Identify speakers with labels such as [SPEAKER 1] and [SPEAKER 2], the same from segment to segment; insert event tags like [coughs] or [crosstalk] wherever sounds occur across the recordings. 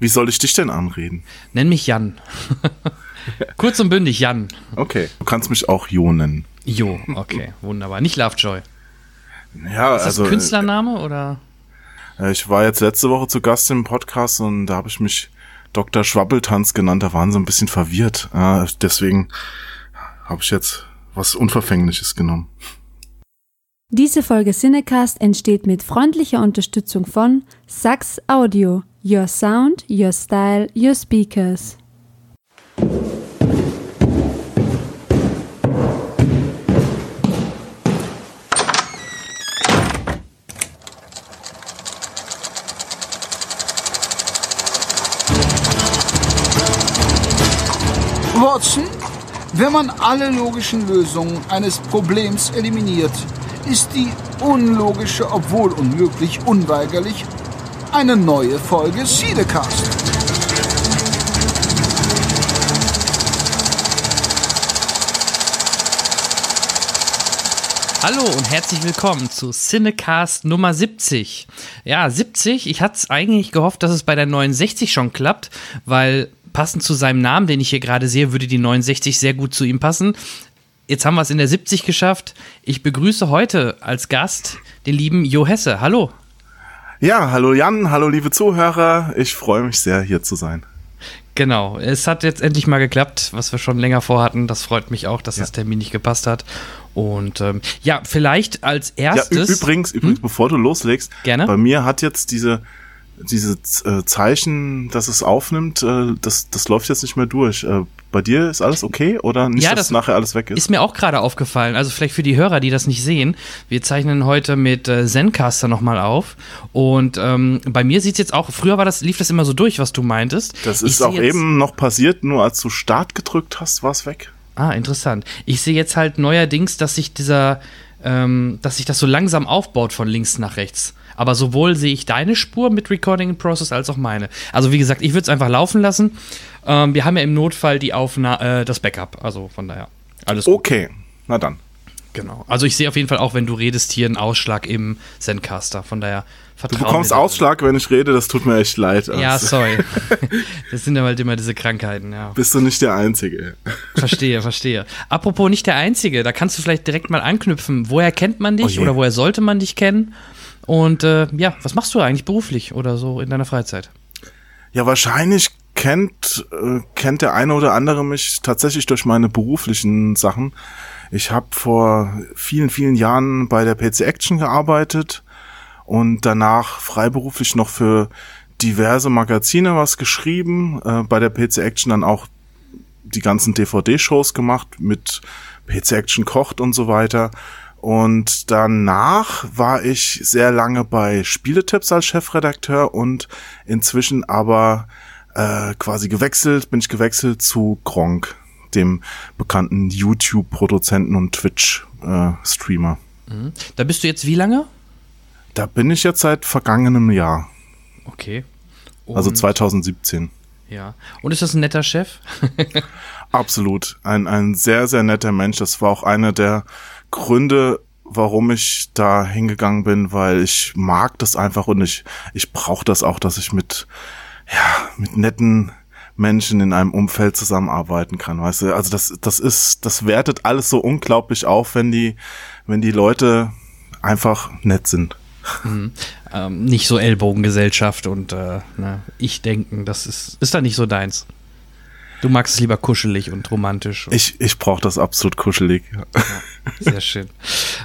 [SPEAKER 1] Wie soll ich dich denn anreden?
[SPEAKER 2] Nenn mich Jan. [laughs] Kurz und bündig, Jan.
[SPEAKER 1] Okay. Du kannst mich auch Jo nennen.
[SPEAKER 2] Jo, okay, wunderbar. Nicht Lovejoy.
[SPEAKER 1] Ja,
[SPEAKER 2] Ist das
[SPEAKER 1] also.
[SPEAKER 2] Künstlername oder?
[SPEAKER 1] äh, Ich war jetzt letzte Woche zu Gast im Podcast und da habe ich mich Dr. Schwabbeltanz genannt. Da waren sie ein bisschen verwirrt. Deswegen habe ich jetzt was Unverfängliches genommen.
[SPEAKER 3] Diese Folge Cinecast entsteht mit freundlicher Unterstützung von Sax Audio. Your Sound, Your Style, Your Speakers.
[SPEAKER 4] Watson, wenn man alle logischen Lösungen eines Problems eliminiert, ist die unlogische, obwohl unmöglich, unweigerlich eine neue Folge Siedecast.
[SPEAKER 2] Hallo und herzlich willkommen zu Cinecast Nummer 70. Ja, 70. Ich hatte es eigentlich gehofft, dass es bei der 69 schon klappt, weil passend zu seinem Namen, den ich hier gerade sehe, würde die 69 sehr gut zu ihm passen. Jetzt haben wir es in der 70 geschafft. Ich begrüße heute als Gast den lieben Jo Hesse. Hallo.
[SPEAKER 1] Ja, hallo Jan, hallo liebe Zuhörer. Ich freue mich sehr, hier zu sein.
[SPEAKER 2] Genau, es hat jetzt endlich mal geklappt, was wir schon länger vorhatten. Das freut mich auch, dass
[SPEAKER 1] Ja.
[SPEAKER 2] das Termin nicht gepasst hat. Und ähm, ja, vielleicht als
[SPEAKER 1] Ja,
[SPEAKER 2] erstes.
[SPEAKER 1] übrigens, übrigens, bevor du loslegst,
[SPEAKER 2] Gerne.
[SPEAKER 1] bei mir hat jetzt diese diese äh, Zeichen, dass es aufnimmt, äh, das das läuft jetzt nicht mehr durch. Äh, bei dir ist alles okay oder nicht,
[SPEAKER 2] Ja,
[SPEAKER 1] dass
[SPEAKER 2] das
[SPEAKER 1] nachher alles weg ist?
[SPEAKER 2] Ist mir auch gerade aufgefallen, also vielleicht für die Hörer, die das nicht sehen. Wir zeichnen heute mit äh, Zencaster nochmal auf. Und ähm, bei mir sieht es jetzt auch, früher war das, lief das immer so durch, was du meintest.
[SPEAKER 1] das ist auch eben noch passiert, nur als du Start gedrückt hast, war es weg.
[SPEAKER 2] Ah, interessant. Ich sehe jetzt halt neuerdings, dass sich dieser, ähm, dass sich das so langsam aufbaut von links nach rechts. Aber sowohl sehe ich deine Spur mit Recording in Process als auch meine. Also wie gesagt, ich würde es einfach laufen lassen. Ähm, wir haben ja im Notfall die Aufna äh, das Backup. Also von daher alles gut.
[SPEAKER 1] Okay, na dann.
[SPEAKER 2] Genau. Also ich sehe auf jeden Fall auch, wenn du redest, hier einen Ausschlag im Zencaster. Von daher
[SPEAKER 1] Du
[SPEAKER 2] vertrauen
[SPEAKER 1] bekommst
[SPEAKER 2] wir da.
[SPEAKER 1] Ausschlag, wenn ich rede, das tut mir echt leid.
[SPEAKER 2] Ja,
[SPEAKER 1] Also,
[SPEAKER 2] sorry. [laughs] das sind ja halt immer diese Krankheiten, ja.
[SPEAKER 1] Bist du nicht der Einzige.
[SPEAKER 2] Verstehe, verstehe. Apropos nicht der Einzige, da kannst du vielleicht direkt mal anknüpfen. Woher kennt man dich
[SPEAKER 1] Oh
[SPEAKER 2] oder woher sollte man dich kennen? Und äh, ja, was machst du eigentlich beruflich oder so in deiner Freizeit?
[SPEAKER 1] Ja, wahrscheinlich kennt, äh, kennt der eine oder andere mich tatsächlich durch meine beruflichen Sachen. Ich habe vor vielen, vielen Jahren bei der PC Action gearbeitet und danach freiberuflich noch für diverse Magazine was geschrieben. Äh, bei der PC Action dann auch die ganzen DVD-Shows gemacht mit PC Action kocht und so weiter. Und danach war ich sehr lange bei Spieletipps als Chefredakteur und inzwischen aber äh, quasi gewechselt, bin ich gewechselt zu Gronk, dem bekannten YouTube-Produzenten und Twitch-Streamer.
[SPEAKER 2] Da bist du jetzt wie lange?
[SPEAKER 1] da bin ich jetzt seit vergangenem Jahr,
[SPEAKER 2] Okay.
[SPEAKER 1] also
[SPEAKER 2] Und-
[SPEAKER 1] 2017.
[SPEAKER 2] Ja. Und ist das ein netter Chef?
[SPEAKER 1] Absolut. Ein, ein sehr, sehr netter Mensch. Das war auch einer der Gründe, warum ich da hingegangen bin, weil ich mag das einfach und ich, ich brauche das auch, dass ich mit, ja, mit netten Menschen in einem Umfeld zusammenarbeiten kann, weißt du? Also das, das ist, das wertet alles so unglaublich auf, wenn die, wenn die Leute einfach nett sind.
[SPEAKER 2] ähm, nicht so Ellbogengesellschaft und äh, ne, ich denken, das ist, ist da nicht so deins. Du magst es lieber kuschelig und romantisch. Und
[SPEAKER 1] Ich, ich brauche das absolut kuschelig.
[SPEAKER 2] Sehr schön.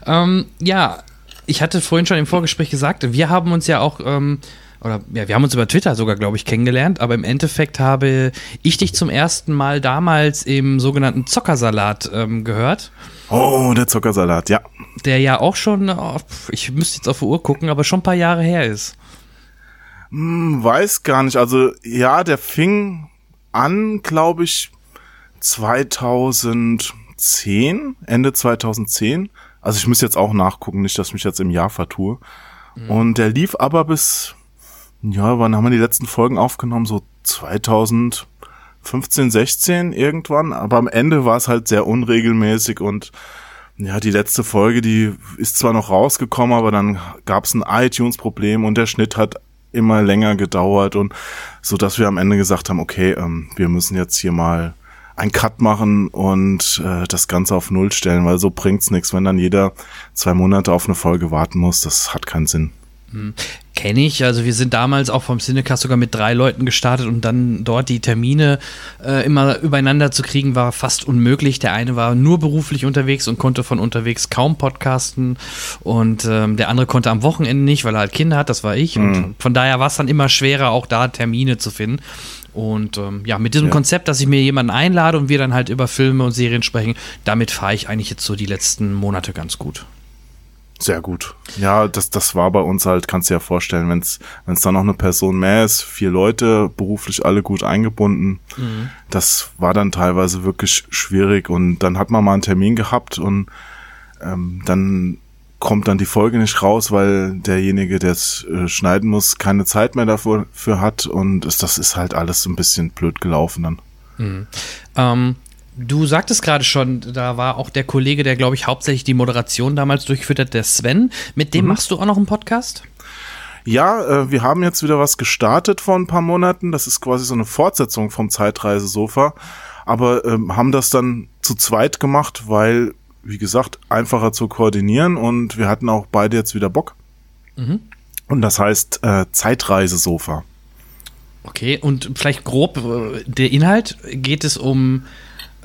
[SPEAKER 2] ähm, ja, ich hatte vorhin schon im Vorgespräch gesagt, wir haben uns ja auch, ähm, oder ja, wir haben uns über Twitter sogar, glaube ich, kennengelernt, aber im Endeffekt habe ich dich zum ersten Mal damals im sogenannten Zockersalat ähm, gehört,
[SPEAKER 1] Oh, der Zuckersalat, ja.
[SPEAKER 2] der ja auch schon, oh, ich müsste jetzt auf die Uhr gucken, aber schon ein paar Jahre her ist.
[SPEAKER 1] Hm, Weiß gar nicht. Also ja, der fing an, glaube ich, 2010, Ende 2010. Also ich muss jetzt auch nachgucken, nicht, dass ich mich jetzt im Jahr vertue. Und der lief aber bis, ja, wann haben wir die letzten Folgen aufgenommen? So 2015, 16 irgendwann. Aber am Ende war es halt sehr unregelmäßig und ja, die letzte Folge, die ist zwar noch rausgekommen, aber dann gab es ein iTunes-Problem und der Schnitt hat immer länger gedauert und so dass wir am Ende gesagt haben, okay, ähm, wir müssen jetzt hier mal ein Cut machen und äh, das Ganze auf Null stellen, weil so bringt's nichts, wenn dann jeder zwei Monate auf eine Folge warten muss. Das hat keinen Sinn.
[SPEAKER 2] Kenne ich. Also wir sind damals auch vom Cinecast sogar mit drei Leuten gestartet und dann dort die Termine äh, immer übereinander zu kriegen, war fast unmöglich. Der eine war nur beruflich unterwegs und konnte von unterwegs kaum podcasten und ähm, der andere konnte am Wochenende nicht, weil er halt Kinder hat, das war ich. Mhm. Und von daher war es dann immer schwerer, auch da Termine zu finden. Und ähm, ja, mit diesem ja. Konzept, dass ich mir jemanden einlade und wir dann halt über Filme und Serien sprechen, damit fahre ich eigentlich jetzt so die letzten Monate ganz gut.
[SPEAKER 1] Sehr gut. Ja, das, das war bei uns halt, kannst du dir ja vorstellen, wenn es da noch eine Person mehr ist, vier Leute, beruflich alle gut eingebunden, mhm. das war dann teilweise wirklich schwierig und dann hat man mal einen Termin gehabt und ähm, dann kommt dann die Folge nicht raus, weil derjenige, der es äh, schneiden muss, keine Zeit mehr dafür für hat und es, das ist halt alles ein bisschen blöd gelaufen dann.
[SPEAKER 2] Mhm. Ähm, du sagtest gerade schon, da war auch der Kollege, der glaube ich hauptsächlich die Moderation damals durchgeführt hat, der Sven. Mit dem mhm. machst du auch noch einen Podcast?
[SPEAKER 1] Ja, äh, wir haben jetzt wieder was gestartet vor ein paar Monaten. Das ist quasi so eine Fortsetzung vom Zeitreisesofa. Aber ähm, haben das dann zu zweit gemacht, weil wie gesagt, einfacher zu koordinieren und wir hatten auch beide jetzt wieder Bock. Mhm. Und das heißt äh, Zeitreisesofa.
[SPEAKER 2] Okay, und vielleicht grob äh, der Inhalt, geht es um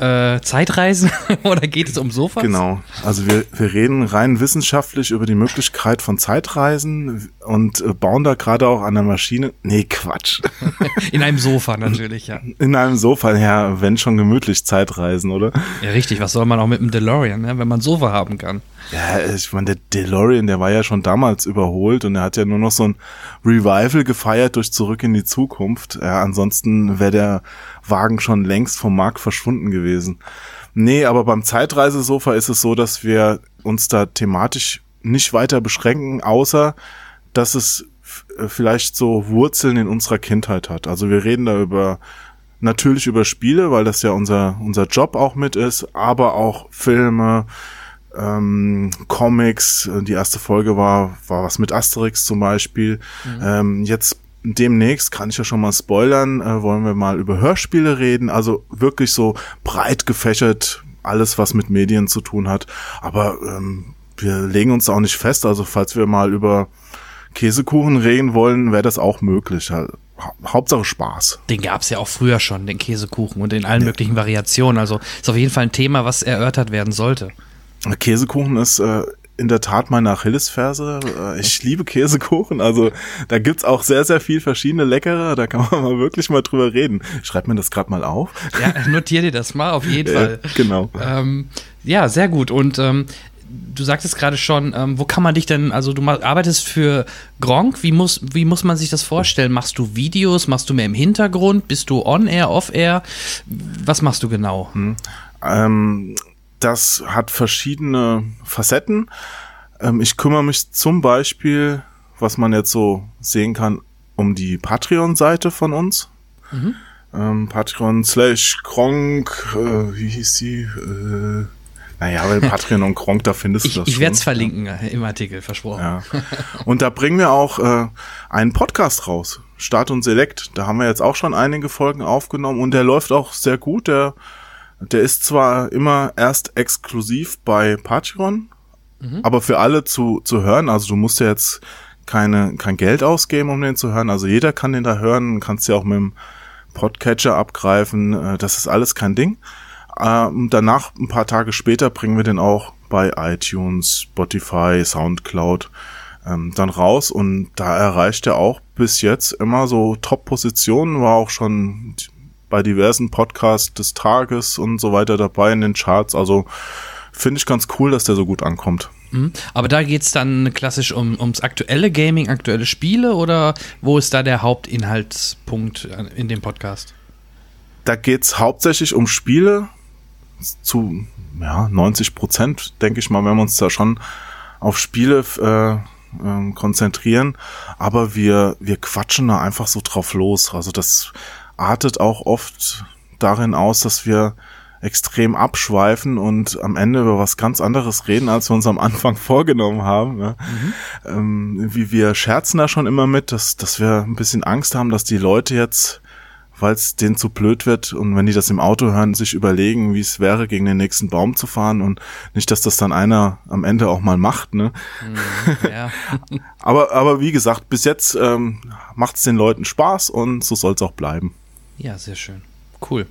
[SPEAKER 2] äh, Zeitreisen [laughs] oder geht es um Sofas?
[SPEAKER 1] Genau. Also wir, wir reden rein wissenschaftlich über die Möglichkeit von Zeitreisen und äh, bauen da gerade auch an der Maschine. Nee, Quatsch. [laughs]
[SPEAKER 2] In einem Sofa natürlich, ja.
[SPEAKER 1] In einem Sofa, ja, wenn schon gemütlich Zeitreisen, oder?
[SPEAKER 2] Ja, richtig. Was soll man auch mit dem DeLorean, ne, wenn man Sofa haben kann?
[SPEAKER 1] Ja, ich meine, der DeLorean, der war ja schon damals überholt und er hat ja nur noch so ein Revival gefeiert durch Zurück in die Zukunft. Ja, ansonsten wäre der Wagen schon längst vom Markt verschwunden gewesen. Nee, aber beim Zeitreisesofa ist es so, dass wir uns da thematisch nicht weiter beschränken, außer dass es äh, vielleicht so Wurzeln in unserer Kindheit hat. Also wir reden da über natürlich über Spiele, weil das ja unser unser Job auch mit ist, aber auch Filme, ähm, Comics. Die erste Folge war war was mit Asterix zum Beispiel. Mhm. Ähm, jetzt demnächst, kann ich ja schon mal spoilern, äh, wollen wir mal über Hörspiele reden. Also wirklich so breit gefächert, alles was mit Medien zu tun hat. Aber ähm, wir legen uns auch nicht fest. Also falls wir mal über Käsekuchen reden wollen, wäre das auch möglich. Hauptsache Spaß.
[SPEAKER 2] Den gab es ja auch früher schon, den Käsekuchen und in allen ja. möglichen Variationen. Also ist auf jeden Fall ein Thema, was erörtert werden sollte.
[SPEAKER 1] Käsekuchen ist äh, in der Tat meine Achillesferse. Äh, ich liebe Käsekuchen, also da gibt's auch sehr, sehr viel verschiedene leckere, da kann man mal wirklich mal drüber reden. Schreib mir das gerade mal auf.
[SPEAKER 2] Ja, notier dir das mal, auf jeden Fall.
[SPEAKER 1] Ja, genau.
[SPEAKER 2] Ähm, ja, sehr gut. Und ähm, du sagtest gerade schon, ähm, wo kann man dich denn, also du arbeitest für Gronk, wie muss, wie muss man sich das vorstellen? Machst du Videos, machst du mehr im Hintergrund, bist du on-air, off-air? Was machst du genau? Hm.
[SPEAKER 1] Ähm, das hat verschiedene Facetten. Ähm, ich kümmere mich zum Beispiel, was man jetzt so sehen kann, um die Patreon-Seite von uns. Mhm. Ähm, Patreon slash Kronk, äh, wie hieß sie? Äh, naja, weil [laughs] Patreon und Kronk, da findest
[SPEAKER 2] ich,
[SPEAKER 1] du das
[SPEAKER 2] Ich werde es verlinken ja. im Artikel, versprochen.
[SPEAKER 1] Ja. Und da bringen wir auch äh, einen Podcast raus. Start und Select. Da haben wir jetzt auch schon einige Folgen aufgenommen und der läuft auch sehr gut. Der der ist zwar immer erst exklusiv bei Patreon, mhm. aber für alle zu, zu hören. Also du musst ja jetzt keine, kein Geld ausgeben, um den zu hören. Also jeder kann den da hören, kannst ja auch mit dem Podcatcher abgreifen. Äh, das ist alles kein Ding. Ähm, danach, ein paar Tage später, bringen wir den auch bei iTunes, Spotify, Soundcloud ähm, dann raus und da erreicht er auch bis jetzt immer so Top-Positionen, war auch schon bei diversen Podcasts des Tages und so weiter dabei in den Charts. Also finde ich ganz cool, dass der so gut ankommt.
[SPEAKER 2] Mhm. Aber da geht es dann klassisch um, ums aktuelle Gaming, aktuelle Spiele oder wo ist da der Hauptinhaltspunkt in dem Podcast?
[SPEAKER 1] Da geht es hauptsächlich um Spiele zu ja, 90 Prozent, denke ich mal, wenn wir uns da schon auf Spiele äh, äh, konzentrieren. Aber wir, wir quatschen da einfach so drauf los. Also das artet auch oft darin aus, dass wir extrem abschweifen und am Ende über was ganz anderes reden, als wir uns am Anfang [laughs] vorgenommen haben. Ja. Mhm. Ähm, wie wir scherzen da schon immer mit, dass, dass wir ein bisschen Angst haben, dass die Leute jetzt, weil es denen zu blöd wird und wenn die das im Auto hören, sich überlegen, wie es wäre, gegen den nächsten Baum zu fahren und nicht, dass das dann einer am Ende auch mal macht. Ne? Mhm, ja. [laughs] aber, aber wie gesagt, bis jetzt ähm, macht es den Leuten Spaß und so soll es auch bleiben.
[SPEAKER 2] Ja, sehr schön. Cool.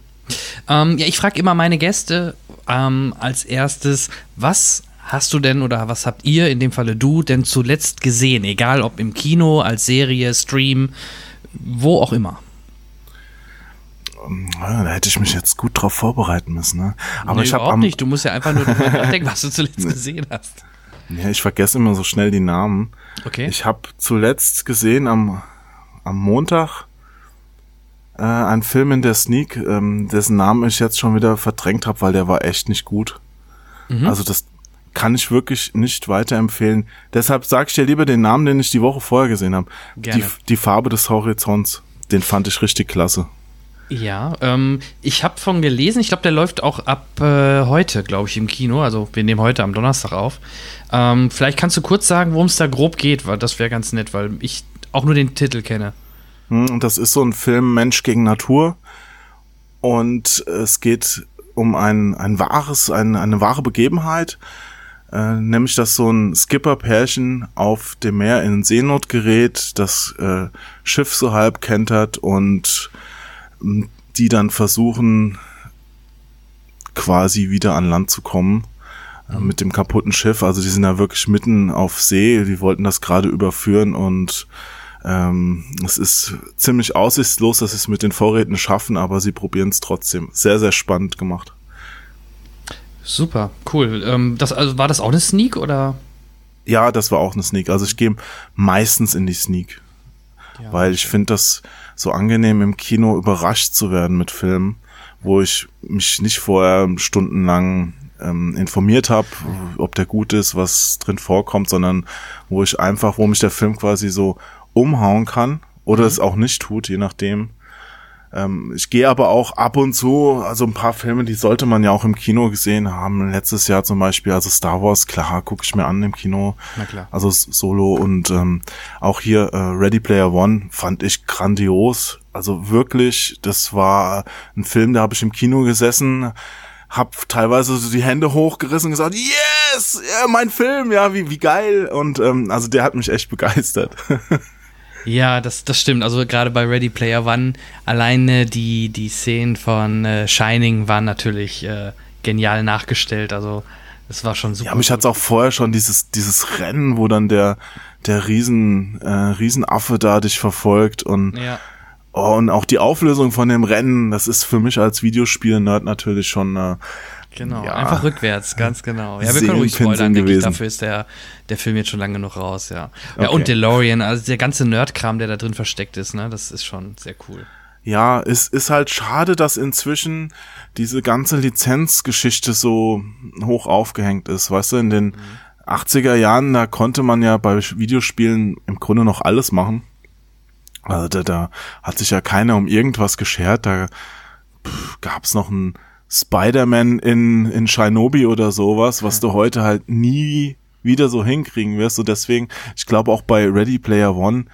[SPEAKER 2] Ähm, ja, ich frage immer meine Gäste ähm, als erstes, was hast du denn oder was habt ihr, in dem Falle du, denn zuletzt gesehen? Egal ob im Kino, als Serie, Stream, wo auch immer.
[SPEAKER 1] Ähm, da hätte ich mich jetzt gut drauf vorbereiten müssen. Ne?
[SPEAKER 2] Aber nee, ich habe nicht. Du musst ja einfach nur nachdenken, was du zuletzt [laughs] gesehen hast.
[SPEAKER 1] Ja, ich vergesse immer so schnell die Namen. Okay. Ich habe zuletzt gesehen am, am Montag äh, ein Film in der Sneak, ähm, dessen Namen ich jetzt schon wieder verdrängt habe, weil der war echt nicht gut. Mhm. Also das kann ich wirklich nicht weiterempfehlen. Deshalb sage ich dir lieber den Namen, den ich die Woche vorher gesehen habe. Die, die Farbe des Horizonts. Den fand ich richtig klasse.
[SPEAKER 2] Ja, ähm, ich habe von gelesen, ich glaube, der läuft auch ab äh, heute, glaube ich, im Kino. Also wir nehmen heute am Donnerstag auf. Ähm, vielleicht kannst du kurz sagen, worum es da grob geht, weil das wäre ganz nett, weil ich auch nur den Titel kenne.
[SPEAKER 1] Hm, das ist so ein Film Mensch gegen Natur. Und es geht um ein, ein wahres, ein, eine wahre Begebenheit. Äh, nämlich, dass so ein Skipper-Pärchen auf dem Meer in Seenot gerät, das äh, Schiff so halb kentert und äh, die dann versuchen, quasi wieder an Land zu kommen äh, mhm. mit dem kaputten Schiff. Also die sind da wirklich mitten auf See, die wollten das gerade überführen und ähm, es ist ziemlich aussichtslos, dass sie es mit den Vorräten schaffen, aber sie probieren es trotzdem. Sehr, sehr spannend gemacht.
[SPEAKER 2] Super, cool. Ähm, das, also war das auch eine Sneak oder?
[SPEAKER 1] Ja, das war auch eine Sneak. Also ich gehe meistens in die Sneak. Ja. Weil ich finde das so angenehm im Kino überrascht zu werden mit Filmen, wo ich mich nicht vorher stundenlang ähm, informiert habe, ob der gut ist, was drin vorkommt, sondern wo ich einfach, wo mich der Film quasi so umhauen kann oder mhm. es auch nicht tut, je nachdem. Ähm, ich gehe aber auch ab und zu, also ein paar Filme, die sollte man ja auch im Kino gesehen haben. Letztes Jahr zum Beispiel, also Star Wars, klar, gucke ich mir an im Kino. Na klar. Also Solo und ähm, auch hier äh, Ready Player One fand ich grandios. Also wirklich, das war ein Film, da habe ich im Kino gesessen, hab teilweise so die Hände hochgerissen und gesagt, yes, ja, mein Film, ja, wie, wie geil. Und ähm, also der hat mich echt begeistert. [laughs]
[SPEAKER 2] Ja, das, das stimmt. Also gerade bei Ready Player One, alleine die, die Szenen von äh, Shining waren natürlich äh, genial nachgestellt. Also es war schon super.
[SPEAKER 1] Ja, mich hat's auch vorher schon dieses, dieses Rennen, wo dann der, der Riesen, äh, Riesenaffe da dich verfolgt und ja. Oh, und auch die Auflösung von dem Rennen, das ist für mich als Videospiel-Nerd natürlich schon äh,
[SPEAKER 2] Genau, ja. einfach rückwärts, ganz genau. Ja, wir können ruhig spoilern, denke ich. Dafür ist der, der Film jetzt schon lange genug raus, ja. Okay. Ja, und DeLorean, also der ganze Nerdkram, der da drin versteckt ist, ne, das ist schon sehr cool.
[SPEAKER 1] Ja, es ist halt schade, dass inzwischen diese ganze Lizenzgeschichte so hoch aufgehängt ist. Weißt du, in den mhm. 80er Jahren, da konnte man ja bei Videospielen im Grunde noch alles machen. Also da, da hat sich ja keiner um irgendwas geschert. Da gab es noch ein Spider-Man in, in Shinobi oder sowas, was du heute halt nie wieder so hinkriegen wirst. Und deswegen, ich glaube auch bei Ready Player One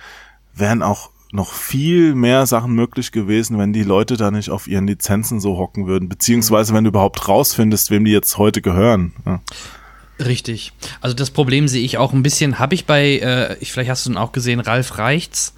[SPEAKER 1] wären auch noch viel mehr Sachen möglich gewesen, wenn die Leute da nicht auf ihren Lizenzen so hocken würden, beziehungsweise wenn du überhaupt rausfindest, wem die jetzt heute gehören. Ja.
[SPEAKER 2] Richtig. Also das Problem sehe ich auch ein bisschen, habe ich bei, äh, vielleicht hast du ihn auch gesehen, Ralf Reichts,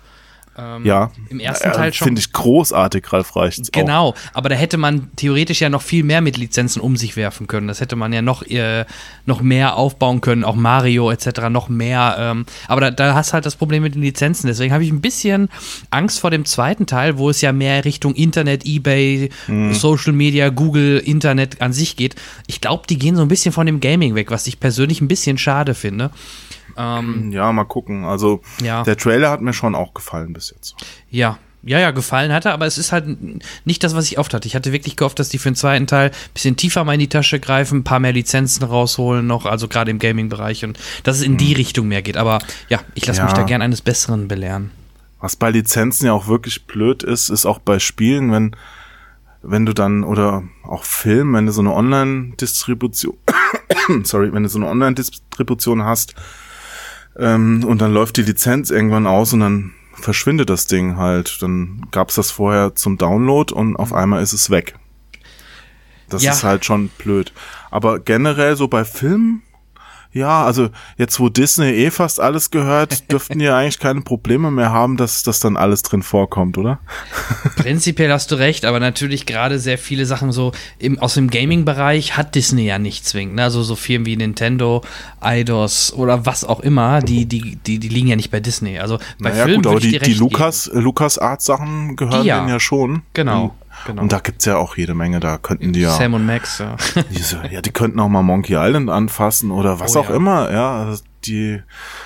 [SPEAKER 1] ähm, ja. Im ersten Teil schon. Finde ich großartig, Ralf Reichts.
[SPEAKER 2] Genau, auch. aber da hätte man theoretisch ja noch viel mehr mit Lizenzen um sich werfen können. Das hätte man ja noch, äh, noch mehr aufbauen können, auch Mario etc. noch mehr. Ähm, aber da, da hast halt das Problem mit den Lizenzen. Deswegen habe ich ein bisschen Angst vor dem zweiten Teil, wo es ja mehr Richtung Internet, Ebay, mhm. Social Media, Google, Internet an sich geht. Ich glaube, die gehen so ein bisschen von dem Gaming weg, was ich persönlich ein bisschen schade finde.
[SPEAKER 1] Ähm, [clears throat] ja, mal gucken. Also ja. der Trailer hat mir schon auch gefallen bis jetzt.
[SPEAKER 2] Ja, ja, ja, gefallen hatte, aber es ist halt nicht das, was ich oft hatte. Ich hatte wirklich gehofft, dass die für den zweiten Teil ein bisschen tiefer mal in die Tasche greifen, ein paar mehr Lizenzen rausholen noch, also gerade im Gaming-Bereich und dass es in die Richtung mehr geht. Aber ja, ich lasse ja. mich da gern eines Besseren belehren.
[SPEAKER 1] Was bei Lizenzen ja auch wirklich blöd ist, ist auch bei Spielen, wenn wenn du dann, oder auch Film, wenn du so eine Online-Distribution, [coughs] sorry, wenn du so eine Online-Distribution hast, ähm, und dann läuft die Lizenz irgendwann aus und dann verschwindet das Ding halt. Dann gab's das vorher zum Download und auf einmal ist es weg. Das
[SPEAKER 2] Ja.
[SPEAKER 1] ist halt schon blöd. Aber generell so bei Filmen, ja, also jetzt wo Disney eh fast alles gehört, [laughs] dürften die eigentlich keine Probleme mehr haben, dass das dann alles drin vorkommt, oder? [laughs]
[SPEAKER 2] Prinzipiell hast du recht, aber natürlich gerade sehr viele Sachen so im, aus dem Gaming-Bereich hat Disney ja nicht zwingend. Ne? Also so Firmen wie Nintendo, Eidos oder was auch immer, die, die, die, die liegen ja nicht bei Disney. Also bei
[SPEAKER 1] naja,
[SPEAKER 2] Filmen
[SPEAKER 1] gut, aber die, die
[SPEAKER 2] recht
[SPEAKER 1] Lukas, Lukas Art Sachen gehören
[SPEAKER 2] ja.
[SPEAKER 1] denen ja schon.
[SPEAKER 2] Genau, genau.
[SPEAKER 1] und da gibt's ja auch jede Menge, da könnten die ja.
[SPEAKER 2] Sam und Max, ja. [laughs]
[SPEAKER 1] Diese, ja, die könnten auch mal Monkey Island anfassen oder was
[SPEAKER 2] Oh,
[SPEAKER 1] auch
[SPEAKER 2] ja.
[SPEAKER 1] immer, ja. Also die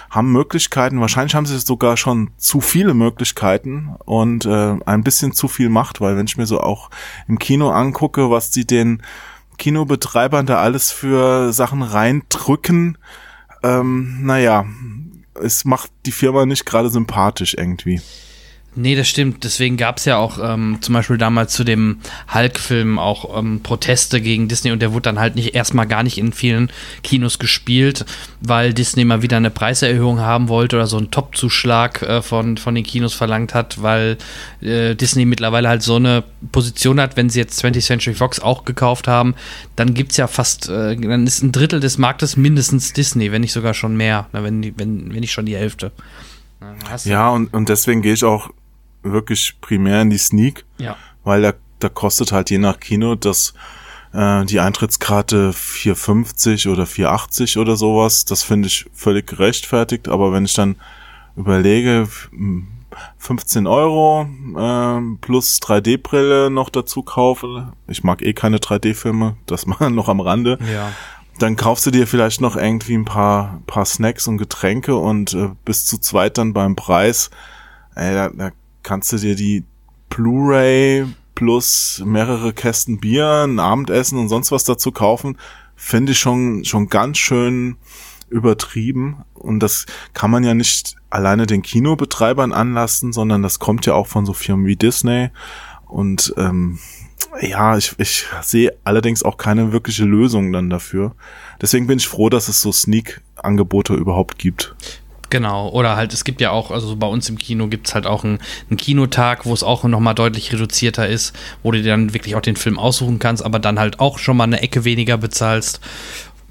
[SPEAKER 1] haben Möglichkeiten, wahrscheinlich haben sie sogar schon zu viele Möglichkeiten und äh, ein bisschen zu viel Macht, weil wenn ich mir so auch im Kino angucke, was die den Kinobetreibern da alles für Sachen reindrücken, ähm, naja, es macht die Firma nicht gerade sympathisch irgendwie.
[SPEAKER 2] Nee, das stimmt. Deswegen gab es ja auch ähm, zum Beispiel damals zu dem Hulk-Film auch ähm, Proteste gegen Disney und der wurde dann halt nicht erstmal gar nicht in vielen Kinos gespielt, weil Disney mal wieder eine Preiserhöhung haben wollte oder so einen Top-Zuschlag äh, von, von den Kinos verlangt hat, weil äh, Disney mittlerweile halt so eine Position hat, wenn sie jetzt 20th Century Fox auch gekauft haben, dann gibt's ja fast, äh, dann ist ein Drittel des Marktes mindestens Disney, wenn nicht sogar schon mehr, na, wenn, wenn, wenn nicht schon die Hälfte.
[SPEAKER 1] Ja, und, und deswegen gehe ich auch wirklich primär in die Sneak.
[SPEAKER 2] ja.
[SPEAKER 1] weil da, da kostet halt je nach Kino das äh, die Eintrittskarte 4,50 oder 4,80 oder sowas. Das finde ich völlig gerechtfertigt. Aber wenn ich dann überlege, hm, 15 Euro ähm, plus 3D-Brille noch dazu kaufe, ich mag eh keine 3D-Filme, das [laughs] mal noch am Rande,
[SPEAKER 2] Ja.
[SPEAKER 1] dann kaufst du dir vielleicht noch irgendwie ein paar, paar Snacks und Getränke und äh, bis zu zweit dann beim Preis, ey, da, da kannst du dir die Blu-ray plus mehrere Kästen Bier, ein Abendessen und sonst was dazu kaufen, finde ich schon, schon ganz schön übertrieben. Und das kann man ja nicht alleine den Kinobetreibern anlassen, sondern das kommt ja auch von so Firmen wie Disney. Und ähm, ja, ich, ich sehe allerdings auch keine wirkliche Lösung dann dafür. Deswegen bin ich froh, dass es so Sneak-Angebote überhaupt gibt.
[SPEAKER 2] Genau, oder halt, es gibt ja auch, also bei uns im Kino gibt es halt auch einen, einen Kinotag, wo es auch nochmal deutlich reduzierter ist, wo du dir dann wirklich auch den Film aussuchen kannst, aber dann halt auch schon mal eine Ecke weniger bezahlst.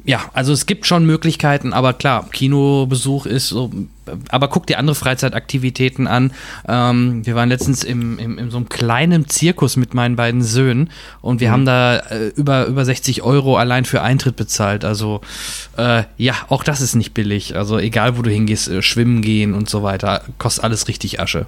[SPEAKER 2] Ja, also es gibt schon Möglichkeiten, aber klar, Kinobesuch ist so, aber guck dir andere Freizeitaktivitäten an. Ähm, wir waren letztens im, im, in so einem kleinen Zirkus mit meinen beiden Söhnen und wir haben da äh, über, über 60 Euro allein für Eintritt bezahlt. Also äh, ja, auch das ist nicht billig. Also egal, wo du hingehst, äh, schwimmen gehen und so weiter, kostet alles richtig Asche.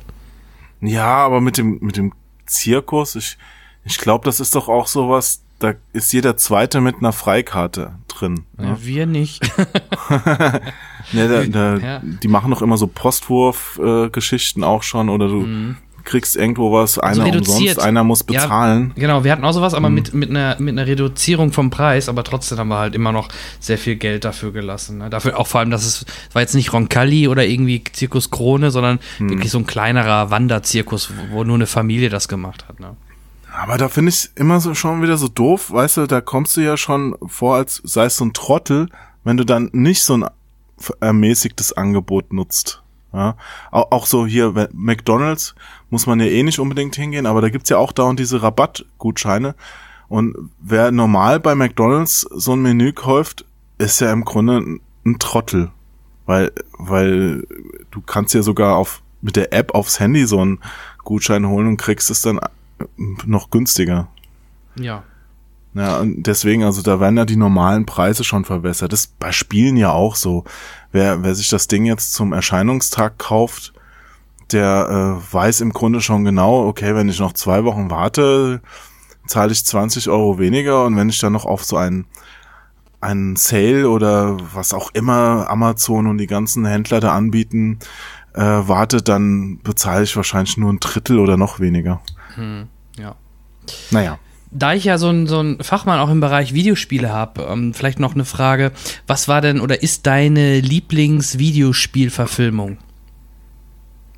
[SPEAKER 1] Ja, aber mit dem, mit dem Zirkus, ich, ich glaube, das ist doch auch sowas, da ist jeder Zweite mit einer Freikarte drin. Ne?
[SPEAKER 2] Ja, wir nicht. [laughs]
[SPEAKER 1] Ne, da, da,
[SPEAKER 2] Ja.
[SPEAKER 1] Die machen doch immer so Postwurf-Geschichten auch schon oder du kriegst irgendwo was, einer
[SPEAKER 2] Mhm. reduziert.
[SPEAKER 1] umsonst, einer muss bezahlen.
[SPEAKER 2] Ja, genau, wir hatten auch sowas, aber mit, mit, einer, mit einer Reduzierung vom Preis, aber trotzdem haben wir halt immer noch sehr viel Geld dafür gelassen. Ne? Dafür auch vor allem, dass es war jetzt nicht Roncalli oder irgendwie Zirkus Krone, sondern wirklich so ein kleinerer Wanderzirkus, wo, wo nur eine Familie das gemacht hat. Ne?
[SPEAKER 1] Aber da finde ich immer so schon wieder so doof, weißt du, da kommst du ja schon vor, als sei es so ein Trottel, wenn du dann nicht so ein ermäßigtes Angebot nutzt. Ja, auch, so hier McDonald's muss man ja eh nicht unbedingt hingehen, aber da gibt's ja auch dauernd diese Rabattgutscheine. Und wer normal bei McDonald's so ein Menü kauft, ist ja im Grunde ein, ein Trottel. Weil, weil du kannst ja sogar auf, mit der App aufs Handy so einen Gutschein holen und kriegst es dann noch günstiger.
[SPEAKER 2] Ja.
[SPEAKER 1] Ja, und deswegen, also da werden ja die normalen Preise schon verbessert. Das ist bei Spielen ja auch so. Wer, wer sich das Ding jetzt zum Erscheinungstag kauft, der äh, weiß im Grunde schon genau, okay, wenn ich noch zwei Wochen warte, zahle ich 20 Euro weniger und wenn ich dann noch auf so einen, einen Sale oder was auch immer Amazon und die ganzen Händler da anbieten, äh, warte, dann bezahle ich wahrscheinlich nur ein Drittel oder noch weniger.
[SPEAKER 2] Ja.
[SPEAKER 1] Naja.
[SPEAKER 2] Da ich ja so ein, so ein Fachmann auch im Bereich Videospiele habe, ähm, vielleicht noch eine Frage. Was war denn oder ist deine Lieblingsvideospielverfilmung?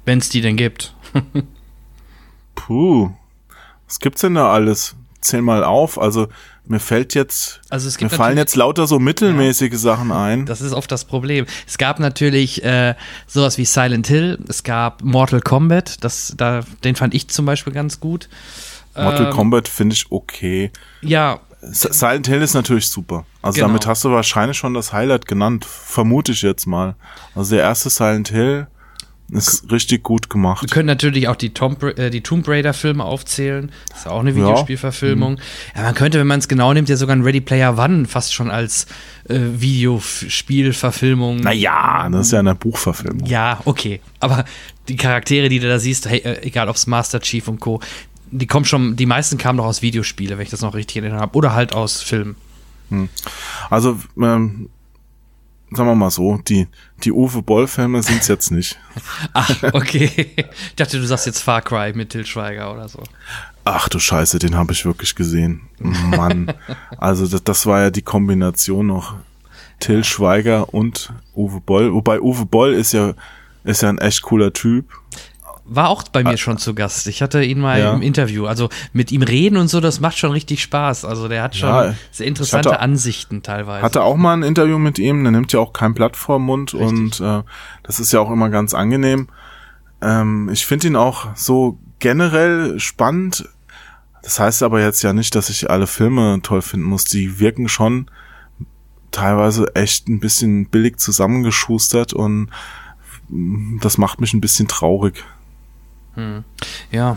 [SPEAKER 2] Wenn es die denn gibt.
[SPEAKER 1] Puh, was gibt's denn da alles? Zähl mal auf. Also mir fällt jetzt,
[SPEAKER 2] Also es gibt
[SPEAKER 1] mir fallen jetzt lauter so mittelmäßige Sachen ein.
[SPEAKER 2] Das ist oft das Problem. Es gab natürlich äh, sowas wie Silent Hill, es gab Mortal Kombat, das, da, den fand ich zum Beispiel ganz gut.
[SPEAKER 1] Mortal
[SPEAKER 2] ähm,
[SPEAKER 1] Kombat finde ich okay.
[SPEAKER 2] Ja,
[SPEAKER 1] Silent Hill ist natürlich super. Also
[SPEAKER 2] Genau.
[SPEAKER 1] damit hast du wahrscheinlich schon das Highlight genannt, vermute ich jetzt mal. Also der erste Silent Hill ist richtig gut
[SPEAKER 2] wir
[SPEAKER 1] gemacht.
[SPEAKER 2] können natürlich auch die, Tomb, äh, die Tomb Raider-Filme aufzählen. Das ist auch eine Videospielverfilmung. Ja, man könnte, wenn man es genau nimmt, ja sogar ein Ready Player One fast schon als äh, Videospielverfilmung.
[SPEAKER 1] Naja, das ist ja eine Buchverfilmung.
[SPEAKER 2] Ja, okay. Aber die Charaktere, die du da siehst, hey, äh, egal ob es Master Chief und Co., die kommen schon, die meisten kamen doch aus Videospiele, wenn ich das noch richtig in Erinnerung habe. Oder halt aus Filmen.
[SPEAKER 1] Also, ähm, sagen wir mal so, die, die Uwe Boll-Filme sind's jetzt nicht.
[SPEAKER 2] Ach, [laughs] okay. ich dachte, du sagst jetzt Far Cry mit Til Schweiger oder so.
[SPEAKER 1] Ach du Scheiße, den habe ich wirklich gesehen. Mann. also das, das war ja die Kombination noch Till Schweiger und Uwe Boll. Wobei Uwe Boll ist ja, ist ja ein echt cooler Typ.
[SPEAKER 2] War auch bei mir schon zu Gast. Ich hatte ihn mal
[SPEAKER 1] Ah. Ja.
[SPEAKER 2] im Interview. Also mit ihm reden und so, das macht schon richtig Spaß. Also der hat schon
[SPEAKER 1] Ja,
[SPEAKER 2] sehr interessante
[SPEAKER 1] hatte-
[SPEAKER 2] Ansichten teilweise.
[SPEAKER 1] Hatte auch mal ein Interview mit ihm, der nimmt ja auch kein Blatt vor Mund und äh, das ist ja auch immer ganz angenehm. Ähm, ich finde ihn auch so generell spannend. Das heißt aber jetzt ja nicht, dass ich alle Filme toll finden muss. Die wirken schon teilweise echt ein bisschen billig zusammengeschustert und mm, das macht mich ein bisschen traurig.
[SPEAKER 2] Ja.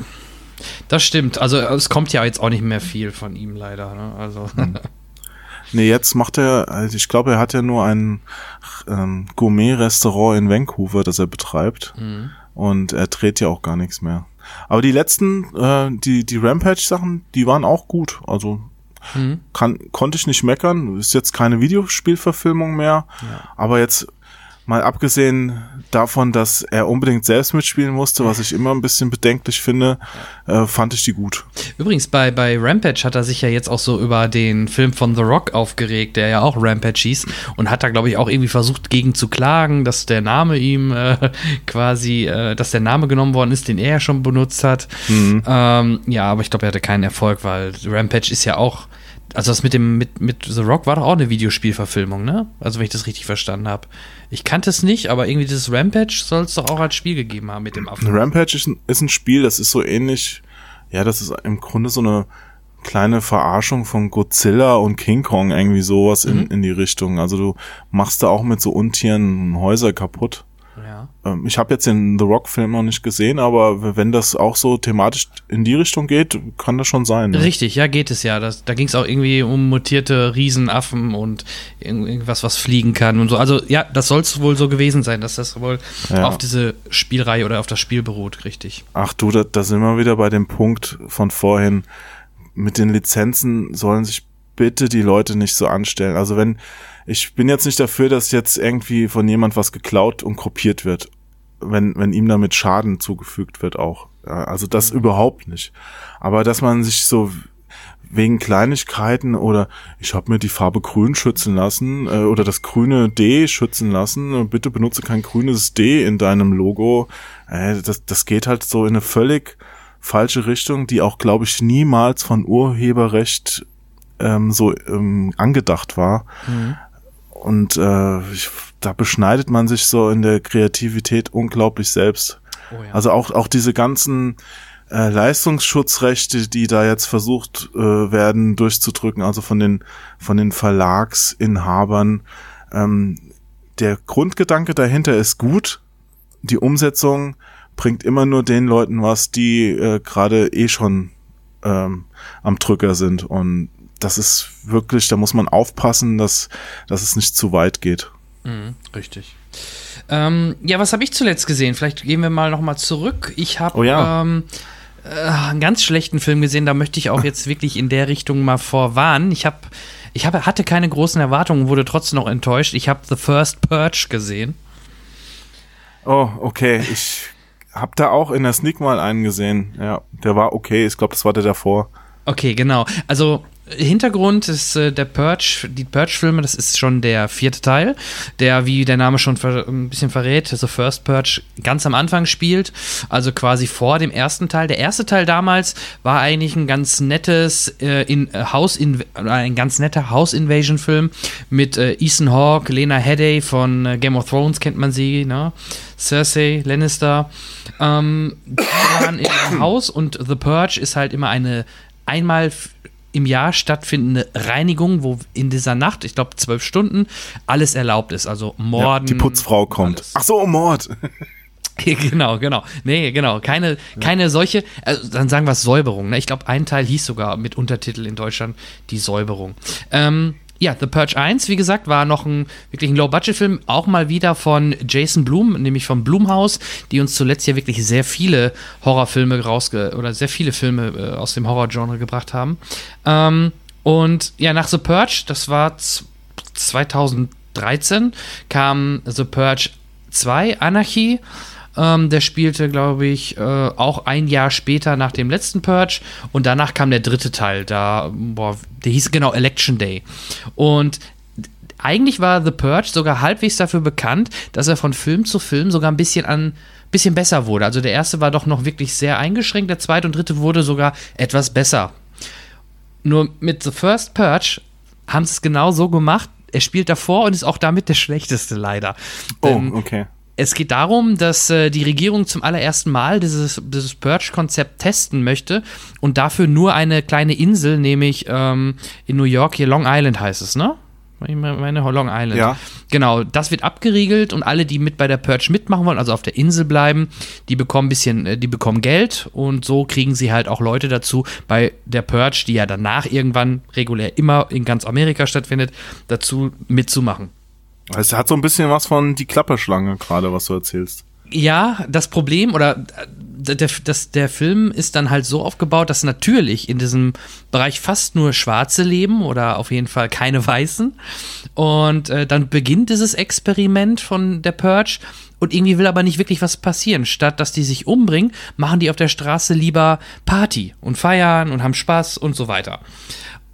[SPEAKER 2] Das stimmt. Also es kommt ja jetzt auch nicht mehr viel von ihm leider. Ne? Also [laughs]
[SPEAKER 1] Nee, jetzt macht er, also ich glaube, er hat ja nur ein ähm, Gourmet-Restaurant in Vancouver, das er betreibt. Und er dreht ja auch gar nichts mehr. Aber die letzten, äh, die, die Rampage-Sachen, die waren auch gut. Also kann, konnte ich nicht meckern. Ist jetzt keine Videospielverfilmung mehr. Aber jetzt mal abgesehen davon, dass er unbedingt selbst mitspielen musste, was ich immer ein bisschen bedenklich finde, äh, fand ich die gut.
[SPEAKER 2] Übrigens, bei, bei Rampage hat er sich ja jetzt auch so über den Film von The Rock aufgeregt, der ja auch Rampage hieß und hat da, glaube ich, auch irgendwie versucht, gegen zu klagen, dass der Name ihm äh, [laughs] quasi, äh, dass der Name genommen worden ist, den er ja schon benutzt hat. Ähm, ja, aber ich glaube, er hatte keinen Erfolg, weil Rampage ist ja auch, also das mit dem, mit, mit The Rock war doch auch eine Videospielverfilmung, ne? Also wenn ich das richtig verstanden habe. Ich kannte es nicht, aber irgendwie dieses Rampage soll es doch auch als Spiel gegeben haben mit dem Affen.
[SPEAKER 1] Rampage ist ein, ist ein Spiel, das ist so ähnlich, ja, das ist im Grunde so eine kleine Verarschung von Godzilla und King Kong, irgendwie sowas in, in die Richtung. Also du machst da auch mit so Untieren Häuser kaputt.
[SPEAKER 2] Ja.
[SPEAKER 1] Ähm, Ich habe jetzt den The Rock-Film noch nicht gesehen, aber wenn das auch so thematisch in die Richtung geht, kann das schon sein. Ne?
[SPEAKER 2] Richtig, ja, geht es ja. Das, da ging es auch irgendwie um mutierte Riesenaffen und irgend- irgendwas, was fliegen kann und so. Also ja, das soll es wohl so gewesen sein, dass das wohl
[SPEAKER 1] Ja.
[SPEAKER 2] auf diese Spielreihe oder auf das Spiel beruht, richtig.
[SPEAKER 1] Ach du, da, da sind wir wieder bei dem Punkt von vorhin. Mit den Lizenzen sollen sich bitte die Leute nicht so anstellen. Also wenn, ich bin jetzt nicht dafür, dass jetzt irgendwie von jemand was geklaut und kopiert wird. Wenn, wenn ihm damit Schaden zugefügt wird auch. Also das überhaupt nicht. Aber dass man sich so wegen Kleinigkeiten oder ich habe mir die Farbe grün schützen lassen äh, oder das grüne D schützen lassen. Bitte benutze kein grünes D in deinem Logo. Äh, das, das geht halt so in eine völlig falsche Richtung, die auch, glaube ich, niemals von Urheberrecht ähm, so ähm, angedacht war. Und äh, ich, da beschneidet man sich so in der Kreativität unglaublich selbst.
[SPEAKER 2] Oh ja.
[SPEAKER 1] Also auch, auch diese ganzen äh, Leistungsschutzrechte, die da jetzt versucht äh, werden durchzudrücken, also von den, von den Verlagsinhabern. Ähm, der Grundgedanke dahinter ist gut. Die Umsetzung bringt immer nur den Leuten was, die äh, gerade eh schon ähm, am Drücker sind. Und das ist wirklich, da muss man aufpassen, dass, dass es nicht zu weit geht.
[SPEAKER 2] Mhm, richtig. Ähm, ja, was habe ich zuletzt gesehen? Vielleicht gehen wir mal nochmal zurück. Ich habe
[SPEAKER 1] Oh ja.
[SPEAKER 2] ähm, äh, einen ganz schlechten Film gesehen, da möchte ich auch jetzt [laughs] wirklich in der Richtung mal vorwarnen. Ich habe ich hab, hatte keine großen Erwartungen, wurde trotzdem noch enttäuscht. Ich habe The First Purge gesehen.
[SPEAKER 1] Oh, okay. Ich hab da auch in der Sneak mal einen gesehen. Ja, der war okay. Ich glaube, das war der davor.
[SPEAKER 2] Okay, genau. Also Hintergrund ist äh, der Purge, die Purge-Filme, das ist schon der vierte Teil, der, wie der Name schon ein bisschen verrät, The First Purge ganz am Anfang spielt, also quasi vor dem ersten Teil. Der erste Teil damals war eigentlich ein ganz nettes äh, in, äh, House in, ein ganz netter House Invasion Film mit äh, Ethan Hawke, Lena Headey von äh, Game of Thrones kennt man sie, ne? Cersei Lannister. Ähm, die waren im Haus und The Purge ist halt immer eine einmal im Jahr stattfindende Reinigung, wo in dieser Nacht, ich glaube zwölf Stunden, alles erlaubt ist. Also Morden.
[SPEAKER 1] Ja, die Putzfrau kommt.
[SPEAKER 2] Alles.
[SPEAKER 1] Ach so, Mord. [laughs]
[SPEAKER 2] genau, genau. Nee, genau. Keine, keine solche, also dann sagen wir es Säuberung. Ne? Ich glaube, ein Teil hieß sogar mit Untertitel in Deutschland die Säuberung. Ähm, ja, The Purge 1, wie gesagt, war noch ein wirklich ein Low-Budget-Film, auch mal wieder von Jason Blum, nämlich vom Blumhaus, die uns zuletzt ja wirklich sehr viele Horrorfilme rausge oder sehr viele Filme äh, aus dem Horror-Genre gebracht haben. Ähm, und ja, nach The Purge, das war 2013, kam The Purge 2, Anarchy. Ähm, der spielte, glaube ich, äh, auch ein Jahr später nach dem letzten Purge. Und danach kam der dritte Teil. Da, boah, der hieß genau Election Day. Und eigentlich war The Purge sogar halbwegs dafür bekannt, dass er von Film zu Film sogar ein bisschen an bisschen besser wurde. Also der erste war doch noch wirklich sehr eingeschränkt, der zweite und dritte wurde sogar etwas besser. Nur mit The First Purge haben sie es genau so gemacht. Er spielt davor und ist auch damit der schlechteste leider.
[SPEAKER 1] Oh,
[SPEAKER 2] Denn
[SPEAKER 1] okay.
[SPEAKER 2] Es geht darum, dass äh, die Regierung zum allerersten Mal dieses, dieses Purge-Konzept testen möchte und dafür nur eine kleine Insel, nämlich ähm, in New York, hier Long Island heißt es, ne? Ich meine Long Island.
[SPEAKER 1] Ja.
[SPEAKER 2] Genau, das wird abgeriegelt und alle, die mit bei der Purge mitmachen wollen, also auf der Insel bleiben, die bekommen ein bisschen, äh, die bekommen Geld und so kriegen sie halt auch Leute dazu, bei der Purge, die ja danach irgendwann regulär immer in ganz Amerika stattfindet, dazu mitzumachen.
[SPEAKER 1] Es hat so ein bisschen was von die Klapperschlange gerade, was du erzählst.
[SPEAKER 2] Ja, das Problem oder äh, der, das, der Film ist dann halt so aufgebaut, dass natürlich in diesem Bereich fast nur Schwarze leben oder auf jeden Fall keine Weißen. Und äh, dann beginnt dieses Experiment von der Purge und irgendwie will aber nicht wirklich was passieren. Statt dass die sich umbringen, machen die auf der Straße lieber Party und feiern und haben Spaß und so weiter.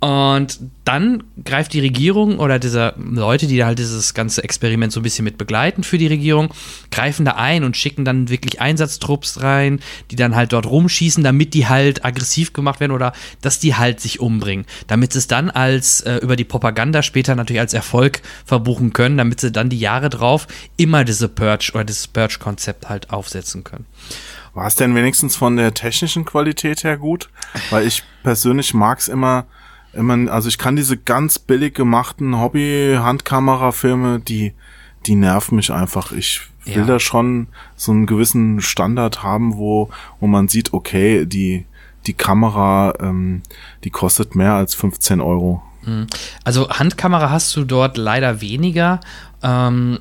[SPEAKER 2] Und dann greift die Regierung oder diese Leute, die halt dieses ganze Experiment so ein bisschen mit begleiten für die Regierung, greifen da ein und schicken dann wirklich Einsatztrupps rein, die dann halt dort rumschießen, damit die halt aggressiv gemacht werden oder dass die halt sich umbringen. Damit sie es dann als äh, über die Propaganda später natürlich als Erfolg verbuchen können, damit sie dann die Jahre drauf immer diese Purge oder dieses Purge-Konzept halt aufsetzen können.
[SPEAKER 1] War es denn wenigstens von der technischen Qualität her gut? Weil ich persönlich mag's immer, immer, also ich kann diese ganz billig gemachten Hobby-Handkamera-Filme, die, die nerven mich einfach. Ich will
[SPEAKER 2] Ja.
[SPEAKER 1] da schon so einen gewissen Standard haben, wo, wo man sieht, okay, die, die Kamera, ähm, die kostet mehr als 15 Euro.
[SPEAKER 2] Also Handkamera hast du dort leider weniger. Ähm,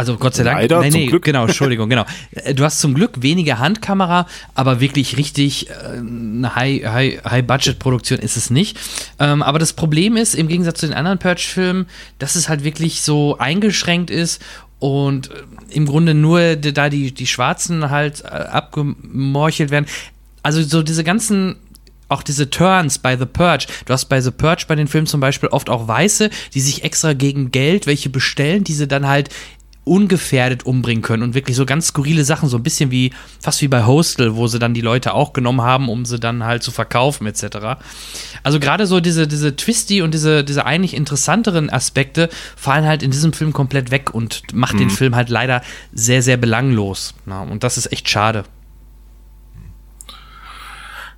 [SPEAKER 2] also Gott sei Dank.
[SPEAKER 1] Leider, zum Glück.
[SPEAKER 2] Genau, Entschuldigung, genau. [laughs] Äh, Du hast zum Glück weniger Handkamera, aber wirklich richtig äh, eine High- High- High-Budget-Produktion ist es nicht. Ähm, aber das Problem ist, im Gegensatz zu den anderen Purge-Filmen, dass es halt wirklich so eingeschränkt ist und äh, im Grunde nur da die, die Schwarzen halt äh, abgemorchelt werden. Also so diese ganzen auch diese Turns bei The Purge. Du hast bei The Purge bei den Filmen zum Beispiel oft auch Weiße, die sich extra gegen Geld welche bestellen, die sie dann halt ungefährdet umbringen können und wirklich so ganz skurrile Sachen, so ein bisschen wie, fast wie bei Hostel, wo sie dann die Leute auch genommen haben, um sie dann halt zu verkaufen, etc. Also gerade so diese, diese Twisty und diese, diese eigentlich interessanteren Aspekte fallen halt in diesem Film komplett weg und macht den Film halt leider sehr, sehr belanglos. Na, und das ist echt schade.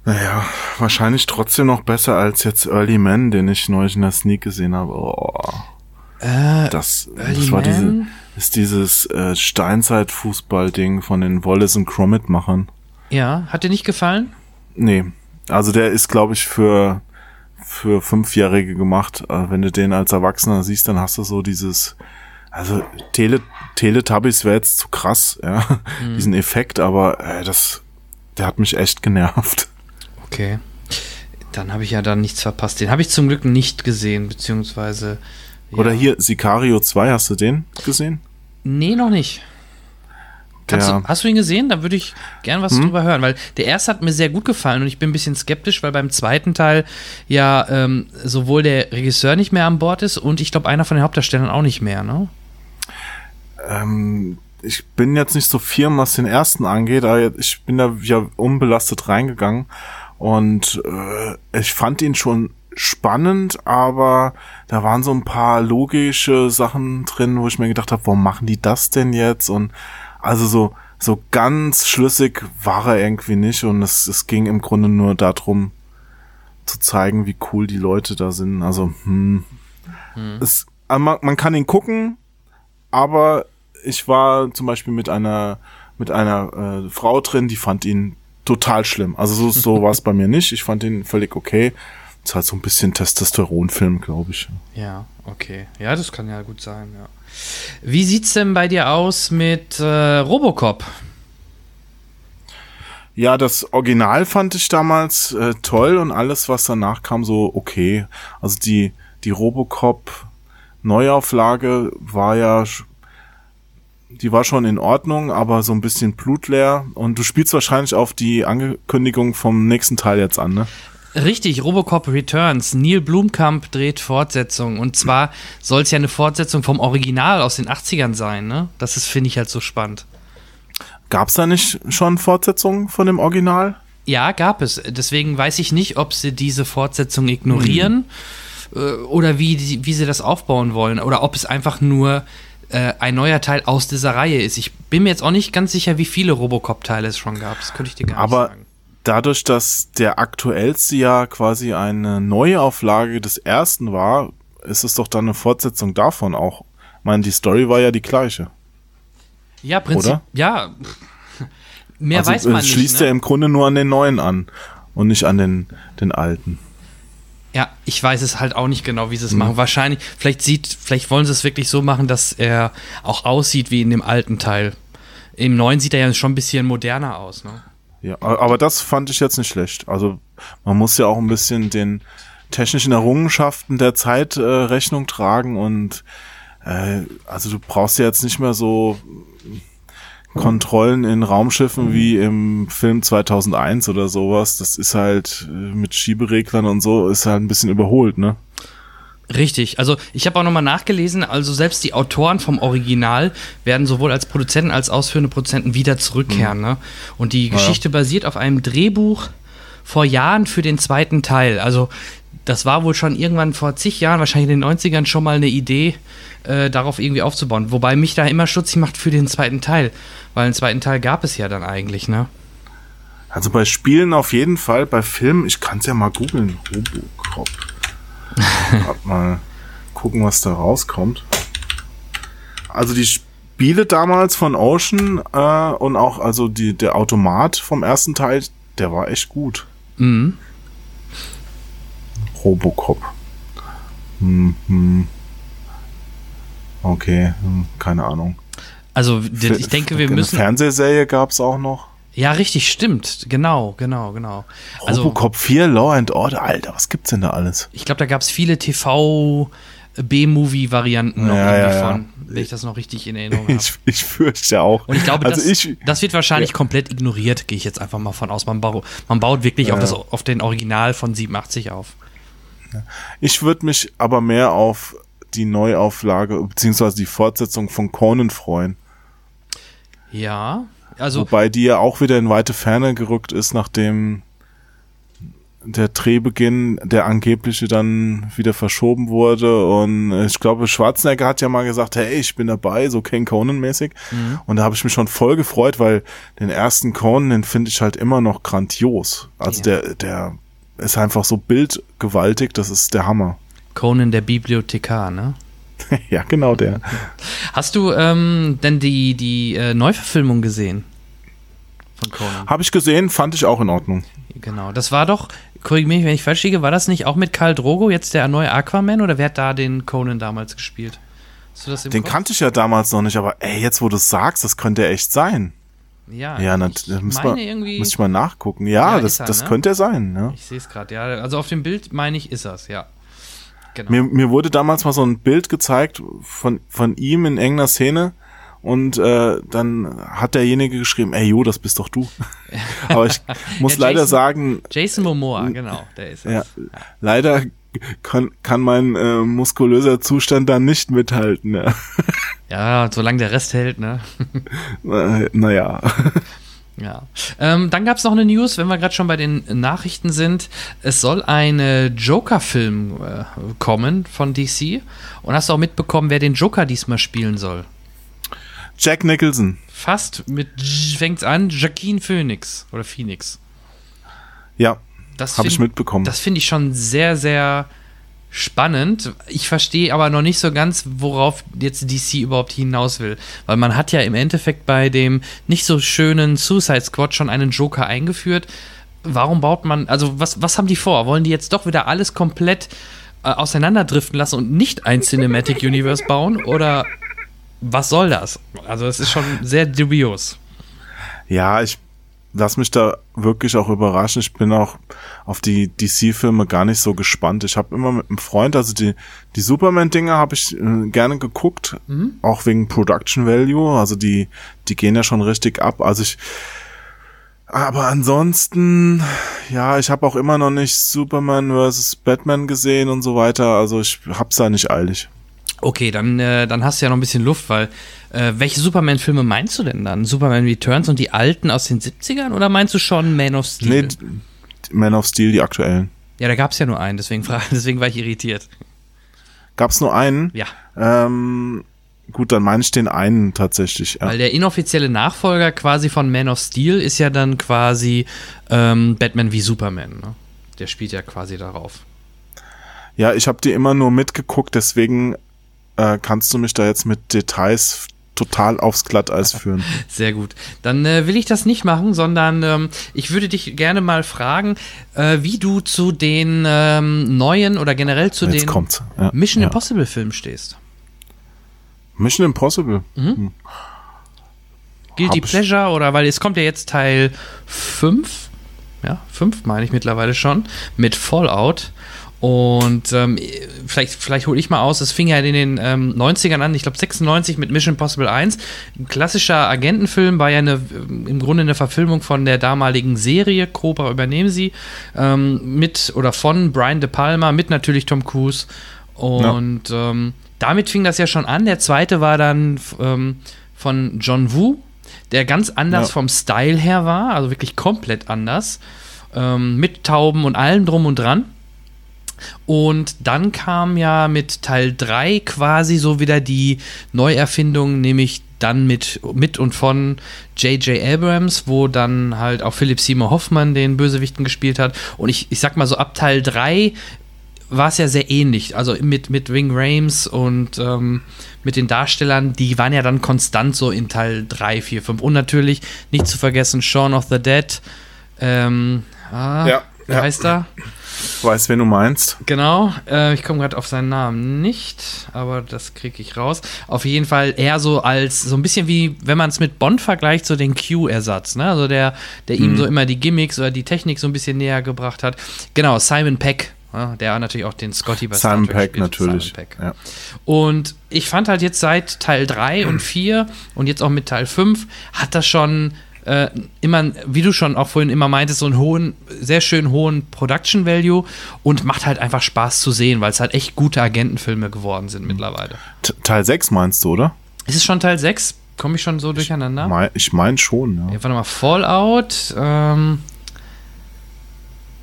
[SPEAKER 1] Naja, wahrscheinlich trotzdem noch besser als jetzt Early Man, den ich neulich in der Sneak gesehen habe. Oh. das,
[SPEAKER 2] Early
[SPEAKER 1] das war diese,
[SPEAKER 2] Man?
[SPEAKER 1] Ist dieses äh, Steinzeit-Fußball-Ding von den Wallace und Gromit-Machern.
[SPEAKER 2] Ja, hat dir nicht gefallen?
[SPEAKER 1] Nee, also der ist, glaube ich, für für Fünfjährige gemacht. Äh, wenn du den als Erwachsener siehst, dann hast du so dieses, also Tele Teletubbies wäre jetzt zu krass, ja, diesen Effekt, aber äh, das, der hat mich echt genervt.
[SPEAKER 2] Okay. Dann habe ich ja dann nichts verpasst. Den habe ich zum Glück nicht gesehen, beziehungsweise. Ja.
[SPEAKER 1] Oder hier Sicario 2, hast du den gesehen?
[SPEAKER 2] Nee, noch nicht.
[SPEAKER 1] Der-
[SPEAKER 2] du, hast du ihn gesehen? Da würde ich gern was drüber hören, weil der erste hat mir sehr gut gefallen und ich bin ein bisschen skeptisch, weil beim zweiten Teil ja ähm, sowohl der Regisseur nicht mehr an Bord ist und ich glaube einer von den Hauptdarstellern auch nicht mehr, ne?
[SPEAKER 1] Ähm, ich bin jetzt nicht so firm, was den ersten angeht, aber ich bin da ja unbelastet reingegangen und äh, ich fand ihn schon spannend, aber da waren so ein paar logische Sachen drin, wo ich mir gedacht habe, warum machen die das denn jetzt? Und also so so ganz schlüssig war er irgendwie nicht und es, es ging im Grunde nur darum zu zeigen, wie cool die Leute da sind. Also hm, es, äh, man, man kann ihn gucken, aber ich war zum Beispiel mit einer mit einer äh, Frau drin, die fand ihn total schlimm. Also so, so [laughs] war es bei mir nicht. Ich fand ihn völlig okay. Ist halt so ein bisschen Testosteronfilm, glaube ich.
[SPEAKER 2] Ja, okay. Ja, das kann ja gut sein, ja. Wie sieht's denn bei dir aus mit äh, Robocop?
[SPEAKER 1] Ja, das Original fand ich damals äh, toll und alles, was danach kam, so okay. Also die die Robocop Neuauflage war ja die war schon in Ordnung, aber so ein bisschen blutleer. Und du spielst wahrscheinlich auf die Ankündigung vom nächsten Teil jetzt an, ne?
[SPEAKER 2] Richtig, Robocop Returns. Neil Blumkamp dreht Fortsetzung. Und zwar soll es ja eine Fortsetzung vom Original aus den 80ern sein, ne? Das ist, finde ich, halt so spannend.
[SPEAKER 1] Gab's da nicht schon Fortsetzungen von dem Original?
[SPEAKER 2] Ja, gab es. Deswegen weiß ich nicht, ob sie diese Fortsetzung ignorieren äh, oder wie, wie sie das aufbauen wollen. Oder ob es einfach nur äh, ein neuer Teil aus dieser Reihe ist. Ich bin mir jetzt auch nicht ganz sicher, wie viele Robocop-Teile es schon gab. Das könnte ich dir gar
[SPEAKER 1] Aber
[SPEAKER 2] nicht sagen.
[SPEAKER 1] Dadurch, dass der aktuellste ja quasi eine Neuauflage des ersten war, ist es doch dann eine Fortsetzung davon auch. Ich meine, die Story war ja die gleiche.
[SPEAKER 2] Ja, Prinzip.
[SPEAKER 1] oder?
[SPEAKER 2] Ja. Mehr
[SPEAKER 1] also
[SPEAKER 2] weiß man
[SPEAKER 1] es
[SPEAKER 2] nicht.
[SPEAKER 1] schließt
[SPEAKER 2] ne?
[SPEAKER 1] ja im Grunde nur an den neuen an und nicht an den, den alten.
[SPEAKER 2] Ja, ich weiß es halt auch nicht genau, wie sie
[SPEAKER 1] Mhm.
[SPEAKER 2] es machen. Wahrscheinlich, vielleicht sieht, vielleicht wollen sie es wirklich so machen, dass er auch aussieht wie in dem alten Teil. Im neuen sieht er ja schon ein bisschen moderner aus, ne?
[SPEAKER 1] Ja, aber das fand ich jetzt nicht schlecht. Also man muss ja auch ein bisschen den technischen Errungenschaften der Zeit äh, Rechnung tragen und äh, also du brauchst ja jetzt nicht mehr so Kontrollen in Raumschiffen wie im Film 2001 oder sowas. Das ist halt äh, mit Schiebereglern und so ist halt ein bisschen überholt, ne?
[SPEAKER 2] Richtig. Also ich habe auch nochmal nachgelesen, also selbst die Autoren vom Original werden sowohl als Produzenten als ausführende Produzenten wieder zurückkehren. Ne? Und die Geschichte basiert auf einem Drehbuch vor Jahren für den zweiten Teil. Also das war wohl schon irgendwann vor zig Jahren, wahrscheinlich in den 90ern, schon mal eine Idee, äh, darauf irgendwie aufzubauen. Wobei mich da immer stutzig macht für den zweiten Teil. Weil einen zweiten Teil gab es ja dann eigentlich, ne?
[SPEAKER 1] Also bei Spielen auf jeden Fall, bei Filmen, ich kann es ja mal googeln. Robocop. [laughs] Mal gucken, was da rauskommt. Also die Spiele damals von Ocean äh, und auch also die, der Automat vom ersten Teil, der war echt gut.
[SPEAKER 2] Mhm.
[SPEAKER 1] Robocop. Hm, hm. Okay, hm, keine Ahnung.
[SPEAKER 2] Also ich denke, wir
[SPEAKER 1] Eine
[SPEAKER 2] müssen.
[SPEAKER 1] Fernsehserie gab's auch noch.
[SPEAKER 2] Ja, richtig, stimmt. Genau, genau, genau. Also
[SPEAKER 1] Robocop 4, Law and Order, Alter, was gibt's denn da alles?
[SPEAKER 2] Ich glaube, da gab es viele TV-B-Movie-Varianten noch
[SPEAKER 1] Ja,
[SPEAKER 2] irgendwie
[SPEAKER 1] ja, ja.
[SPEAKER 2] von, wenn ich das noch richtig in Erinnerung habe.
[SPEAKER 1] Ich, ich fürchte auch.
[SPEAKER 2] Und ich glaube,
[SPEAKER 1] also
[SPEAKER 2] das,
[SPEAKER 1] ich,
[SPEAKER 2] das wird wahrscheinlich komplett ignoriert, gehe ich jetzt einfach mal von aus. Man, bau, man baut wirklich auf, das, auf den Original von 87 auf.
[SPEAKER 1] ich würde mich aber mehr auf die Neuauflage beziehungsweise die Fortsetzung von Conan freuen.
[SPEAKER 2] Ja, also
[SPEAKER 1] Wobei die ja auch wieder in weite Ferne gerückt ist, nachdem der Drehbeginn, der angebliche dann wieder verschoben wurde. Und ich glaube, Schwarzenegger hat ja mal gesagt, hey, ich bin dabei, so King Conan-mäßig. Und da habe ich mich schon voll gefreut, weil den ersten Conan, den finde ich halt immer noch grandios. Also
[SPEAKER 2] Ja.
[SPEAKER 1] der, der ist einfach so bildgewaltig, das ist der Hammer.
[SPEAKER 2] Conan der Bibliothekar, ne? [laughs]
[SPEAKER 1] ja, genau der.
[SPEAKER 2] Hast du ähm, denn die, die äh, Neuverfilmung gesehen? Von Conan.
[SPEAKER 1] Habe ich gesehen, fand ich auch in Ordnung.
[SPEAKER 2] Genau. Das war doch, korrigiere mich, wenn ich falsch liege, war das nicht auch mit Karl Drogo, jetzt der neue Aquaman, oder wer hat da den Conan damals gespielt?
[SPEAKER 1] Den
[SPEAKER 2] Kopf?
[SPEAKER 1] kannte ich ja damals noch nicht, aber ey, jetzt wo du es sagst, das könnte echt sein.
[SPEAKER 2] Ja,
[SPEAKER 1] Ja, na,
[SPEAKER 2] ich
[SPEAKER 1] muss,
[SPEAKER 2] irgendwie.
[SPEAKER 1] muss ich mal nachgucken. Ja,
[SPEAKER 2] Ja,
[SPEAKER 1] das,
[SPEAKER 2] er,
[SPEAKER 1] das
[SPEAKER 2] ne?
[SPEAKER 1] könnte er sein. Ja.
[SPEAKER 2] Ich sehe es gerade, ja. Also auf dem Bild meine ich, ist das, ja. Genau.
[SPEAKER 1] Mir, mir wurde damals mal so ein Bild gezeigt von, von ihm in irgendeiner Szene und äh, dann hat derjenige geschrieben, ey Jo, das bist doch du. [laughs] Aber ich muss
[SPEAKER 2] Ja,
[SPEAKER 1] leider
[SPEAKER 2] Jason-
[SPEAKER 1] sagen,
[SPEAKER 2] Jason Momoa, genau, der ist
[SPEAKER 1] ja,
[SPEAKER 2] es.
[SPEAKER 1] leider kann, kann mein äh, muskulöser Zustand da nicht mithalten. Ja.
[SPEAKER 2] Ja, solange der Rest hält, ne? [laughs]
[SPEAKER 1] Äh, naja. [laughs]
[SPEAKER 2] Ja. Ähm, dann gab es noch eine News, wenn wir gerade schon bei den Nachrichten sind. Es soll ein äh, Joker-Film äh, kommen von DC. Und hast du auch mitbekommen, wer den Joker diesmal spielen soll?
[SPEAKER 1] Jack Nicholson.
[SPEAKER 2] Fast mit fängt's an, Joaquin Phoenix oder Phoenix.
[SPEAKER 1] Ja,
[SPEAKER 2] Das
[SPEAKER 1] habe ich mitbekommen.
[SPEAKER 2] Das finde ich schon sehr, sehr spannend. Ich verstehe aber noch nicht so ganz, worauf jetzt DC überhaupt hinaus will. Weil man hat ja im Endeffekt bei dem nicht so schönen Suicide Squad schon einen Joker eingeführt. Warum baut man, also was, was haben die vor? Wollen die jetzt doch wieder alles komplett äh, auseinanderdriften lassen und nicht ein Cinematic Universe bauen? Oder was soll das? Also es ist schon sehr dubios.
[SPEAKER 1] Ja, ich lass mich da wirklich auch überraschen. Ich bin auch auf die DC-Filme gar nicht so gespannt. Ich habe immer mit einem Freund, also die, die Superman-Dinger habe ich äh, gerne geguckt, auch wegen Production Value. Also die, die gehen ja schon richtig ab. Also ich, aber ansonsten, ja, ich habe auch immer noch nicht Superman vs. Batman gesehen und so weiter. Also ich hab's da nicht eilig.
[SPEAKER 2] Okay, dann, äh, dann hast du ja noch ein bisschen Luft, weil äh, welche Superman-Filme meinst du denn dann? Superman Returns und die alten aus den 70ern oder meinst du schon Man of Steel?
[SPEAKER 1] Nee, Man of Steel, die aktuellen.
[SPEAKER 2] ja, da gab es ja nur einen, deswegen, [laughs] deswegen war ich irritiert.
[SPEAKER 1] Gab's nur einen?
[SPEAKER 2] Ja,
[SPEAKER 1] Ähm, gut, dann meine ich den einen tatsächlich. Ja.
[SPEAKER 2] weil der inoffizielle Nachfolger quasi von Man of Steel ist ja dann quasi ähm, Batman wie Superman. Ne? Der spielt ja quasi darauf.
[SPEAKER 1] Ja, ich habe die immer nur mitgeguckt, deswegen äh, kannst du mich da jetzt mit Details total aufs Glatteis [laughs] führen.
[SPEAKER 2] Sehr gut. Dann äh, will ich das nicht machen, sondern ähm, ich würde dich gerne mal fragen, äh, wie du zu den ähm, neuen oder generell zu
[SPEAKER 1] Jetzt
[SPEAKER 2] den
[SPEAKER 1] kommt's. Ja,
[SPEAKER 2] Mission
[SPEAKER 1] ja.
[SPEAKER 2] Impossible Filmen stehst.
[SPEAKER 1] Mission Impossible.
[SPEAKER 2] Guilty
[SPEAKER 1] Hab ich.
[SPEAKER 2] Pleasure oder weil es kommt ja jetzt Teil 5, ja, 5 meine ich mittlerweile schon, mit Fallout. Und ähm, vielleicht, vielleicht hole ich mal aus, es fing ja in den ähm, 90ern an, ich glaube 96 mit Mission Impossible 1. Ein klassischer Agentenfilm war ja eine, ähm, im Grunde eine Verfilmung von der damaligen Serie, Cobra übernehmen sie, ähm, mit oder von Brian De Palma, mit natürlich Tom Cruise. Und ähm, damit fing das ja schon an. Der zweite war dann ähm, von John Woo, der ganz anders
[SPEAKER 1] Ja.
[SPEAKER 2] vom Style her war, also wirklich komplett anders. Ähm, mit Tauben und allem drum und dran. Und dann kam ja mit Teil 3 quasi so wieder die Neuerfindung, nämlich dann mit, mit und von J.J. Abrams, wo dann halt auch Philipp Seymour Hoffmann den Bösewichten gespielt hat. Und ich, ich sag mal so, ab Teil 3 war es ja sehr ähnlich. Also mit, mit Wing Rames und ähm, mit den Darstellern, die waren ja dann konstant so in Teil 3, 4, 5. Und natürlich nicht zu vergessen Shaun of the Dead. Ähm, ah,
[SPEAKER 1] Ja,
[SPEAKER 2] wie
[SPEAKER 1] ja.
[SPEAKER 2] heißt er?
[SPEAKER 1] Weiß, wen du meinst.
[SPEAKER 2] Genau, äh, ich komme gerade auf seinen Namen nicht, aber das kriege ich raus. Auf jeden Fall eher so als, so ein bisschen wie, wenn man es mit Bond vergleicht, so den Q-Ersatz, ne? Also der, der ihm so immer die Gimmicks oder die Technik so ein bisschen näher gebracht hat. Genau, Simon Peck, ja, der natürlich auch den Scotty bei Star
[SPEAKER 1] Simon
[SPEAKER 2] Trek
[SPEAKER 1] Peck
[SPEAKER 2] spielt.
[SPEAKER 1] natürlich.
[SPEAKER 2] Simon Peck.
[SPEAKER 1] Ja.
[SPEAKER 2] Und ich fand halt jetzt seit Teil 3 und 4 und jetzt auch mit Teil 5 hat das schon äh, immer, wie du schon auch vorhin immer meintest, so einen hohen, sehr schön hohen Production Value und macht halt einfach Spaß zu sehen, weil es halt echt gute Agentenfilme geworden sind mittlerweile.
[SPEAKER 1] T Teil 6 meinst du, oder?
[SPEAKER 2] Ist es schon Teil 6? Komme ich schon so durcheinander?
[SPEAKER 1] Ich meine schon, ja.
[SPEAKER 2] Ja, warte mal, Fallout. Ähm,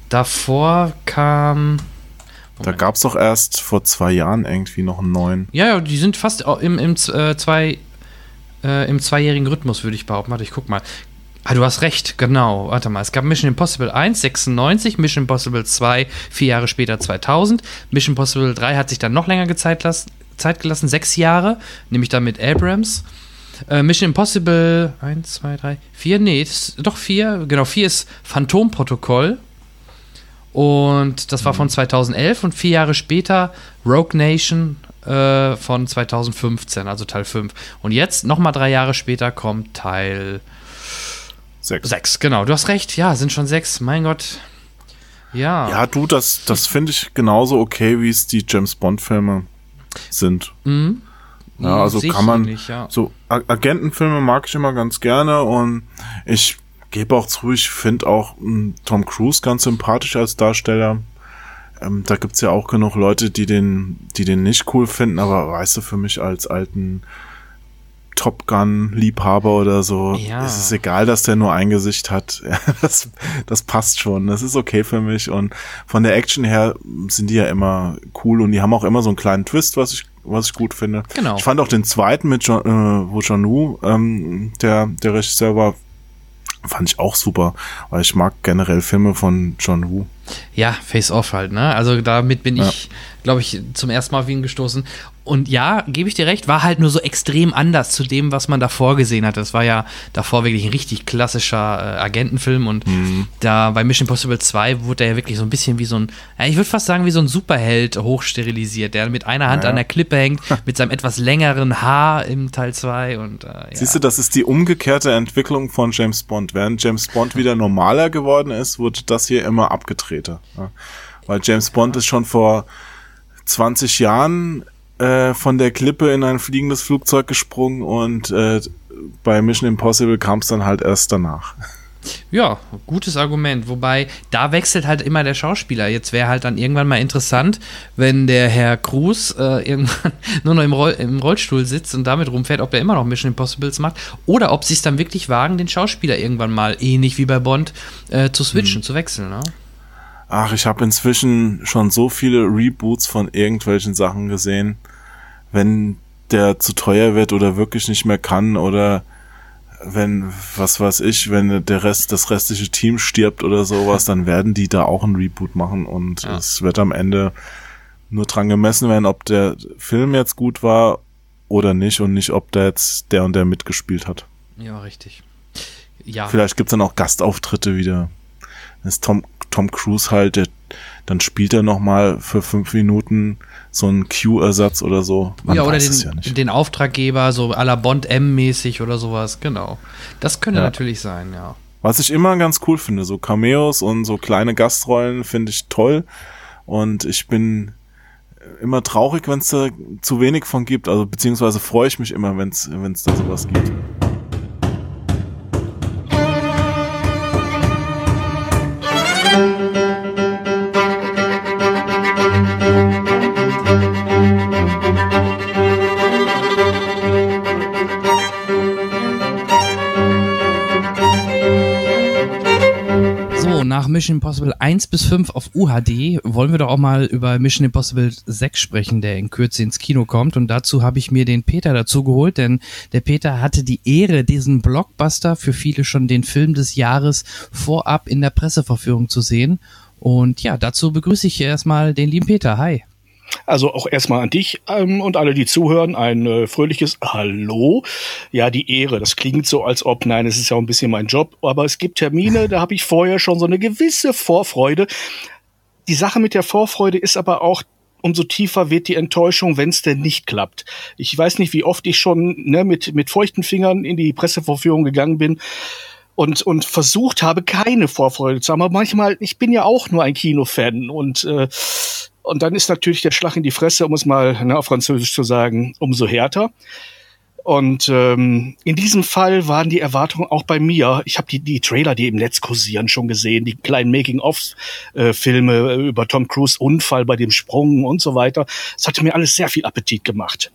[SPEAKER 2] davor kam.
[SPEAKER 1] Da gab's doch erst vor zwei Jahren irgendwie noch einen neuen.
[SPEAKER 2] Ja, ja, die sind fast im, im, äh, zwei, äh, im zweijährigen Rhythmus, würde ich behaupten. Warte, ich guck mal. Ah, du hast recht, genau. Warte mal, es gab Mission Impossible 1, 96, Mission Impossible 2, vier Jahre später 2000. Mission Impossible 3 hat sich dann noch länger Zeit, las- Zeit gelassen, sechs Jahre, nämlich dann mit Abrams. Äh, Mission Impossible 1, 2, 3, 4, nee, doch 4, genau, 4 ist Phantom-Protokoll. Und das war von 2011 und vier Jahre später Rogue Nation äh, von 2015, also Teil 5. Und jetzt, nochmal drei Jahre später, kommt Teil
[SPEAKER 1] Sechs.
[SPEAKER 2] 6. Genau, du hast recht. Ja, sind schon sechs. Mein Gott. Ja.
[SPEAKER 1] Ja, du, das, das finde ich genauso okay, wie es die James Bond-Filme sind.
[SPEAKER 2] Mhm.
[SPEAKER 1] Ja, also kann man, nicht, ja. so Agentenfilme mag ich immer ganz gerne und ich gebe auch zu, ich finde auch hm, Tom Cruise ganz sympathisch als Darsteller. Ähm, da gibt's ja auch genug Leute, die den, die den nicht cool finden, aber weißt du, für mich als alten Top Gun-Liebhaber oder so, ja. ist es egal, dass der nur ein Gesicht hat. [laughs] das, das passt schon. Das ist okay für mich. Und von der Action her sind die ja immer cool und die haben auch immer so einen kleinen Twist, was ich, was ich gut finde. Genau. Ich fand auch den zweiten mit John, äh, wo John Woo, ähm, der, der Regisseur war, fand ich auch super, weil ich mag generell Filme von John Woo.
[SPEAKER 2] Ja, Face Off halt, ne? Also damit bin ja. ich, glaube ich, zum ersten Mal auf ihn gestoßen. Und ja, gebe ich dir recht, war halt nur so extrem anders zu dem, was man davor gesehen hat. Das war ja davor wirklich ein richtig klassischer äh, Agentenfilm und mhm. da bei Mission Impossible 2 wurde er ja wirklich so ein bisschen wie so ein, ja, ich würde fast sagen, wie so ein Superheld hochsterilisiert, der mit einer Hand ja. an der Klippe hängt, [laughs] mit seinem etwas längeren Haar im Teil 2 und äh, ja.
[SPEAKER 1] Siehst du, das ist die umgekehrte Entwicklung von James Bond. Während James Bond wieder normaler geworden ist, wurde das hier immer abgedrehter. Weil James Bond ist schon vor 20 Jahren äh, von der Klippe in ein fliegendes Flugzeug gesprungen und äh, bei Mission Impossible kam es dann halt erst danach. [laughs]
[SPEAKER 2] Ja, gutes Argument. Wobei, da wechselt halt immer der Schauspieler. Jetzt wäre halt dann irgendwann mal interessant, wenn der Herr Cruz äh, [laughs] irgendwann nur noch im, Roll im, Rollstuhl sitzt und damit rumfährt, ob er immer noch Mission Impossibles macht oder ob sie es dann wirklich wagen, den Schauspieler irgendwann mal ähnlich wie bei Bond äh, zu switchen, hm. zu wechseln. Ne?
[SPEAKER 1] Ach, ich habe inzwischen schon so viele Reboots von irgendwelchen Sachen gesehen. Wenn der zu teuer wird oder wirklich nicht mehr kann oder wenn, was weiß ich, wenn der Rest, das restliche Team stirbt oder sowas, dann werden die da auch ein Reboot machen und ja. es wird am Ende nur dran gemessen werden, ob der Film jetzt gut war oder nicht und nicht, ob der jetzt der und der mitgespielt hat.
[SPEAKER 2] Ja, richtig. Ja.
[SPEAKER 1] Vielleicht gibt's dann auch Gastauftritte wieder. Das ist Tom, Tom Cruise halt, der, dann spielt er noch mal für fünf Minuten so einen Q-Ersatz oder so.
[SPEAKER 2] Man ja, oder den, ja den, Auftraggeber, so à la Bond M-mäßig oder sowas, genau. Das könnte ja. natürlich sein, ja.
[SPEAKER 1] Was ich immer ganz cool finde, so Cameos und so kleine Gastrollen finde ich toll. Und ich bin immer traurig, wenn es da zu wenig von gibt. Also beziehungsweise freue ich mich immer, wenn es da sowas gibt. Thank you.
[SPEAKER 2] Mission Impossible 1 bis 5 auf UHD wollen wir doch auch mal über Mission Impossible 6 sprechen, der in Kürze ins Kino kommt. Und dazu habe ich mir den Peter dazu geholt, denn der Peter hatte die Ehre, diesen Blockbuster, für viele schon den Film des Jahres, vorab in der Presseverführung zu sehen. Und ja, dazu begrüße ich erstmal den lieben Peter. Hi.
[SPEAKER 5] Also auch erstmal an dich ähm, und alle, die zuhören, ein äh, fröhliches Hallo. Ja, die Ehre, das klingt so, als ob, nein, es ist ja auch ein bisschen mein Job, aber es gibt Termine, [laughs] da habe ich vorher schon so eine gewisse Vorfreude. Die Sache mit der Vorfreude ist aber auch, umso tiefer wird die Enttäuschung, wenn es denn nicht klappt. Ich weiß nicht, wie oft ich schon ne, mit, mit feuchten Fingern in die Pressevorführung gegangen bin und, und versucht habe, keine Vorfreude zu haben. Aber manchmal, ich bin ja auch nur ein Kinofan und äh, und dann ist natürlich der Schlag in die Fresse, um es mal ne, auf Französisch zu sagen, umso härter. Und ähm, in diesem Fall waren die Erwartungen auch bei mir. Ich habe die, die Trailer, die im Netz kursieren, schon gesehen, die kleinen Making-of-Filme äh, über Tom Cruise Unfall bei dem Sprung und so weiter. Es hatte mir alles sehr viel Appetit gemacht.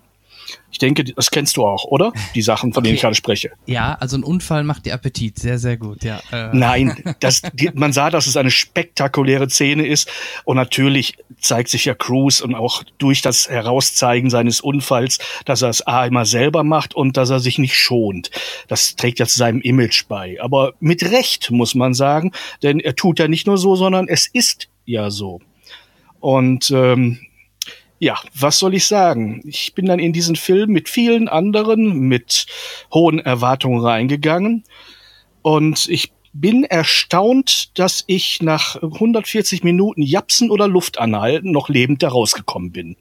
[SPEAKER 5] Ich denke, das kennst du auch, oder? Die Sachen, von okay. denen ich gerade spreche.
[SPEAKER 2] Ja, also ein Unfall macht dir Appetit. Sehr, sehr gut, ja.
[SPEAKER 5] Äh. Nein, [laughs] das, die, man sah, dass es eine spektakuläre Szene ist. Und natürlich zeigt sich ja Cruz und auch durch das Herauszeigen seines Unfalls, dass er es A immer selber macht und dass er sich nicht schont. Das trägt ja zu seinem Image bei. Aber mit Recht, muss man sagen. Denn er tut ja nicht nur so, sondern es ist ja so. Und ähm, ja, was soll ich sagen? Ich bin dann in diesen Film mit vielen anderen, mit hohen Erwartungen reingegangen. Und ich bin erstaunt, dass ich nach 140 Minuten Japsen oder Luft anhalten noch lebend da rausgekommen bin.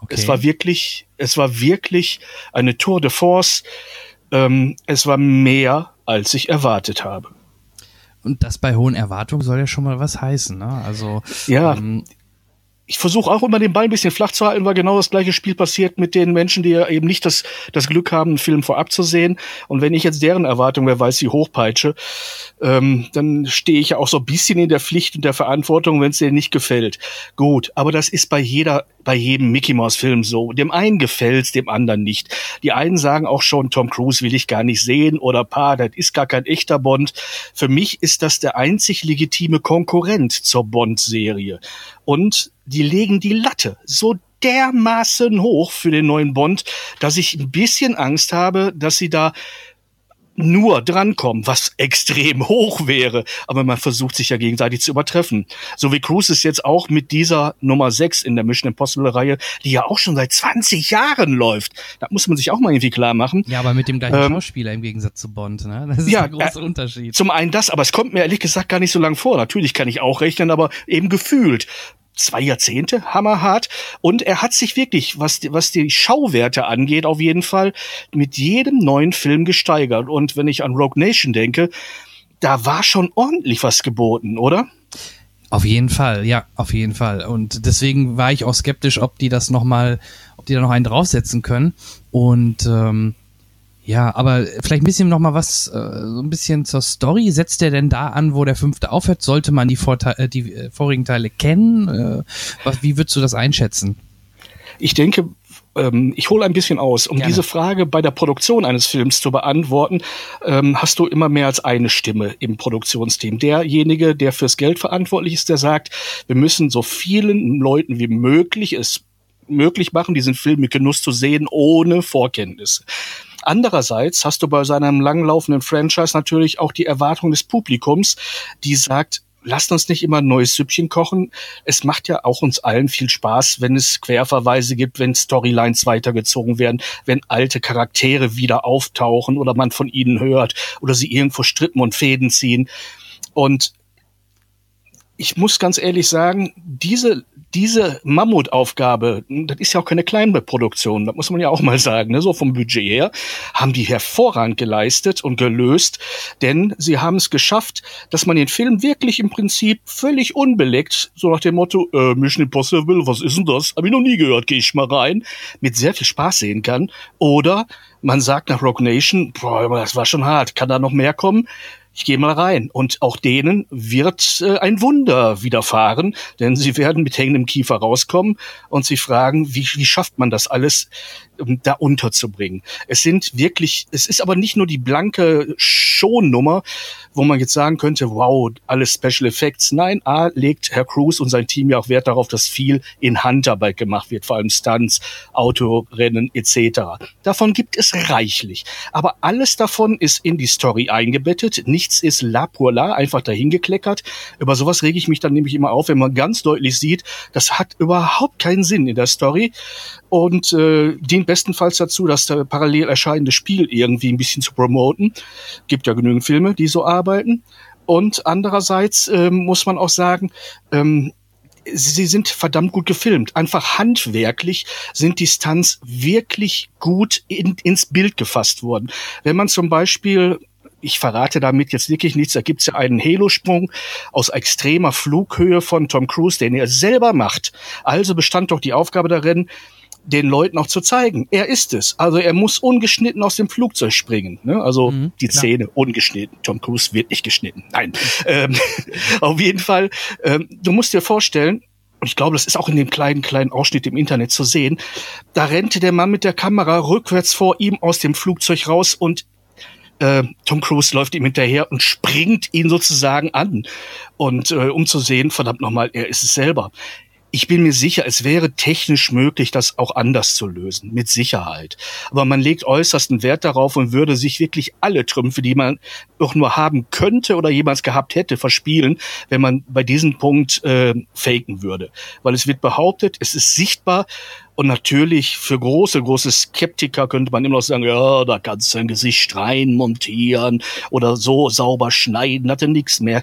[SPEAKER 5] Okay. Es war wirklich, es war wirklich eine Tour de Force. Ähm, es war mehr, als ich erwartet habe.
[SPEAKER 2] Und das bei hohen Erwartungen soll ja schon mal was heißen, ne? Also
[SPEAKER 5] ja, ähm, ich versuche auch immer den Ball ein bisschen flach zu halten, weil genau das gleiche Spiel passiert mit den Menschen, die ja eben nicht das, das Glück haben, einen Film vorab zu sehen. Und wenn ich jetzt deren Erwartung, wer weiß, wie hochpeitsche, ähm, dann stehe ich ja auch so ein bisschen in der Pflicht und der Verantwortung, wenn es denen nicht gefällt. Gut, aber das ist bei jeder, bei jedem Mickey Mouse Film so. Dem einen gefällt's, dem anderen nicht. Die einen sagen auch schon, Tom Cruise will ich gar nicht sehen oder Pa, das ist gar kein echter Bond. Für mich ist das der einzig legitime Konkurrent zur Bond-Serie. Und die legen die Latte so dermaßen hoch für den neuen Bond, dass ich ein bisschen Angst habe, dass sie da nur drankommen, was extrem hoch wäre. Aber man versucht sich ja gegenseitig zu übertreffen. So wie Cruise ist jetzt auch mit dieser Nummer 6 in der Mission Impossible Reihe, die ja auch schon seit 20 Jahren läuft. Da muss man sich auch mal irgendwie klar machen.
[SPEAKER 2] Ja, aber mit dem gleichen ähm, Schauspieler im Gegensatz zu Bond, ne? Das ist ja, der große äh, Unterschied.
[SPEAKER 5] Zum einen das, aber es kommt mir ehrlich gesagt gar nicht so lang vor. Natürlich kann ich auch rechnen, aber eben gefühlt zwei Jahrzehnte hammerhart. Und er hat sich wirklich, was, die, was die Schauwerte angeht, auf jeden Fall mit jedem neuen Film gesteigert. Und wenn ich an Rogue Nation denke, da war schon ordentlich was geboten, oder?
[SPEAKER 2] Auf jeden Fall, ja, auf jeden Fall. Und deswegen war ich auch skeptisch, ob die das noch mal, ob die da noch einen draufsetzen können. Und ähm, ja, aber vielleicht ein bisschen noch mal was, äh, so ein bisschen zur Story. Setzt der denn da an, wo der fünfte aufhört? Sollte man die, Vorteile, äh, die äh, vorigen Teile kennen? Äh, was, wie würdest du das einschätzen?
[SPEAKER 5] Ich denke, ähm, ich hole ein bisschen aus. Um Gerne. diese Frage bei der Produktion eines Films zu beantworten, ähm, hast du immer mehr als eine Stimme im Produktionsteam. Derjenige, der fürs Geld verantwortlich ist, der sagt, wir müssen so vielen Leuten wie möglich es möglich machen, diesen Film mit Genuss zu sehen, ohne Vorkenntnisse. Andererseits hast du bei seinem langlaufenden Franchise natürlich auch die Erwartung des Publikums, die sagt, lasst uns nicht immer ein neues Süppchen kochen. Es macht ja auch uns allen viel Spaß, wenn es Querverweise gibt, wenn Storylines weitergezogen werden, wenn alte Charaktere wieder auftauchen oder man von ihnen hört oder sie irgendwo Strippen und Fäden ziehen. Und ich muss ganz ehrlich sagen, diese diese Mammutaufgabe, das ist ja auch keine Kleinproduktion, das muss man ja auch mal sagen, ne, so vom Budget her, haben die hervorragend geleistet und gelöst, denn sie haben es geschafft, dass man den Film wirklich im Prinzip völlig unbeleckt, so nach dem Motto, äh, Mission Impossible, was ist denn das? Hab ich noch nie gehört, gehe ich mal rein, mit sehr viel Spaß sehen kann. Oder man sagt nach Rock Nation, boah, das war schon hart, kann da noch mehr kommen? Ich gehe mal rein. Und auch denen wird äh, ein Wunder widerfahren, denn sie werden mit hängendem Kiefer rauskommen und sie fragen, wie, wie schafft man das alles um, da unterzubringen? Es sind wirklich, es ist aber nicht nur die blanke Shownummer, wo man jetzt sagen könnte, wow, alles Special Effects. Nein, A, legt Herr Cruz und sein Team ja auch Wert darauf, dass viel in Handarbeit gemacht wird, vor allem Stunts, Autorennen etc. Davon gibt es reichlich. Aber alles davon ist in die Story eingebettet. Nichts ist la pour la, einfach dahin gekleckert. Über sowas rege ich mich dann nämlich immer auf, wenn man ganz deutlich sieht, das hat überhaupt keinen Sinn in der Story und äh, dient bestenfalls dazu, das parallel erscheinende Spiel irgendwie ein bisschen zu promoten. Gibt ja genügend Filme, die so arbeiten. Und andererseits ähm, muss man auch sagen, ähm, sie sind verdammt gut gefilmt. Einfach handwerklich sind die Stunts wirklich gut in, ins Bild gefasst worden. Wenn man zum Beispiel ich verrate damit jetzt wirklich nichts. Da gibt's ja einen Halo-Sprung aus extremer Flughöhe von Tom Cruise, den er selber macht. Also bestand doch die Aufgabe darin, den Leuten auch zu zeigen. Er ist es. Also er muss ungeschnitten aus dem Flugzeug springen. Ne? Also mhm, die klar. Szene ungeschnitten. Tom Cruise wird nicht geschnitten. Nein. [laughs] ähm, auf jeden Fall. Ähm, du musst dir vorstellen, und ich glaube, das ist auch in dem kleinen, kleinen Ausschnitt im Internet zu sehen, da rennte der Mann mit der Kamera rückwärts vor ihm aus dem Flugzeug raus und äh, Tom Cruise läuft ihm hinterher und springt ihn sozusagen an. Und äh, um zu sehen, verdammt nochmal, er ist es selber. Ich bin mir sicher, es wäre technisch möglich, das auch anders zu lösen, mit Sicherheit. Aber man legt äußersten Wert darauf und würde sich wirklich alle Trümpfe, die man doch nur haben könnte oder jemals gehabt hätte, verspielen, wenn man bei diesem Punkt äh, faken würde. Weil es wird behauptet, es ist sichtbar und natürlich für große, große Skeptiker könnte man immer noch sagen, ja, da kannst du ein Gesicht reinmontieren oder so sauber schneiden, hatte nichts mehr.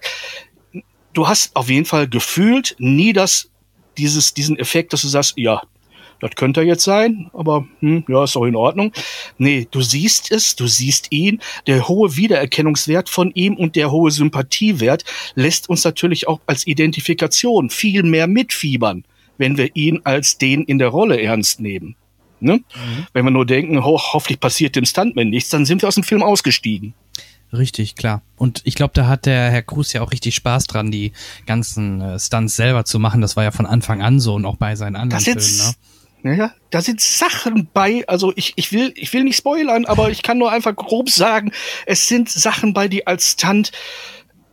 [SPEAKER 5] Du hast auf jeden Fall gefühlt nie das dieses, diesen Effekt, dass du sagst, ja, das könnte er jetzt sein, aber hm, ja, ist auch in Ordnung. Nee, du siehst es, du siehst ihn. Der hohe Wiedererkennungswert von ihm und der hohe Sympathiewert lässt uns natürlich auch als Identifikation viel mehr mitfiebern wenn wir ihn als den in der Rolle ernst nehmen. Ne? Mhm. Wenn wir nur denken, ho hoffentlich passiert dem Stuntman nichts, dann sind wir aus dem Film ausgestiegen.
[SPEAKER 2] Richtig, klar. Und ich glaube, da hat der Herr Cruz ja auch richtig Spaß dran, die ganzen äh, Stunts selber zu machen. Das war ja von Anfang an so und auch bei seinen anderen Filmen.
[SPEAKER 5] Ne? Ja, da sind Sachen bei, also ich, ich will, ich will nicht spoilern, aber ich kann nur einfach grob sagen, es sind Sachen bei, die als Stunt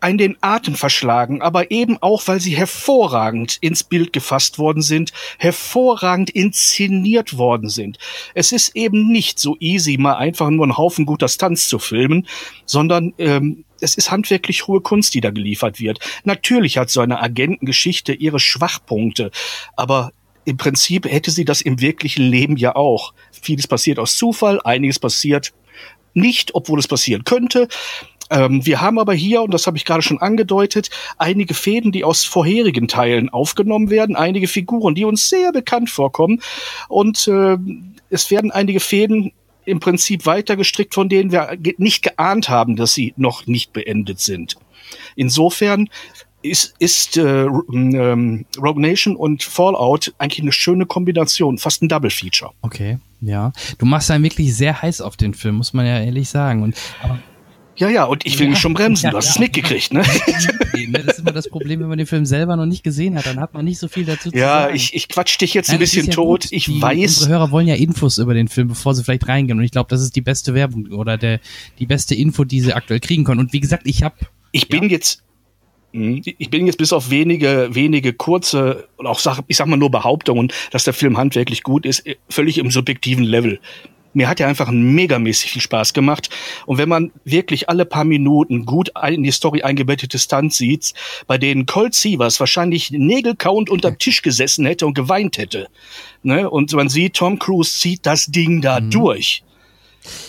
[SPEAKER 5] einen den Atem verschlagen, aber eben auch, weil sie hervorragend ins Bild gefasst worden sind, hervorragend inszeniert worden sind. Es ist eben nicht so easy, mal einfach nur einen Haufen guter Stunts zu filmen, sondern ähm, es ist handwerklich hohe Kunst, die da geliefert wird. Natürlich hat so eine Agentengeschichte ihre Schwachpunkte, aber im Prinzip hätte sie das im wirklichen Leben ja auch. Vieles passiert aus Zufall, einiges passiert nicht, obwohl es passieren könnte. Ähm, wir haben aber hier, und das habe ich gerade schon angedeutet, einige Fäden, die aus vorherigen Teilen aufgenommen werden, einige Figuren, die uns sehr bekannt vorkommen. Und äh, es werden einige Fäden im Prinzip weitergestrickt, von denen wir nicht geahnt haben, dass sie noch nicht beendet sind. Insofern ist, ist äh, ähm, Rogue Nation und Fallout eigentlich eine schöne Kombination, fast ein Double Feature.
[SPEAKER 2] Okay, ja. Du machst einen wirklich sehr heiß auf den Film, muss man ja ehrlich sagen. Und aber
[SPEAKER 5] ja, ja, und ich will ja, schon bremsen. du hast ja, es mitgekriegt, ne? [laughs]
[SPEAKER 2] ne? Das ist immer das Problem, wenn man den Film selber noch nicht gesehen hat, dann hat man nicht so viel dazu
[SPEAKER 5] zu ja, sagen. Ja, ich, ich quatsch dich jetzt Nein, ein bisschen tot. Gut. Ich
[SPEAKER 2] die,
[SPEAKER 5] weiß.
[SPEAKER 2] Unsere Hörer wollen ja Infos über den Film, bevor sie vielleicht reingehen. Und ich glaube, das ist die beste Werbung oder der, die beste Info, die sie aktuell kriegen können. Und wie gesagt, ich habe.
[SPEAKER 5] Ich bin jetzt. Hm, ich bin jetzt bis auf wenige, wenige kurze und auch ich sag mal nur Behauptungen, dass der Film handwerklich gut ist, völlig im subjektiven Level mir hat er einfach megamäßig viel Spaß gemacht. Und wenn man wirklich alle paar Minuten gut in die Story eingebettete Stunts sieht, bei denen Colt Sievers wahrscheinlich nägelkauend unterm Tisch gesessen hätte und geweint hätte. Ne? Und man sieht, Tom Cruise zieht das Ding da mhm. durch.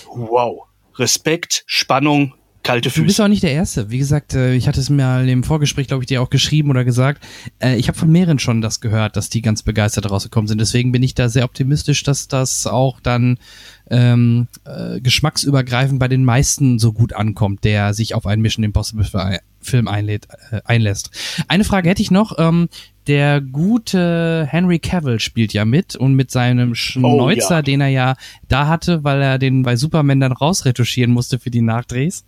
[SPEAKER 5] Wow. Respekt, Spannung, kalte Füße.
[SPEAKER 2] Du bist auch nicht der Erste. Wie gesagt, äh, ich hatte es mir im Vorgespräch, glaube ich, dir auch geschrieben oder gesagt. Äh, ich habe von mehreren schon das gehört, dass die ganz begeistert rausgekommen sind. Deswegen bin ich da sehr optimistisch, dass das auch dann ähm, äh, geschmacksübergreifend bei den meisten so gut ankommt, der sich auf einen Mission Impossible Film einlädt, äh, einlässt. Eine Frage hätte ich noch. Ähm, der gute Henry Cavill spielt ja mit und mit seinem Schnäuzer, oh, ja. den er ja da hatte, weil er den bei Superman dann rausretuschieren musste für die Nachdrehs.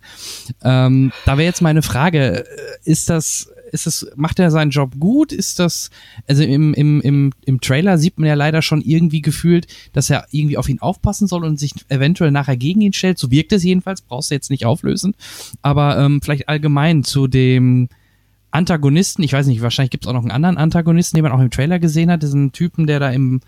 [SPEAKER 2] Ähm, da wäre jetzt meine Frage, äh, ist das ist es, macht er seinen Job gut? Ist das, also im, im, im, im Trailer sieht man ja leider schon irgendwie gefühlt, dass er irgendwie auf ihn aufpassen soll und sich eventuell nachher gegen ihn stellt. So wirkt es jedenfalls, brauchst du jetzt nicht auflösen. Aber ähm, vielleicht allgemein zu dem Antagonisten, ich weiß nicht, wahrscheinlich gibt es auch noch einen anderen Antagonisten, den man auch im Trailer gesehen hat, diesen Typen, der da im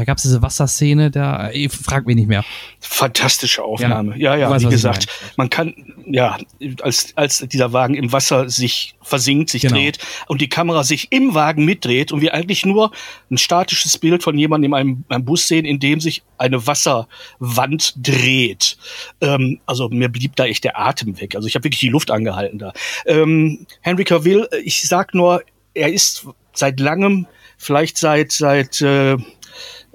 [SPEAKER 2] da gab es diese Wasserszene, da ich frag mich nicht mehr.
[SPEAKER 5] Fantastische Aufnahme. Ja, ja, ja wie gesagt, man kann ja als als dieser Wagen im Wasser sich versinkt, sich genau. dreht und die Kamera sich im Wagen mitdreht und wir eigentlich nur ein statisches Bild von jemandem in einem, einem Bus sehen, in dem sich eine Wasserwand dreht. Ähm, also mir blieb da echt der Atem weg. Also ich habe wirklich die Luft angehalten da. Ähm, Henry Cavill, ich sag nur, er ist seit langem, vielleicht seit seit äh,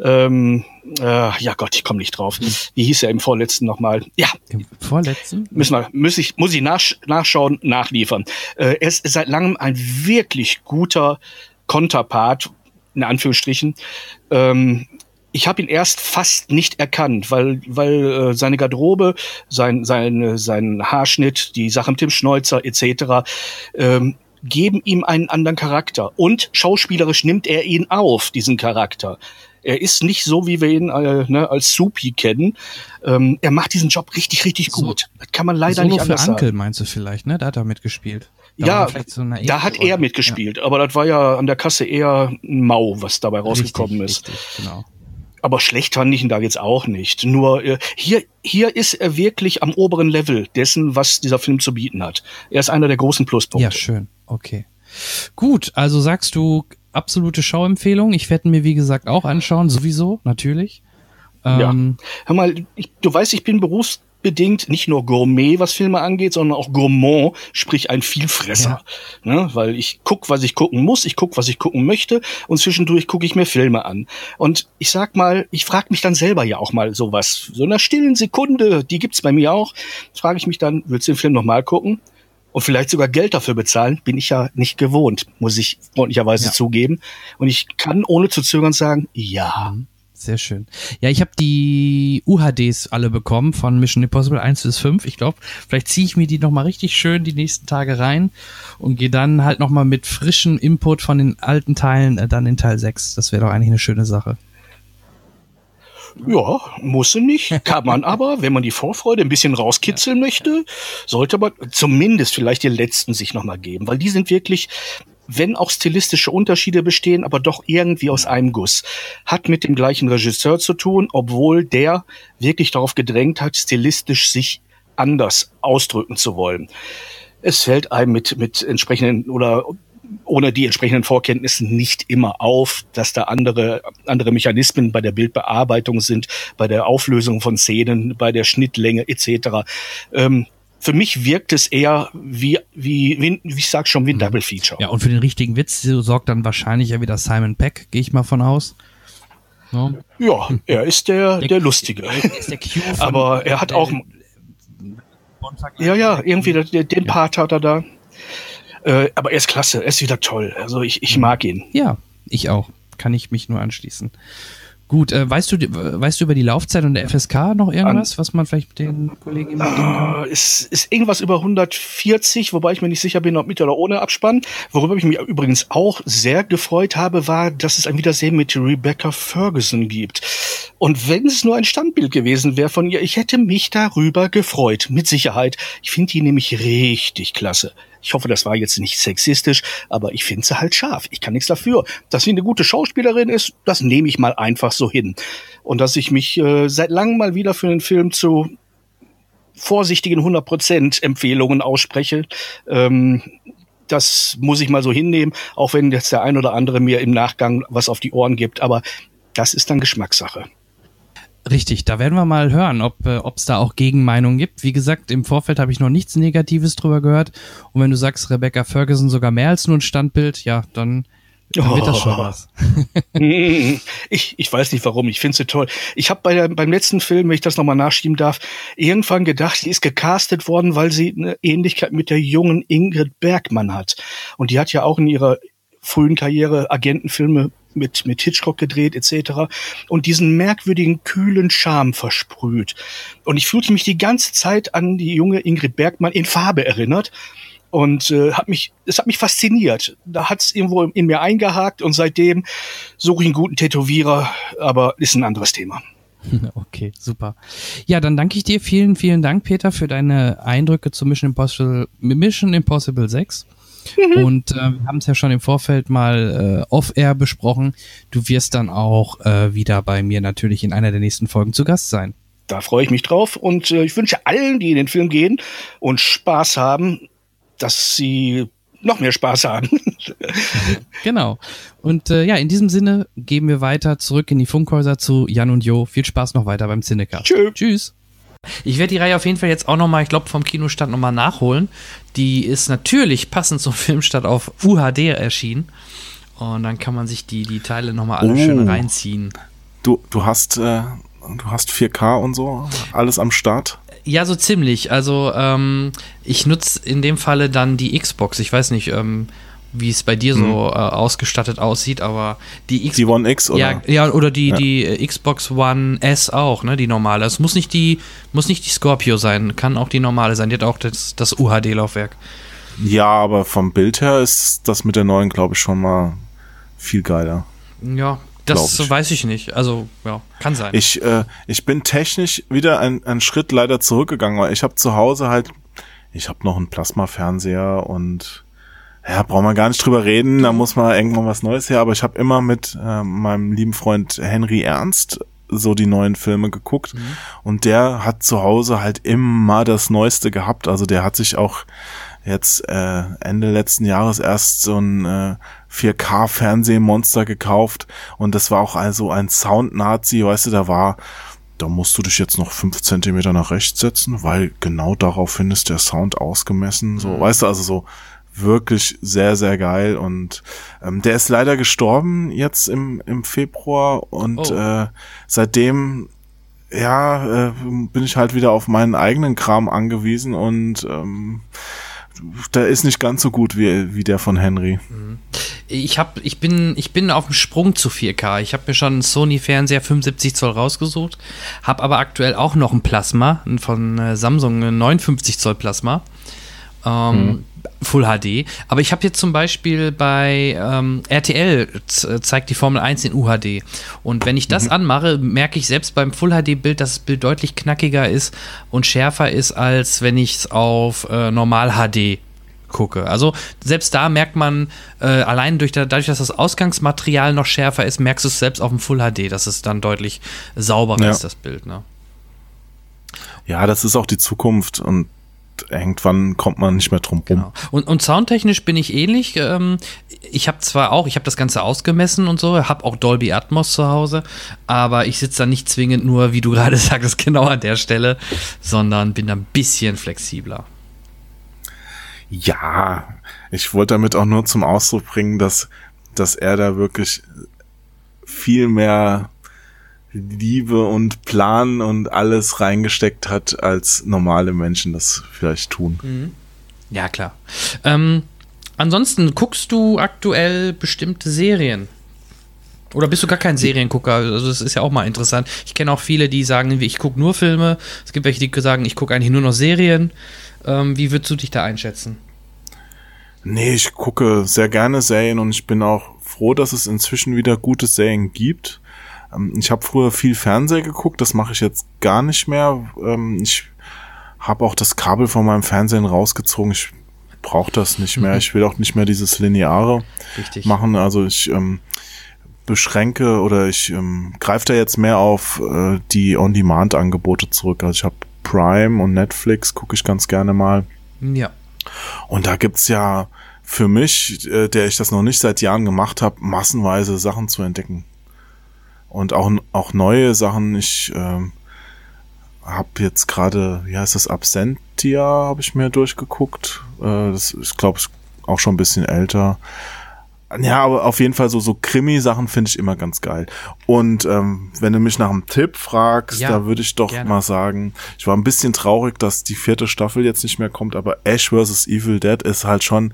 [SPEAKER 5] ähm, äh, ja Gott, ich komme nicht drauf. Wie hieß er im vorletzten nochmal? Ja. Im
[SPEAKER 2] vorletzten?
[SPEAKER 5] Müssen wir, muss ich, muss ich nachsch nachschauen, nachliefern. Äh, er ist seit langem ein wirklich guter Konterpart, in Anführungsstrichen. Ähm, ich habe ihn erst fast nicht erkannt, weil weil äh, seine Garderobe, sein sein sein Haarschnitt, die Sache mit dem Schnäuzer etc. Ähm, geben ihm einen anderen Charakter und schauspielerisch nimmt er ihn auf diesen Charakter. Er ist nicht so, wie wir ihn äh, ne, als Supi kennen. Ähm, er macht diesen Job richtig, richtig gut. So, das kann man leider Solo nicht anders für Ankel,
[SPEAKER 2] meinst du vielleicht, ne? Da hat er mitgespielt.
[SPEAKER 5] Da ja, so da hat er mitgespielt, ja. aber das war ja an der Kasse eher ein Mau, was dabei rausgekommen richtig, ist. Richtig, genau. Aber schlecht fand ich ihn da jetzt auch nicht. Nur äh, hier, hier ist er wirklich am oberen Level dessen, was dieser Film zu bieten hat. Er ist einer der großen Pluspunkte.
[SPEAKER 2] Ja, schön. Okay. Gut, also sagst du, absolute Schauempfehlung. Ich werde mir, wie gesagt, auch anschauen, sowieso, natürlich.
[SPEAKER 5] Ähm, ja. Hör mal, ich, du weißt, ich bin berufsbedingt nicht nur Gourmet, was Filme angeht, sondern auch Gourmand, sprich ein Vielfresser. Ja. Ne? Weil ich guck, was ich gucken muss, ich guck, was ich gucken möchte und zwischendurch gucke ich mir Filme an. Und ich sag mal, ich frage mich dann selber ja auch mal sowas. So einer stillen Sekunde, die gibt's bei mir auch, frage ich mich dann, willst du den Film nochmal gucken? Und vielleicht sogar Geld dafür bezahlen, bin ich ja nicht gewohnt, muss ich freundlicherweise
[SPEAKER 2] Ja.
[SPEAKER 5] zugeben. Und ich kann ohne zu zögern sagen, ja.
[SPEAKER 2] Mhm. Sehr schön. Ja, ich habe die UHDs alle bekommen von Mission Impossible 1 bis 5. Ich glaube, vielleicht ziehe ich mir die nochmal richtig schön die nächsten Tage rein und gehe dann halt nochmal mit frischem Input von den alten Teilen äh, dann in Teil 6. Das wäre doch eigentlich eine schöne Sache.
[SPEAKER 5] Ja, muss sie nicht, kann man [laughs] aber, wenn man die Vorfreude ein bisschen rauskitzeln möchte, sollte man zumindest vielleicht die letzten sich nochmal geben, weil die sind wirklich, wenn auch stilistische Unterschiede bestehen, aber doch irgendwie aus einem Guss. Hat mit dem gleichen Regisseur zu tun, obwohl der wirklich darauf gedrängt hat, stilistisch sich anders ausdrücken zu wollen. Es fällt einem mit, mit entsprechenden oder ohne die entsprechenden Vorkenntnisse nicht immer auf, dass da andere, andere Mechanismen bei der Bildbearbeitung sind, bei der Auflösung von Szenen, bei der Schnittlänge etc. Ähm, für mich wirkt es eher wie, wie, wie, wie ich sag schon, wie ein Double Feature.
[SPEAKER 2] Ja, und für den richtigen Witz sorgt dann wahrscheinlich ja wieder Simon Peck, gehe ich mal von aus. Ja.
[SPEAKER 5] Ja, er ist der, der Lustige.
[SPEAKER 2] Er ist der Q von-
[SPEAKER 5] Aber er hat auch, ja, ja, irgendwie den, den Part hat er da. Äh, aber er ist klasse, er ist wieder toll. Also ich, ich mag ihn.
[SPEAKER 2] Ja, ich auch. Kann ich mich nur anschließen. Gut, äh, weißt du, weißt du über die Laufzeit und der FSK noch irgendwas, was man vielleicht mit den Kollegen?
[SPEAKER 5] Äh, es ist irgendwas über 140, wobei ich mir nicht sicher bin, ob mit oder ohne Abspann. Worüber ich mich übrigens auch sehr gefreut habe, war, dass es ein Wiedersehen mit Rebecca Ferguson gibt. Und wenn es nur ein Standbild gewesen wäre von ihr, ich hätte mich darüber gefreut. Mit Sicherheit. Ich finde die nämlich richtig klasse. Ich hoffe, das war jetzt nicht sexistisch, aber ich finde sie halt scharf. Ich kann nichts dafür. Dass sie eine gute Schauspielerin ist, das nehme ich mal einfach so hin. Und dass ich mich äh, seit langem mal wieder für einen Film zu vorsichtigen 100% Empfehlungen ausspreche. Ähm, das muss ich mal so hinnehmen, auch wenn jetzt der ein oder andere mir im Nachgang was auf die Ohren gibt. Aber das ist dann Geschmackssache.
[SPEAKER 2] Richtig, da werden wir mal hören, ob äh, es da auch Gegenmeinungen gibt. Wie gesagt, im Vorfeld habe ich noch nichts Negatives drüber gehört. Und wenn du sagst, Rebecca Ferguson sogar mehr als nur ein Standbild, ja, dann, dann wird das schon
[SPEAKER 5] Oh.
[SPEAKER 2] was. [laughs]
[SPEAKER 5] ich, ich weiß nicht warum, ich finde sie toll. Ich habe bei der, beim letzten Film, wenn ich das nochmal nachschieben darf, irgendwann gedacht, sie ist gecastet worden, weil sie eine Ähnlichkeit mit der jungen Ingrid Bergmann hat. Und die hat ja auch in ihrer frühen Karriere Agentenfilme mit, mit Hitchcock gedreht etc. und diesen merkwürdigen, kühlen Charme versprüht. Und ich fühlte mich die ganze Zeit an die junge Ingrid Bergmann in Farbe erinnert und äh, hat mich, es hat mich fasziniert. Da hat es irgendwo in mir eingehakt und seitdem suche ich einen guten Tätowierer, aber ist ein anderes Thema. [laughs]
[SPEAKER 2] Okay, super. Ja, dann danke ich dir. Vielen, vielen Dank, Peter, für deine Eindrücke zu Mission Impossible, Mission Impossible 6. Und äh, wir haben es ja schon im Vorfeld mal äh, off-air besprochen. Du wirst dann auch äh, wieder bei mir natürlich in einer der nächsten Folgen zu Gast sein.
[SPEAKER 5] Da freue ich mich drauf und äh, ich wünsche allen, die in den Film gehen und Spaß haben, dass sie noch mehr Spaß haben. [laughs]
[SPEAKER 2] Genau. Und äh, ja, in diesem Sinne geben wir weiter zurück in die Funkhäuser zu Jan und Jo. Viel Spaß noch weiter beim Cinecast.
[SPEAKER 5] Tschö.
[SPEAKER 2] Tschüss. Ich werde die Reihe auf jeden Fall jetzt auch nochmal, ich glaube, vom Kinostand nochmal nachholen. Die ist natürlich passend zum [laughs] Filmstart auf UHD erschienen. Und dann kann man sich die, die Teile nochmal alle
[SPEAKER 1] Oh.
[SPEAKER 2] schön reinziehen.
[SPEAKER 1] Du, du hast, äh, du hast 4K und so, alles am Start.
[SPEAKER 2] Ja, so ziemlich. Also ähm, ich nutze in dem Falle dann die Xbox. Ich weiß nicht, ähm, wie es bei dir so äh, ausgestattet aussieht, aber die Xbox.
[SPEAKER 1] Die One X oder?
[SPEAKER 2] Ja, ja, oder die,
[SPEAKER 1] Ja.
[SPEAKER 2] die äh, Xbox One S auch, ne, die normale. Es muss nicht die, muss nicht die Scorpio sein, kann auch die normale sein. Die hat auch das, das UHD-Laufwerk.
[SPEAKER 1] Ja, aber vom Bild her ist das mit der neuen, glaube ich, schon mal viel geiler.
[SPEAKER 2] Ja, das
[SPEAKER 1] ich.
[SPEAKER 2] weiß ich nicht. Also, ja, kann sein.
[SPEAKER 1] Ich, äh, ich bin technisch wieder ein- einen Schritt leider zurückgegangen, weil ich habe zu Hause halt, ich habe noch einen Plasmafernseher und ja, brauchen wir gar nicht drüber reden, da muss mal irgendwann was Neues her, aber ich habe immer mit äh, meinem lieben Freund Henry Ernst so die neuen Filme geguckt und der hat zu Hause halt immer das Neueste gehabt, also der hat sich auch jetzt äh, Ende letzten Jahres erst so ein äh, 4K-Fernsehmonster gekauft und das war auch also ein Sound-Nazi, weißt du, da war, da musst du dich jetzt noch fünf Zentimeter nach rechts setzen, weil genau daraufhin ist der Sound ausgemessen, so, weißt du, also so wirklich sehr, sehr geil und ähm, der ist leider gestorben jetzt im, im Februar und
[SPEAKER 2] Oh.
[SPEAKER 1] äh, seitdem ja, äh, bin ich halt wieder auf meinen eigenen Kram angewiesen und ähm, der ist nicht ganz so gut wie, wie der von Henry.
[SPEAKER 2] Ich hab, ich bin, ich bin auf dem Sprung zu 4K. Ich habe mir schon einen Sony Fernseher 75 Zoll rausgesucht, habe aber aktuell auch noch ein Plasma von äh, Samsung, ein 59 Zoll Plasma. Ähm, Full HD. Aber ich habe jetzt zum Beispiel bei ähm, RTL z- zeigt die Formel 1 in UHD. Und wenn ich das anmache, merke ich selbst beim Full HD-Bild, dass das Bild deutlich knackiger ist und schärfer ist, als wenn ich es auf äh, Normal HD gucke. Also selbst da merkt man, äh, allein durch, da- dadurch, dass das Ausgangsmaterial noch schärfer ist, merkst du es selbst auf dem Full HD, dass es dann deutlich sauberer
[SPEAKER 1] Ja.
[SPEAKER 2] ist, das Bild. Ne?
[SPEAKER 1] Ja, das ist auch die Zukunft und irgendwann kommt man nicht mehr drum rum.
[SPEAKER 2] Genau. Und, und soundtechnisch bin ich ähnlich. Ähm, ich habe zwar auch, ich habe das Ganze ausgemessen und so, habe auch Dolby Atmos zu Hause, aber ich sitze da nicht zwingend nur, wie du [laughs] gerade sagtest, genau an der Stelle, sondern bin da ein bisschen flexibler.
[SPEAKER 1] Ja, ich wollte damit auch nur zum Ausdruck bringen, dass, dass er da wirklich viel mehr Liebe und Plan und alles reingesteckt hat, als normale Menschen das vielleicht tun.
[SPEAKER 2] Ja, klar. Ähm, ansonsten guckst du aktuell bestimmte Serien? Oder bist du gar kein Seriengucker? Also das ist ja auch mal interessant. Ich kenne auch viele, die sagen, ich gucke nur Filme. Es gibt welche, die sagen, ich gucke eigentlich nur noch Serien. Ähm, wie würdest du dich da einschätzen?
[SPEAKER 1] Nee, ich gucke sehr gerne Serien und ich bin auch froh, dass es inzwischen wieder gute Serien gibt. Ähm, Ich habe früher viel Fernseher geguckt, das mache ich jetzt gar nicht mehr. Ähm, Ich habe auch das Kabel von meinem Fernsehen rausgezogen. Ich brauche das nicht mehr. Ich will auch nicht mehr dieses Lineare
[SPEAKER 2] Richtig.
[SPEAKER 1] machen. Also ich ähm, beschränke oder ich ähm, greife da jetzt mehr auf äh, die On-Demand-Angebote zurück. Also ich habe Prime und Netflix, gucke ich ganz gerne mal.
[SPEAKER 2] Ja.
[SPEAKER 1] Und da gibt's ja für mich, äh, der ich das noch nicht seit Jahren gemacht habe, massenweise Sachen zu entdecken. Und auch, auch neue Sachen. Ich ähm, habe jetzt gerade, wie heißt das, Absentia, habe ich mir durchgeguckt. Äh, das ist, glaube ich, auch schon ein bisschen älter. Ja, aber auf jeden Fall so, so Krimi-Sachen finde ich immer ganz geil. Und ähm, wenn du mich nach einem Tipp fragst,
[SPEAKER 2] Ja,
[SPEAKER 1] da würde ich doch
[SPEAKER 2] gerne.
[SPEAKER 1] mal sagen, ich war ein bisschen traurig, dass die vierte Staffel jetzt nicht mehr kommt, aber Ash vs. Evil Dead ist halt schon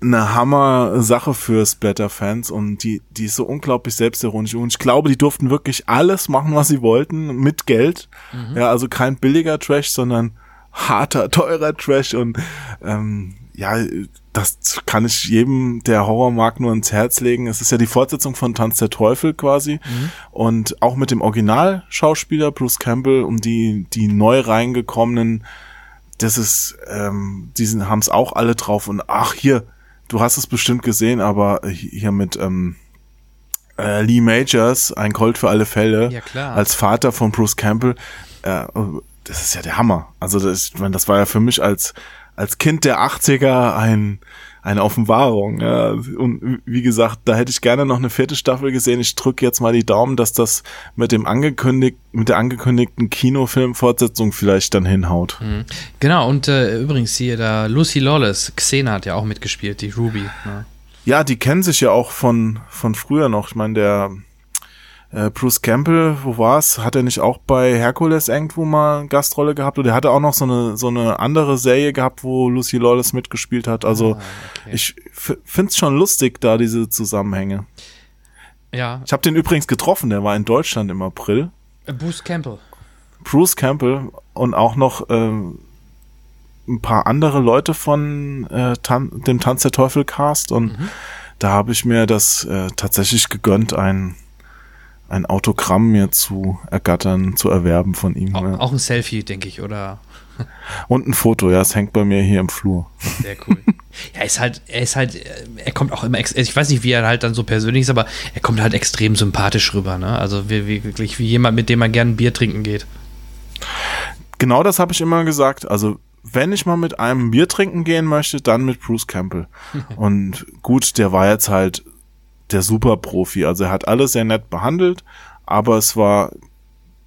[SPEAKER 1] eine Hammer-Sache für Splatter-Fans und die, die ist so unglaublich selbstironisch. Und ich glaube, die durften wirklich alles machen, was sie wollten, mit Geld. Ja, also kein billiger Trash, sondern harter, teurer Trash. Und ähm, ja, das kann ich jedem, der Horror mag, nur ins Herz legen. Es ist ja die Fortsetzung von Tanz der Teufel quasi. Und auch mit dem Originalschauspieler Bruce Campbell um die, die neu reingekommenen das ist, ähm, die sind, haben es auch alle drauf. Und ach hier, du hast es bestimmt gesehen, aber hier mit ähm, äh, Lee Majors, ein Colt für alle Fälle,
[SPEAKER 2] Ja,
[SPEAKER 1] als Vater von Bruce Campbell, äh, das ist ja der Hammer. Also das, ich meine, das war ja für mich als als Kind der 80er ein eine Offenbarung. Ja. Und wie gesagt, da hätte ich gerne noch eine vierte Staffel gesehen. Ich drücke jetzt mal die Daumen, dass das mit dem angekündigt, mit der angekündigten Kinofilmfortsetzung vielleicht dann hinhaut.
[SPEAKER 2] Genau, und äh, übrigens hier da Lucy Lawless, Xena hat ja auch mitgespielt, die Ruby. Ne?
[SPEAKER 1] Ja, die kennen sich ja auch von, von früher noch. Ich meine, der äh, Bruce Campbell, wo war's? Hat er nicht auch bei Hercules irgendwo mal eine Gastrolle gehabt? Oder er hatte auch noch so eine, so eine andere Serie gehabt, wo Lucy Lawless mitgespielt hat. Also ich f- find's schon lustig, da diese Zusammenhänge.
[SPEAKER 2] Ja,
[SPEAKER 1] Ich habe den übrigens getroffen, der war in Deutschland im April.
[SPEAKER 2] äh, Bruce Campbell.
[SPEAKER 1] Bruce Campbell und auch noch ähm, ein paar andere Leute von äh, Tan dem Tanz der Teufel Cast und da habe ich mir das äh, tatsächlich gegönnt, ein ein Autogramm mir zu ergattern, zu erwerben von ihm.
[SPEAKER 2] Au-
[SPEAKER 1] ja.
[SPEAKER 2] Auch ein Selfie, denke ich, oder?
[SPEAKER 1] Und ein Foto, ja, es hängt bei mir hier im Flur.
[SPEAKER 2] Sehr cool. ja, ist halt, er ist halt, er kommt auch immer, ich weiß nicht, wie er halt dann so persönlich ist, aber er kommt halt extrem sympathisch rüber, ne? Also wie, wie, wirklich wie jemand, mit dem man gerne ein Bier trinken geht.
[SPEAKER 1] Genau das habe ich immer gesagt. Also wenn ich mal mit einem Bier trinken gehen möchte, dann mit Bruce Campbell. [laughs] Und gut, der war jetzt halt der Superprofi. Also er hat alles sehr nett behandelt, aber es war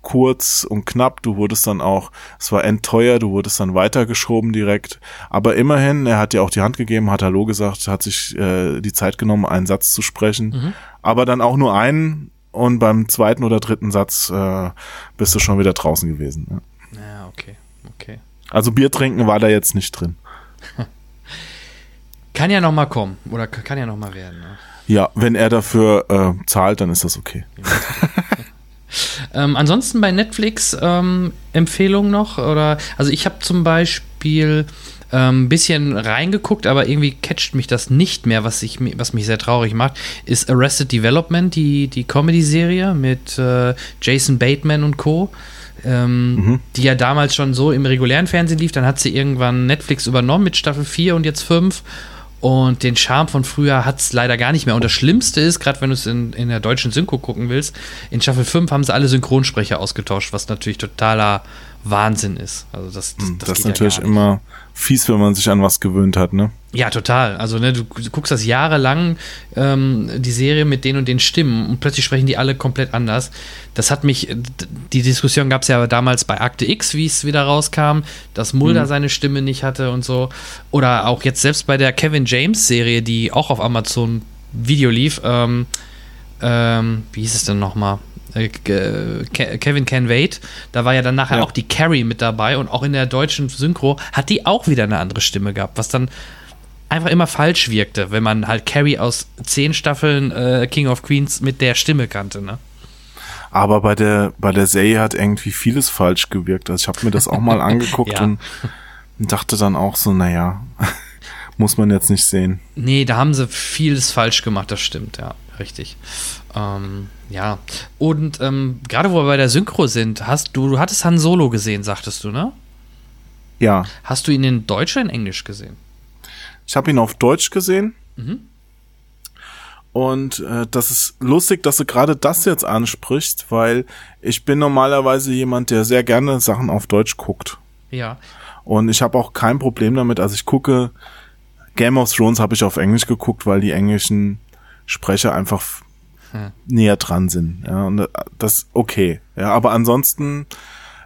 [SPEAKER 1] kurz und knapp. Du wurdest dann auch, es war entteuer, du wurdest dann weitergeschoben direkt. Aber immerhin, er hat dir auch die Hand gegeben, hat Hallo gesagt, hat sich äh, die Zeit genommen, einen Satz zu sprechen. Aber dann auch nur einen. Und beim zweiten oder dritten Satz äh, bist du schon wieder draußen gewesen. Ja.
[SPEAKER 2] Ja, okay, okay.
[SPEAKER 1] Also Bier trinken war da jetzt nicht drin. [laughs]
[SPEAKER 2] Kann ja noch mal kommen oder kann ja noch mal werden. Ne?
[SPEAKER 1] Ja, wenn er dafür äh, zahlt, dann ist das okay. [laughs]
[SPEAKER 2] ähm, ansonsten bei Netflix ähm, Empfehlungen noch oder also ich habe zum Beispiel ein ähm, bisschen reingeguckt, aber irgendwie catcht mich das nicht mehr, was, ich, was mich sehr traurig macht, ist Arrested Development, die, die Comedy-Serie mit äh, Jason Bateman und Co. Ähm, mhm. die ja damals schon so im regulären Fernsehen lief. Dann hat sie irgendwann Netflix übernommen mit Staffel 4 und jetzt 5. Und den Charme von früher hat es leider gar nicht mehr. Und das Schlimmste ist, gerade wenn du es in, in der deutschen Synchro gucken willst, in Staffel 5 haben sie alle Synchronsprecher ausgetauscht, was natürlich totaler Wahnsinn ist. Also das,
[SPEAKER 1] das, das, das ist natürlich ja immer fies, wenn man sich an was gewöhnt hat, ne?
[SPEAKER 2] Ja, total. Also ne, du, du guckst das jahrelang, ähm, die Serie mit den und den Stimmen und plötzlich sprechen die alle komplett anders. Das hat mich, die Diskussion gab es ja damals bei Akte X, wie es wieder rauskam, dass Mulder mhm. seine Stimme nicht hatte und so. Oder auch jetzt selbst bei der Kevin James Serie, die auch auf Amazon Video lief, ähm, ähm, wie hieß es denn nochmal? Äh, Kevin Can Wait, da war ja dann nachher ja. auch die Carrie mit dabei und auch in der deutschen Synchro hat die auch wieder eine andere Stimme gehabt, was dann einfach immer falsch wirkte, wenn man halt Carrie aus zehn Staffeln äh, King of Queens mit der Stimme kannte, ne?
[SPEAKER 1] Aber bei der, bei der Serie hat irgendwie vieles falsch gewirkt. Also ich habe mir das auch mal [laughs] angeguckt ja. und dachte dann auch so, naja, [laughs] muss man jetzt nicht sehen.
[SPEAKER 2] Nee, da haben sie vieles falsch gemacht, das stimmt, ja, richtig. Ähm, ja, und ähm, gerade wo wir bei der Synchro sind, hast du, du hattest Han Solo gesehen, sagtest du, ne?
[SPEAKER 1] Ja.
[SPEAKER 2] Hast du ihn in Deutsch oder in Englisch gesehen?
[SPEAKER 1] Ich habe ihn auf Deutsch gesehen. Mhm. Und äh, das ist lustig, dass du gerade das jetzt ansprichst, weil ich bin normalerweise jemand, der sehr gerne Sachen auf Deutsch guckt.
[SPEAKER 2] Ja.
[SPEAKER 1] Und ich habe auch kein Problem damit. Also ich gucke Game of Thrones habe ich auf Englisch geguckt, weil die englischen Sprecher einfach hm. näher dran sind. Ja, und äh, das okay. Ja, aber ansonsten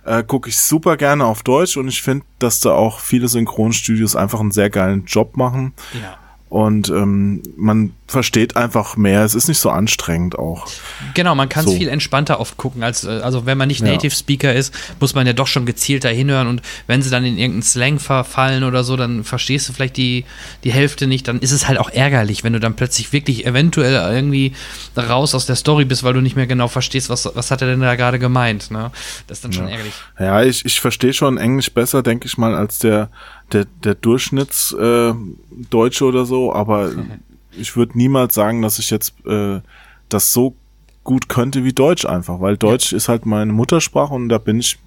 [SPEAKER 1] äh, gucke ich super gerne auf Deutsch und ich finde, dass da auch viele Synchronstudios einfach einen sehr geilen Job machen.
[SPEAKER 2] Ja
[SPEAKER 1] und ähm, man versteht einfach mehr. Es ist nicht so anstrengend auch.
[SPEAKER 2] Genau, man kann es so. viel entspannter oft gucken, als äh, also wenn man nicht Native Speaker ist, muss man ja doch schon gezielter hinhören und wenn sie dann in irgendeinen Slang verfallen oder so, dann verstehst du vielleicht die, die Hälfte nicht, dann ist es halt auch ärgerlich, wenn du dann plötzlich wirklich eventuell irgendwie raus aus der Story bist, weil du nicht mehr genau verstehst, was, was hat er denn da gerade gemeint. Ne? Das ist dann schon
[SPEAKER 1] ja.
[SPEAKER 2] ärgerlich.
[SPEAKER 1] Ja, ich, ich verstehe schon Englisch besser, denke ich mal, als der der, der Durchschnittsdeutsche äh, oder so, aber [laughs] ich würde niemals sagen, dass ich jetzt äh, das so gut könnte wie Deutsch einfach, weil Deutsch ja. ist halt meine Muttersprache und da bin ich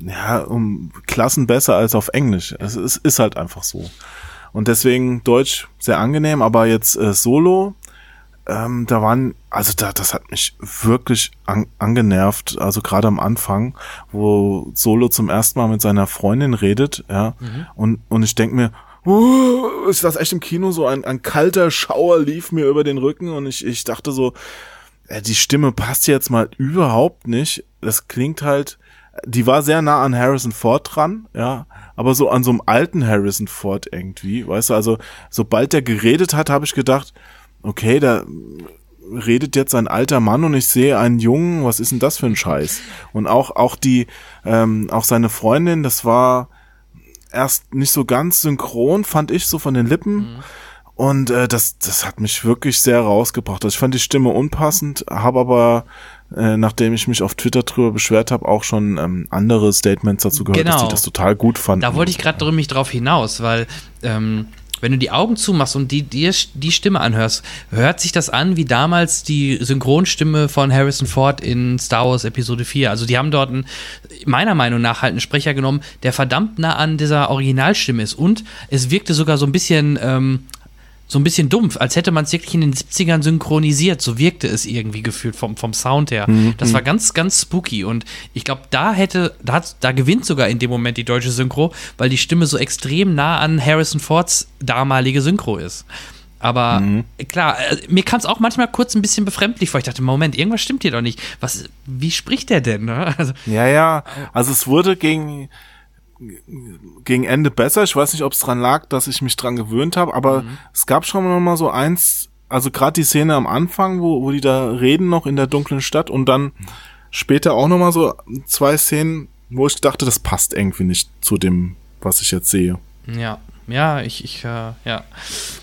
[SPEAKER 1] ja um Klassen besser als auf Englisch. Es ist, ist halt einfach so. Und deswegen Deutsch sehr angenehm, aber jetzt äh, Solo ähm, da waren, also da, das hat mich wirklich an, angenervt, also gerade am Anfang, wo Solo zum ersten Mal mit seiner Freundin redet, ja, mhm. und, und ich denk mir, uh, ist das echt im Kino so ein, ein kalter Schauer lief mir über den Rücken und ich, ich dachte so, äh, die Stimme passt jetzt mal überhaupt nicht. Das klingt halt, die war sehr nah an Harrison Ford dran, ja, aber so an so einem alten Harrison Ford irgendwie, weißt du, also sobald der geredet hat, habe ich gedacht, okay, da redet jetzt ein alter Mann und ich sehe einen Jungen, was ist denn das für ein Scheiß? Und auch, auch die, ähm, auch seine Freundin, das war erst nicht so ganz synchron, fand ich so von den Lippen. Mhm. Und äh, das, das hat mich wirklich sehr rausgebracht. Also ich fand die Stimme unpassend, habe aber, äh, nachdem ich mich auf Twitter drüber beschwert habe, auch schon ähm, andere Statements dazu gehört, genau. dass die das total gut fanden.
[SPEAKER 2] Da wollte ich gerade mich drauf hinaus, weil ähm, wenn du die Augen zumachst und die, die, die Stimme anhörst, hört sich das an wie damals die Synchronstimme von Harrison Ford in Star Wars Episode 4. Also die haben dort einen, meiner Meinung nach halt einen Sprecher genommen, der verdammt nah an dieser Originalstimme ist. Und es wirkte sogar so ein bisschen ähm, so ein bisschen dumpf, als hätte man es wirklich in den 70ern synchronisiert. So wirkte es irgendwie gefühlt vom, vom Sound her. Mhm. Das war ganz, ganz spooky. Und ich glaube, da hätte, da, hat, da gewinnt sogar in dem Moment die deutsche Synchro, weil die Stimme so extrem nah an Harrison Fords damalige Synchro ist. Aber mhm. klar, äh, mir kam es auch manchmal kurz ein bisschen befremdlich vor. Ich dachte, Moment, irgendwas stimmt hier doch nicht. Was, wie spricht der denn? Ne? [laughs]
[SPEAKER 1] Also, ja, ja. Also es wurde gegen gegen Ende besser. Ich weiß nicht, ob es dran lag, dass ich mich dran gewöhnt habe, aber mhm. es gab schon noch mal so eins, also gerade die Szene am Anfang, wo, wo die da reden noch in der dunklen Stadt und dann später auch noch mal so zwei Szenen, wo ich dachte, das passt irgendwie nicht zu dem, was ich jetzt sehe.
[SPEAKER 2] Ja, ja, ich, ich, äh, ja.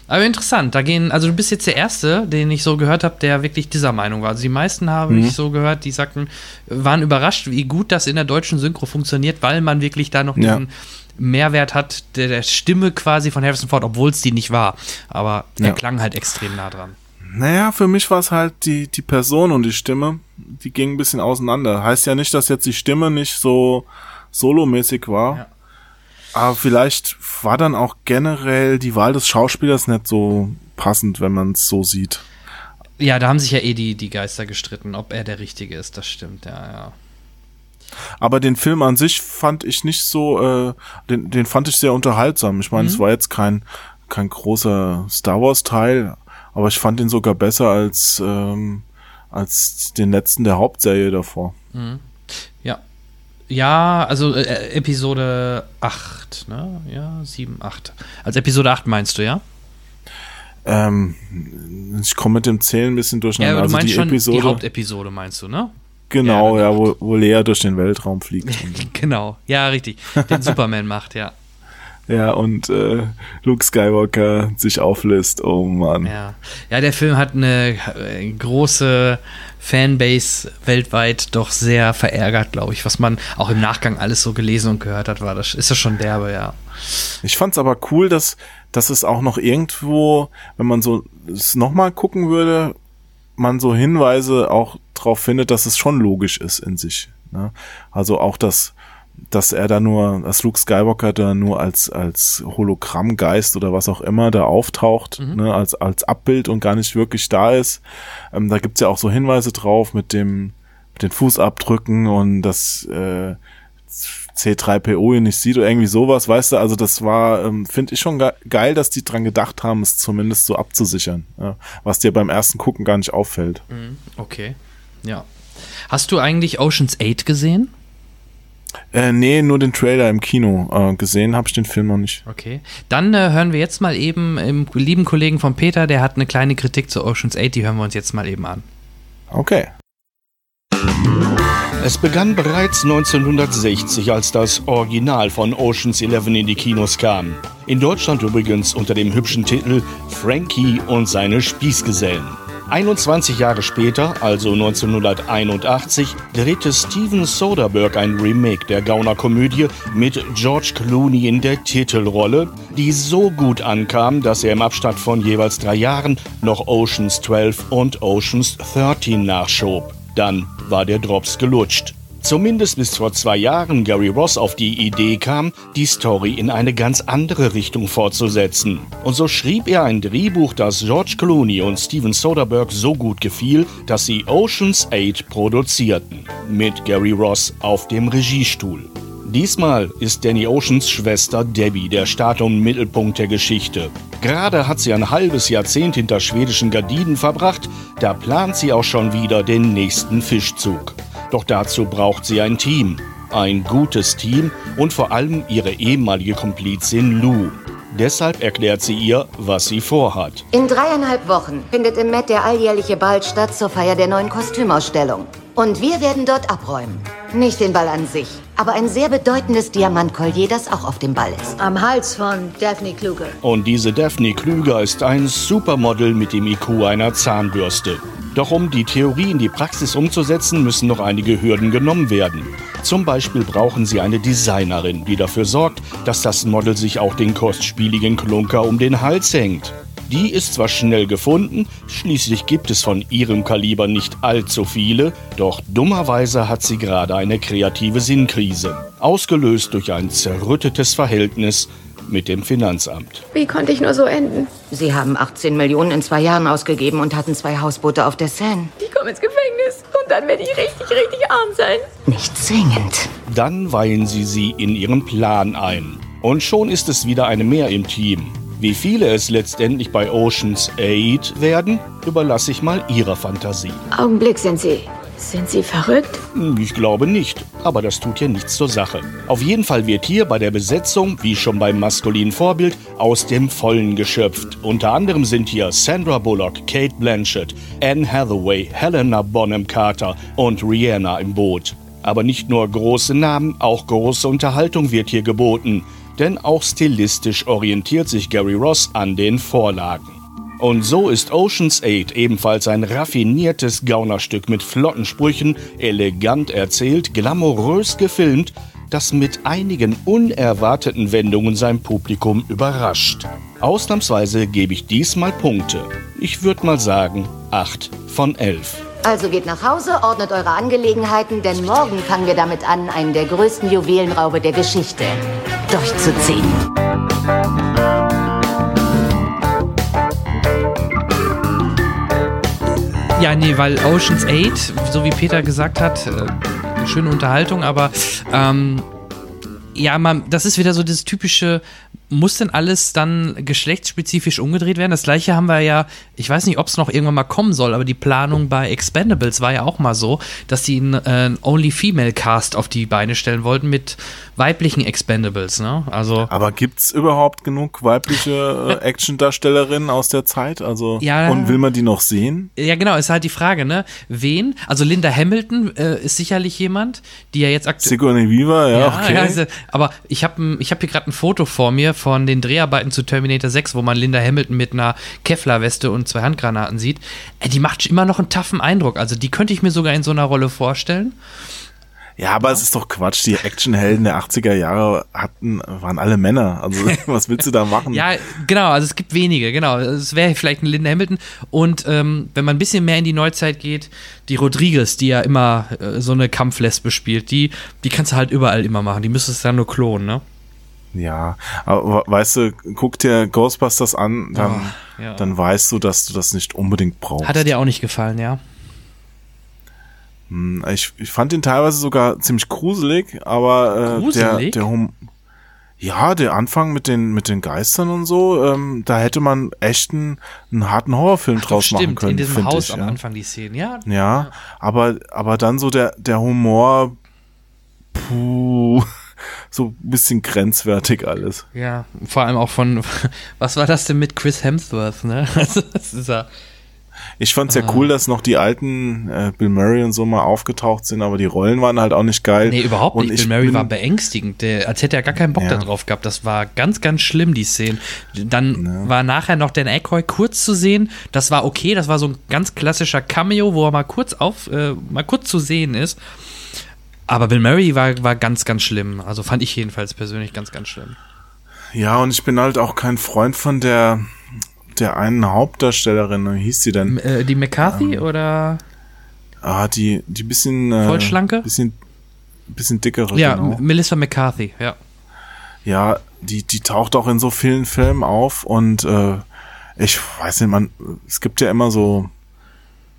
[SPEAKER 2] Aber interessant, da gehen, also du bist jetzt der Erste, den ich so gehört habe, der wirklich dieser Meinung war. Also die meisten habe
[SPEAKER 1] Mhm.
[SPEAKER 2] ich so gehört, die sagten, waren überrascht, wie gut das in der deutschen Synchro funktioniert, weil man wirklich da noch
[SPEAKER 1] Ja.
[SPEAKER 2] diesen Mehrwert hat, der, der Stimme quasi von Harrison Ford, obwohl es die nicht war. Aber er
[SPEAKER 1] Ja.
[SPEAKER 2] klang halt extrem nah dran.
[SPEAKER 1] Naja, für mich war es halt die, die Person und die Stimme, die gingen ein bisschen auseinander. Heißt ja nicht, dass jetzt die Stimme nicht so solomäßig war.
[SPEAKER 2] Ja.
[SPEAKER 1] Aber vielleicht war dann auch generell die Wahl des Schauspielers nicht so passend, wenn man es so sieht.
[SPEAKER 2] Ja, da haben sich ja eh die, die Geister gestritten, ob er der Richtige ist, das stimmt, ja, ja.
[SPEAKER 1] Aber den Film an sich fand ich nicht so, äh, den, den fand ich sehr unterhaltsam. Ich meine, es war jetzt kein, kein großer Star Wars Teil, aber ich fand ihn sogar besser als, ähm, als den letzten der Hauptserie davor.
[SPEAKER 2] Ja. Ja, also äh, Episode 8, ne? Ja, 7, 8. Als Episode 8 meinst du, ja?
[SPEAKER 1] Ähm, ich komme mit dem Zählen ein bisschen
[SPEAKER 2] Ja,
[SPEAKER 1] durcheinander.
[SPEAKER 2] aber du
[SPEAKER 1] also
[SPEAKER 2] meinst
[SPEAKER 1] die
[SPEAKER 2] schon
[SPEAKER 1] Episode,
[SPEAKER 2] die Hauptepisode, meinst du, ne?
[SPEAKER 1] genau,
[SPEAKER 2] Ja,
[SPEAKER 1] ja, wo, wo Lea durch den Weltraum fliegt. [laughs]
[SPEAKER 2] Genau, ja, richtig. Den Superman [laughs] macht, ja.
[SPEAKER 1] ja, und äh, Luke Skywalker sich auflöst. Oh Mann.
[SPEAKER 2] Ja, ja der Film hat eine äh, große Fanbase weltweit doch sehr verärgert, glaube ich. Was man auch im Nachgang alles so gelesen und gehört hat, war das, ist das schon derbe, ja.
[SPEAKER 1] Ich fand's aber cool, dass, dass es auch noch irgendwo, wenn man so es nochmal gucken würde, man so Hinweise auch drauf findet, dass es schon logisch ist in sich. Ne? Also auch das, dass er da nur, dass Luke Skywalker da nur als, als Hologrammgeist oder was auch immer da auftaucht, ne? als, als Abbild und gar nicht wirklich da ist. Ähm, da gibt's ja auch so Hinweise drauf mit dem, mit den Fußabdrücken und das, äh, C3PO ihn nicht sieht oder irgendwie sowas, weißt du, also das war, ähm, finde ich schon ge geil, dass die dran gedacht haben, es zumindest so abzusichern, ja, was dir beim ersten Gucken gar nicht auffällt.
[SPEAKER 2] Okay, ja. Hast du eigentlich Ocean's 8 gesehen?
[SPEAKER 1] Äh, nee, nur den Trailer im Kino äh, gesehen, habe ich den Film noch nicht.
[SPEAKER 2] Okay. Dann äh, hören wir jetzt mal eben im lieben Kollegen von Peter, der hat eine kleine Kritik zu Ocean's 8, die hören wir uns jetzt mal eben an.
[SPEAKER 1] Okay.
[SPEAKER 5] Es begann bereits 1960, als das Original von Ocean's 11 in die Kinos kam. In Deutschland übrigens unter dem hübschen Titel Frankie und seine Spießgesellen. 21 Jahre später, also 1981, drehte Steven Soderbergh ein Remake der Gaunerkomödie mit George Clooney in der Titelrolle, die so gut ankam, dass er im Abstand von jeweils drei Jahren noch Oceans 12 und Oceans 13 nachschob. Dann war der Drops gelutscht. Zumindest bis vor zwei Jahren Gary Ross auf die Idee kam, die Story in eine ganz andere Richtung fortzusetzen. Und so schrieb er ein Drehbuch, das George Clooney und Steven Soderbergh so gut gefiel, dass sie Ocean's 8 produzierten. Mit Gary Ross auf dem Regiestuhl. Diesmal ist Danny Oceans Schwester Debbie der Start- und Mittelpunkt der Geschichte. Gerade hat sie ein halbes Jahrzehnt hinter schwedischen Gardinen verbracht, da plant sie auch schon wieder den nächsten Fischzug. Doch dazu braucht sie ein Team. Ein gutes Team und vor allem ihre ehemalige Komplizin Lou. Deshalb erklärt sie ihr, was sie vorhat.
[SPEAKER 6] In dreieinhalb Wochen findet im Met der alljährliche Ball statt zur Feier der neuen Kostümausstellung. Und wir werden dort abräumen. Nicht den Ball an sich, aber ein sehr bedeutendes Diamantkollier, das auch auf dem Ball ist.
[SPEAKER 7] Am Hals von Daphne Kluge.
[SPEAKER 5] Und diese Daphne Klüger ist ein Supermodel mit dem IQ einer Zahnbürste. Doch um die Theorie in die Praxis umzusetzen, müssen noch einige Hürden genommen werden. Zum Beispiel brauchen sie eine Designerin, die dafür sorgt, dass das Model sich auch den kostspieligen Klunker um den Hals hängt. Die ist zwar schnell gefunden, schließlich gibt es von ihrem Kaliber nicht allzu viele, doch dummerweise hat sie gerade eine kreative Sinnkrise, ausgelöst durch ein zerrüttetes Verhältnis mit dem Finanzamt.
[SPEAKER 7] Wie konnte ich nur so enden?
[SPEAKER 6] Sie haben 18 Millionen in zwei Jahren ausgegeben und hatten zwei Hausboote auf der Seine.
[SPEAKER 7] Ich komme ins Gefängnis und dann werde ich richtig, richtig arm sein.
[SPEAKER 6] Nicht zwingend.
[SPEAKER 5] Dann weihen sie sie in ihren Plan ein. Und schon ist es wieder eine mehr im Team. Wie viele es letztendlich bei Oceans 8 werden, überlasse ich mal ihrer Fantasie.
[SPEAKER 7] Augenblick, Sensei. Sind Sie verrückt?
[SPEAKER 5] Hm, Ich glaube nicht, aber das tut ja nichts zur Sache. Auf jeden Fall wird hier bei der Besetzung, wie schon beim maskulinen Vorbild, aus dem Vollen geschöpft. Unter anderem sind hier Sandra Bullock, Kate Blanchett, Anne Hathaway, Helena Bonham Carter und Rihanna im Boot. Aber nicht nur große Namen, auch große Unterhaltung wird hier geboten. Denn auch stilistisch orientiert sich Gary Ross an den Vorlagen. Und so ist Ocean's 8 ebenfalls ein raffiniertes Gaunerstück mit flotten Sprüchen, elegant erzählt, glamourös gefilmt, das mit einigen unerwarteten Wendungen sein Publikum überrascht. Ausnahmsweise gebe ich diesmal Punkte. Ich würde mal sagen 8 von 11.
[SPEAKER 6] Also geht nach Hause, ordnet eure Angelegenheiten, denn morgen fangen wir damit an, einen der größten Juwelenraube der Geschichte durchzuziehen.
[SPEAKER 2] Ja, nee, weil Ocean's 8, so wie Peter gesagt hat, äh, schöne Unterhaltung, aber ähm, ja, man, das ist wieder so das typische muss denn alles dann geschlechtsspezifisch umgedreht werden? Das gleiche haben wir ja, ich weiß nicht, ob es noch irgendwann mal kommen soll, aber die Planung bei Expendables war ja auch mal so, dass sie einen äh, Only Female Cast auf die Beine stellen wollten mit weiblichen Expendables, ne? Also.
[SPEAKER 1] Aber gibt's überhaupt genug weibliche äh, [laughs] Actiondarstellerinnen aus der Zeit? Also
[SPEAKER 2] Ja.
[SPEAKER 1] und will man die noch sehen?
[SPEAKER 2] Ja, genau, ist halt die Frage, ne? Wen? Also Linda Hamilton äh, ist sicherlich jemand, die ja jetzt aktuell.
[SPEAKER 1] Sigourney Weaver, ja, okay.
[SPEAKER 2] also, aber ich habe ich hab hier gerade ein Foto vor mir von den Dreharbeiten zu Terminator 6, wo man Linda Hamilton mit einer Kevlar-Weste und zwei Handgranaten sieht. Äh, die macht immer noch einen taffen Eindruck. Also die könnte ich mir sogar in so einer Rolle vorstellen.
[SPEAKER 1] Ja, aber es ist doch Quatsch. Die Actionhelden der 80er Jahre hatten, waren alle Männer. Also, [laughs] was willst du da machen?
[SPEAKER 2] Ja, genau, also es gibt wenige, genau. Es wäre vielleicht ein Linda Hamilton. Und ähm, wenn man ein bisschen mehr in die Neuzeit geht, die Rodriguez, die ja immer äh, so eine Kampflesbe spielt, die, die kannst du halt überall immer machen. Die müsstest du dann nur klonen, ne?
[SPEAKER 1] Ja, aber weißt du, guck dir Ghostbusters an, dann,
[SPEAKER 2] Oh, ja.
[SPEAKER 1] dann weißt du, dass du das nicht unbedingt brauchst.
[SPEAKER 2] Hat er dir auch nicht gefallen, ja?
[SPEAKER 1] Hm, Ich, ich fand ihn teilweise sogar ziemlich gruselig, aber äh,
[SPEAKER 2] Gruselig?
[SPEAKER 1] der, der hum ja, der Anfang mit den mit den Geistern und so, ähm, da hätte man echt einen, einen harten Horrorfilm
[SPEAKER 2] Doch,
[SPEAKER 1] draus machen
[SPEAKER 2] stimmt,
[SPEAKER 1] können,
[SPEAKER 2] in diesem Haus
[SPEAKER 1] ich.
[SPEAKER 2] am
[SPEAKER 1] ja.
[SPEAKER 2] Anfang die Szenen, ja.
[SPEAKER 1] Ja, aber aber dann so der der Humor, puh, [laughs] so ein bisschen grenzwertig alles.
[SPEAKER 2] Ja, vor allem auch von, [laughs] was war das denn mit Chris Hemsworth, ne? [laughs] Das ist ja,
[SPEAKER 1] Ich fand's ja
[SPEAKER 2] Ah.
[SPEAKER 1] cool, dass noch die alten äh, Bill Murray und so mal aufgetaucht sind, aber die Rollen waren halt auch nicht geil.
[SPEAKER 2] nee, überhaupt
[SPEAKER 1] Und
[SPEAKER 2] nicht.
[SPEAKER 1] ich
[SPEAKER 2] Bill Murray war beängstigend, der, als hätte er gar keinen Bock
[SPEAKER 1] Ja.
[SPEAKER 2] da drauf gehabt. Das war ganz, ganz schlimm, die Szenen. Dann war nachher noch Dan Aykroyd kurz zu sehen. Das war okay, das war so ein ganz klassischer Cameo, wo er mal kurz auf, äh, mal kurz zu sehen ist. Aber Bill Murray war, war ganz, ganz schlimm. Also fand ich jedenfalls persönlich ganz, ganz schlimm.
[SPEAKER 1] Ja, und ich bin halt auch kein Freund von der der einen Hauptdarstellerin, wie hieß sie denn?
[SPEAKER 2] M- Äh, die McCarthy oder?
[SPEAKER 1] Ah, die die bisschen äh,
[SPEAKER 2] Vollschlanke?
[SPEAKER 1] bisschen bisschen dickere,
[SPEAKER 2] Ja,
[SPEAKER 1] genau.
[SPEAKER 2] Melissa McCarthy, ja.
[SPEAKER 1] Ja, die die taucht auch in so vielen Filmen auf und äh, ich weiß nicht, man es gibt ja immer so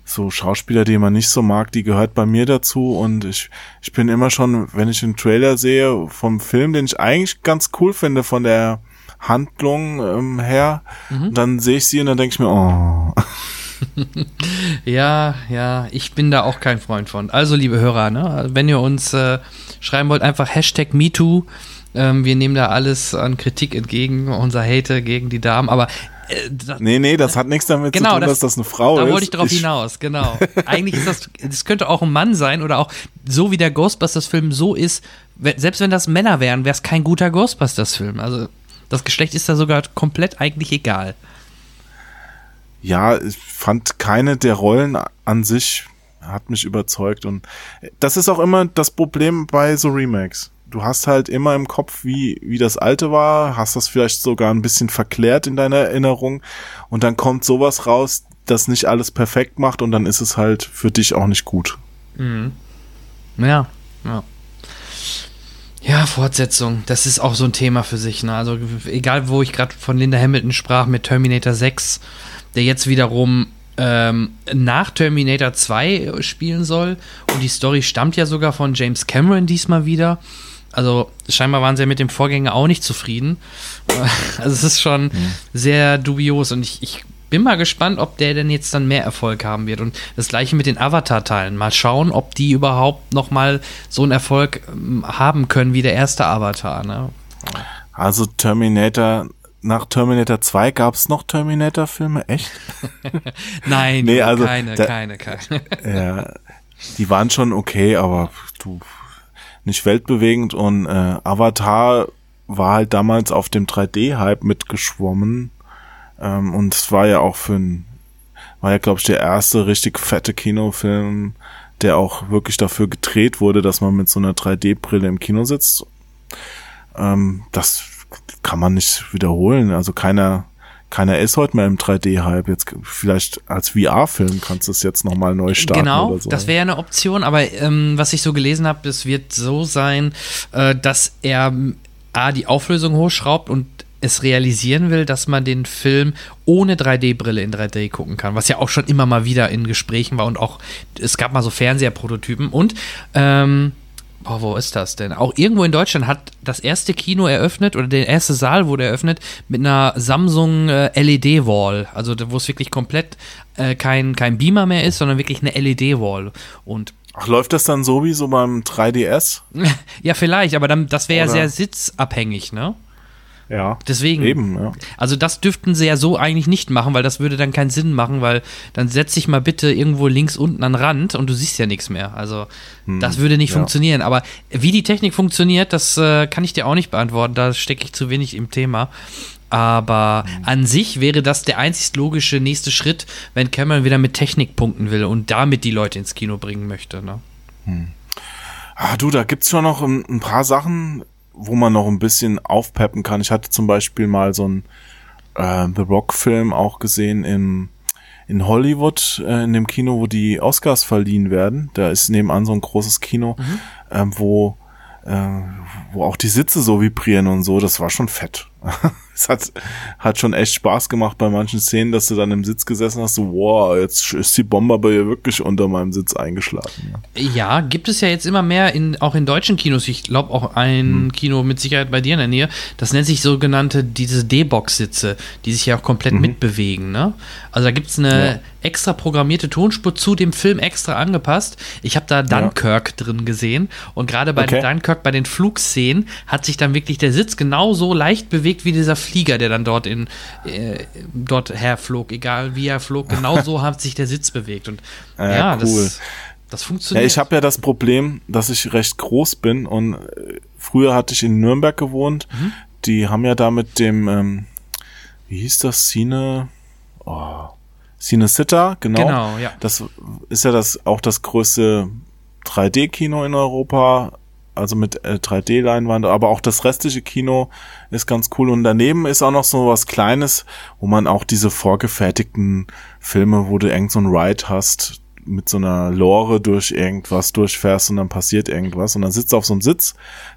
[SPEAKER 1] so Schauspieler, die man nicht so mag, die gehört bei mir dazu und ich ich bin immer schon, wenn ich einen Trailer sehe vom Film, den ich eigentlich ganz cool finde von der Handlung ähm, her,
[SPEAKER 2] Mhm.
[SPEAKER 1] dann sehe ich sie und dann denke ich mir, oh, [laughs]
[SPEAKER 2] Ja, ja, ich bin da auch kein Freund von. Also, liebe Hörer, ne, wenn ihr uns äh, schreiben wollt, einfach Hashtag MeToo. Ähm, wir nehmen da alles an Kritik entgegen, unser Hate gegen die Damen, aber äh, da,
[SPEAKER 1] nee, nee, das hat nichts damit
[SPEAKER 2] Genau,
[SPEAKER 1] zu tun,
[SPEAKER 2] das-
[SPEAKER 1] dass das eine Frau
[SPEAKER 2] da
[SPEAKER 1] ist.
[SPEAKER 2] wollte ich drauf hinaus, genau. Eigentlich ist das, das könnte auch ein Mann sein oder auch so wie der Ghostbusters-Film so ist, selbst wenn das Männer wären, wäre es kein guter Ghostbusters-Film. Also, das Geschlecht ist da sogar komplett eigentlich egal.
[SPEAKER 1] Ja, ich fand keine der Rollen an sich hat mich überzeugt und das ist auch immer das Problem bei so Remakes. Du hast halt immer im Kopf, wie, wie das alte war, hast das vielleicht sogar ein bisschen verklärt in deiner Erinnerung und dann kommt sowas raus, das nicht alles perfekt macht und dann ist es halt für dich auch nicht gut.
[SPEAKER 2] Ja, ja. Ja, Fortsetzung, das ist auch so ein Thema für sich. Ne? Also egal, wo ich gerade von Linda Hamilton sprach mit Terminator 6, der jetzt wiederum ähm, nach Terminator 2 spielen soll. Und die Story stammt ja sogar von James Cameron diesmal wieder. Also scheinbar waren sie ja mit dem Vorgänger auch nicht zufrieden. [laughs] Also es ist schon sehr dubios und ich, ich bin mal gespannt, ob der denn jetzt dann mehr Erfolg haben wird. Und das gleiche mit den Avatar-Teilen. Mal schauen, ob die überhaupt noch mal so einen Erfolg ähm, haben können wie der erste Avatar. Ne?
[SPEAKER 1] Also Terminator, nach Terminator 2 gab es noch Terminator-Filme, echt? [laughs]
[SPEAKER 2] Nein,
[SPEAKER 1] Nee, also
[SPEAKER 2] keine,
[SPEAKER 1] da-
[SPEAKER 2] keine, keine.
[SPEAKER 1] Ja, die waren schon okay, aber du nicht weltbewegend und äh, Avatar war halt damals auf dem 3D-Hype mitgeschwommen. Ähm, und es war ja auch für ein, war ja, glaube ich, der erste richtig fette Kinofilm, der auch wirklich dafür gedreht wurde, dass man mit so einer 3D-Brille im Kino sitzt. Ähm, das kann man nicht wiederholen. Also keiner, keiner ist heute mehr im 3D-Hype. Jetzt vielleicht als VR-Film kannst du es jetzt nochmal neu starten.
[SPEAKER 2] Genau,
[SPEAKER 1] so.
[SPEAKER 2] das wäre ja eine Option, aber ähm, was ich so gelesen habe, es wird so sein, äh, dass er A, die Auflösung hochschraubt und es realisieren will, dass man den Film ohne 3D-Brille in 3D gucken kann, was ja auch schon immer mal wieder in Gesprächen war und auch, es gab mal so Fernseherprototypen und ähm, Boah, wo ist das denn? Auch irgendwo in Deutschland hat das erste Kino eröffnet oder der erste Saal wurde eröffnet mit einer Samsung äh, LED-Wall. Also wo es wirklich komplett äh, kein, kein Beamer mehr ist, sondern wirklich eine LED-Wall. Und
[SPEAKER 1] Ach, läuft das dann so wie so beim 3DS? [laughs]
[SPEAKER 2] ja, vielleicht, aber dann, das wäre ja sehr sitzabhängig, ne?
[SPEAKER 1] Ja.
[SPEAKER 2] Deswegen.
[SPEAKER 1] Eben, ja.
[SPEAKER 2] Also das dürften sie ja so eigentlich nicht machen, weil das würde dann keinen Sinn machen, weil dann setz dich mal bitte irgendwo links unten an den Rand und du siehst ja nichts mehr. Also das würde nicht
[SPEAKER 1] ja.
[SPEAKER 2] funktionieren. Aber wie die Technik funktioniert, das äh, kann ich dir auch nicht beantworten. Da stecke ich zu wenig im Thema. Aber an sich wäre das der einzig logische nächste Schritt, wenn Cameron wieder mit Technik punkten will und damit die Leute ins Kino bringen möchte. Ne?
[SPEAKER 1] Ah, du, da gibt's schon noch ein, ein paar Sachen, wo man noch ein bisschen aufpeppen kann. Ich hatte zum Beispiel mal so einen äh, The Rock-Film auch gesehen im in Hollywood, äh, in dem Kino, wo die Oscars verliehen werden. Da ist nebenan so ein großes Kino, ähm, wo, äh, wo auch die Sitze so vibrieren und so. Das war schon fett. [laughs] Es hat, hat schon echt Spaß gemacht bei manchen Szenen, dass du dann im Sitz gesessen hast, so, wow, jetzt ist die Bombe aber hier wirklich unter meinem Sitz eingeschlagen. Ja.
[SPEAKER 2] Ja, gibt es ja jetzt immer mehr, in, auch in deutschen Kinos. Ich glaube auch ein Kino mit Sicherheit bei dir in der Nähe. Das nennt sich sogenannte, diese D-Box-Sitze, die sich ja auch komplett mitbewegen. Ne? Also da gibt es eine
[SPEAKER 1] Ja.
[SPEAKER 2] extra programmierte Tonspur zu dem Film extra angepasst. Ich habe da Dunkirk drin gesehen und gerade bei
[SPEAKER 1] Okay.
[SPEAKER 2] Dunkirk, bei den Flugszenen, hat sich dann wirklich der Sitz genauso leicht bewegt wie dieser Flieger, der dann dort in äh, dort herflog. Egal wie er flog, genau so [laughs] hat sich der Sitz bewegt. Und
[SPEAKER 1] Ja,
[SPEAKER 2] ja,
[SPEAKER 1] cool.
[SPEAKER 2] das, das
[SPEAKER 1] Ja,
[SPEAKER 2] funktioniert.
[SPEAKER 1] ich habe ja das Problem, dass ich recht groß bin und äh, früher hatte ich in Nürnberg gewohnt.
[SPEAKER 2] Mhm.
[SPEAKER 1] Die haben ja da mit dem, ähm, wie hieß das, Cine, oh, Cine Sitter, genau.
[SPEAKER 2] Genau, ja.
[SPEAKER 1] Das ist ja das auch das größte 3D-Kino in Europa, also mit äh, 3D-Leinwand, aber auch das restliche Kino ist ganz cool. Und daneben ist auch noch so was Kleines, wo man auch diese vorgefertigten Filme, wo du irgend so ein Ride hast, mit so einer Lore durch irgendwas durchfährst und dann passiert irgendwas und dann sitzt auf so einem Sitz,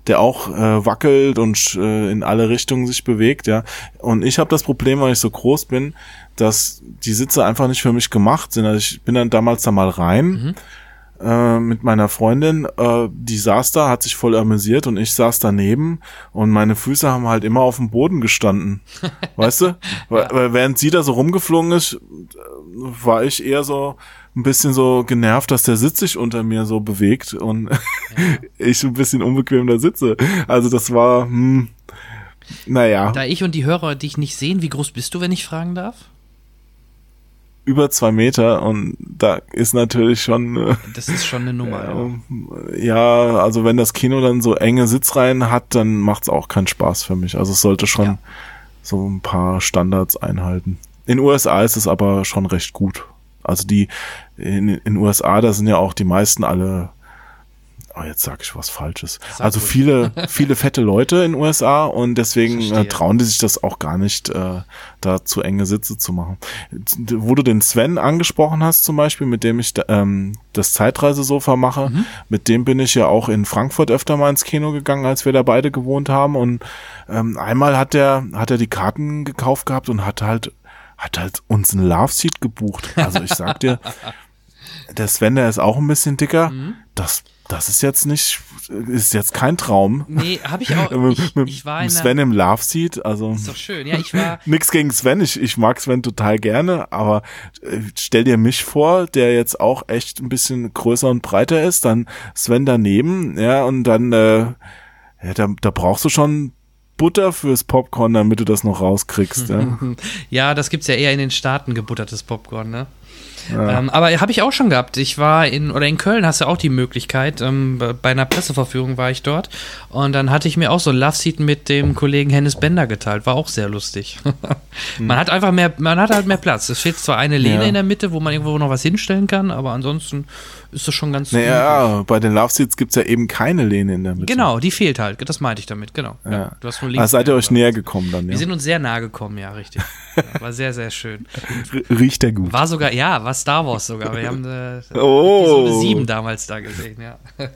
[SPEAKER 1] der auch äh, wackelt und äh, in alle Richtungen sich bewegt, ja. Und ich habe das Problem, weil ich so groß bin, dass die Sitze einfach nicht für mich gemacht sind. Also ich bin dann damals da mal rein äh, mit meiner Freundin, äh, die saß da, hat sich voll amüsiert und ich saß daneben und meine Füße haben halt immer auf dem Boden gestanden. [laughs] weißt du? Weil, weil während sie da so rumgeflogen ist, äh, war ich eher so ein bisschen so genervt, dass der Sitz sich unter mir so bewegt und [laughs] ich so ein bisschen unbequem da sitze. Also das war, hm, naja,
[SPEAKER 2] Da ich und die Hörer dich nicht sehen, wie groß bist du, wenn ich fragen darf?
[SPEAKER 1] Über zwei Meter und da ist natürlich schon äh,
[SPEAKER 2] Das ist schon eine Nummer. ja.
[SPEAKER 1] Ähm, [laughs] Ja, also wenn das Kino dann so enge Sitzreihen hat, dann macht's auch keinen Spaß für mich. Also es sollte schon
[SPEAKER 2] Ja.
[SPEAKER 1] so ein paar Standards einhalten. In USA ist es aber schon recht gut. Also die in in USA, da sind ja auch die meisten alle Oh, jetzt sag ich was Falsches.
[SPEAKER 2] Sag
[SPEAKER 1] also
[SPEAKER 2] ruhig.
[SPEAKER 1] viele, [laughs] viele fette Leute in USA und deswegen äh, trauen die sich das auch gar nicht, äh, da zu enge Sitze zu machen. Wo du den Sven angesprochen hast, zum Beispiel, mit dem ich ähm, das Zeitreisesofa mache,
[SPEAKER 2] Mhm.
[SPEAKER 1] mit dem bin ich ja auch in Frankfurt öfter mal ins Kino gegangen, als wir da beide gewohnt haben. Und ähm, einmal hat er hat er die Karten gekauft gehabt und hat halt hat halt uns ein Love Seat gebucht. Also ich sag dir, [laughs] der Sven, der ist auch ein bisschen dicker.
[SPEAKER 2] Mhm.
[SPEAKER 1] Das das ist jetzt nicht ist jetzt kein Traum.
[SPEAKER 2] Nee, habe ich auch. [laughs]
[SPEAKER 1] Mit-
[SPEAKER 2] Ich, ich war in
[SPEAKER 1] Sven im Love Seat, also
[SPEAKER 2] Ist doch schön. Ja, ich war. [laughs]
[SPEAKER 1] Nix gegen Sven, ich, ich mag Sven total gerne, aber äh, stell dir mich vor, der jetzt auch echt ein bisschen größer und breiter ist, dann Sven daneben, ja, und dann, äh, ja, da, da brauchst du schon Butter fürs Popcorn, damit du das noch rauskriegst, ja. [laughs]
[SPEAKER 2] Ja, das gibt's ja eher in den Staaten, gebuttertes Popcorn, ne? Ähm, aber habe ich auch schon gehabt. Ich war in, oder in Köln hast du auch die Möglichkeit. Ähm, bei einer Presseverführung war ich dort. Und dann hatte ich mir auch so ein Love Seat mit dem Kollegen Hennes Bender geteilt. War auch sehr lustig. [laughs] man hat einfach mehr, man hat halt mehr Platz. Es steht zwar eine Lehne
[SPEAKER 1] Ja.
[SPEAKER 2] in der Mitte, wo man irgendwo noch was hinstellen kann, aber ansonsten ist das schon ganz
[SPEAKER 1] Naja, bei den Love Seats gibt's ja eben keine Lehne in der Mitte.
[SPEAKER 2] Genau, die fehlt halt. Das meinte ich damit, genau.
[SPEAKER 1] Ja.
[SPEAKER 2] Du hast nur links
[SPEAKER 1] Ah, seid ihr euch näher gekommen dann,
[SPEAKER 2] Wir
[SPEAKER 1] ja?
[SPEAKER 2] sind uns sehr nahe gekommen, ja, richtig. [laughs] War sehr, sehr schön.
[SPEAKER 1] Riecht der gut.
[SPEAKER 2] War sogar, ja, war Star Wars sogar. Wir haben äh, [laughs]
[SPEAKER 1] Oh.
[SPEAKER 2] Episode 7 damals da gesehen, ja. [laughs]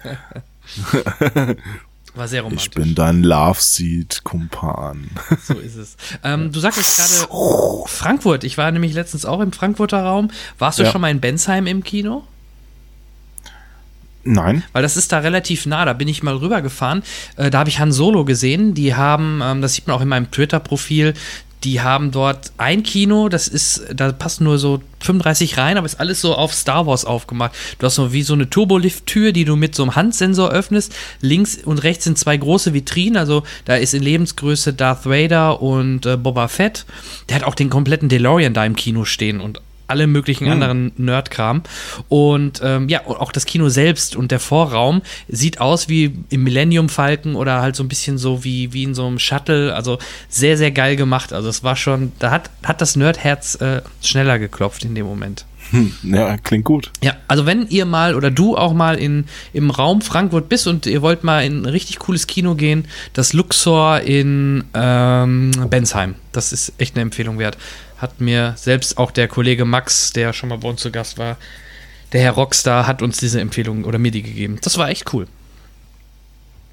[SPEAKER 2] War sehr romantisch.
[SPEAKER 1] Ich bin dein Love Seat Kumpan.
[SPEAKER 2] So ist es. Ähm, du sagtest gerade Frankfurt. Ich war nämlich letztens auch im Frankfurter Raum. Warst du
[SPEAKER 1] Ja.
[SPEAKER 2] schon mal in Bensheim im Kino?
[SPEAKER 1] Nein.
[SPEAKER 2] Weil das ist da relativ nah, da bin ich mal rübergefahren. Äh, da habe ich Han Solo gesehen. Die haben, ähm, das sieht man auch in meinem Twitter-Profil, die haben dort ein Kino, das ist, da passen nur so 35 rein, aber ist alles so auf Star Wars aufgemacht. Du hast so wie so eine Turbolift-Tür, die du mit so einem Handsensor öffnest. Links und rechts sind zwei große Vitrinen, also da ist in Lebensgröße Darth Vader und äh, Boba Fett. Der hat auch den kompletten DeLorean da im Kino stehen und alle möglichen anderen Nerdkram. Und ähm, ja, auch das Kino selbst und der Vorraum sieht aus wie im Millennium Falcon oder halt so ein bisschen so wie, wie in so einem Shuttle. Also sehr, sehr geil gemacht. Also es war schon, da hat, hat das Nerdherz äh, schneller geklopft in dem Moment.
[SPEAKER 1] Hm, ja, klingt gut.
[SPEAKER 2] Ja, also wenn ihr mal oder du auch mal in, im Raum Frankfurt bist und ihr wollt mal in ein richtig cooles Kino gehen, das Luxor in ähm, Bensheim. Das ist echt eine Empfehlung wert. Hat mir selbst auch der Kollege Max, der schon mal bei uns zu Gast war, der Herr Rockstar, hat uns diese Empfehlung oder mir die gegeben. Das war echt cool.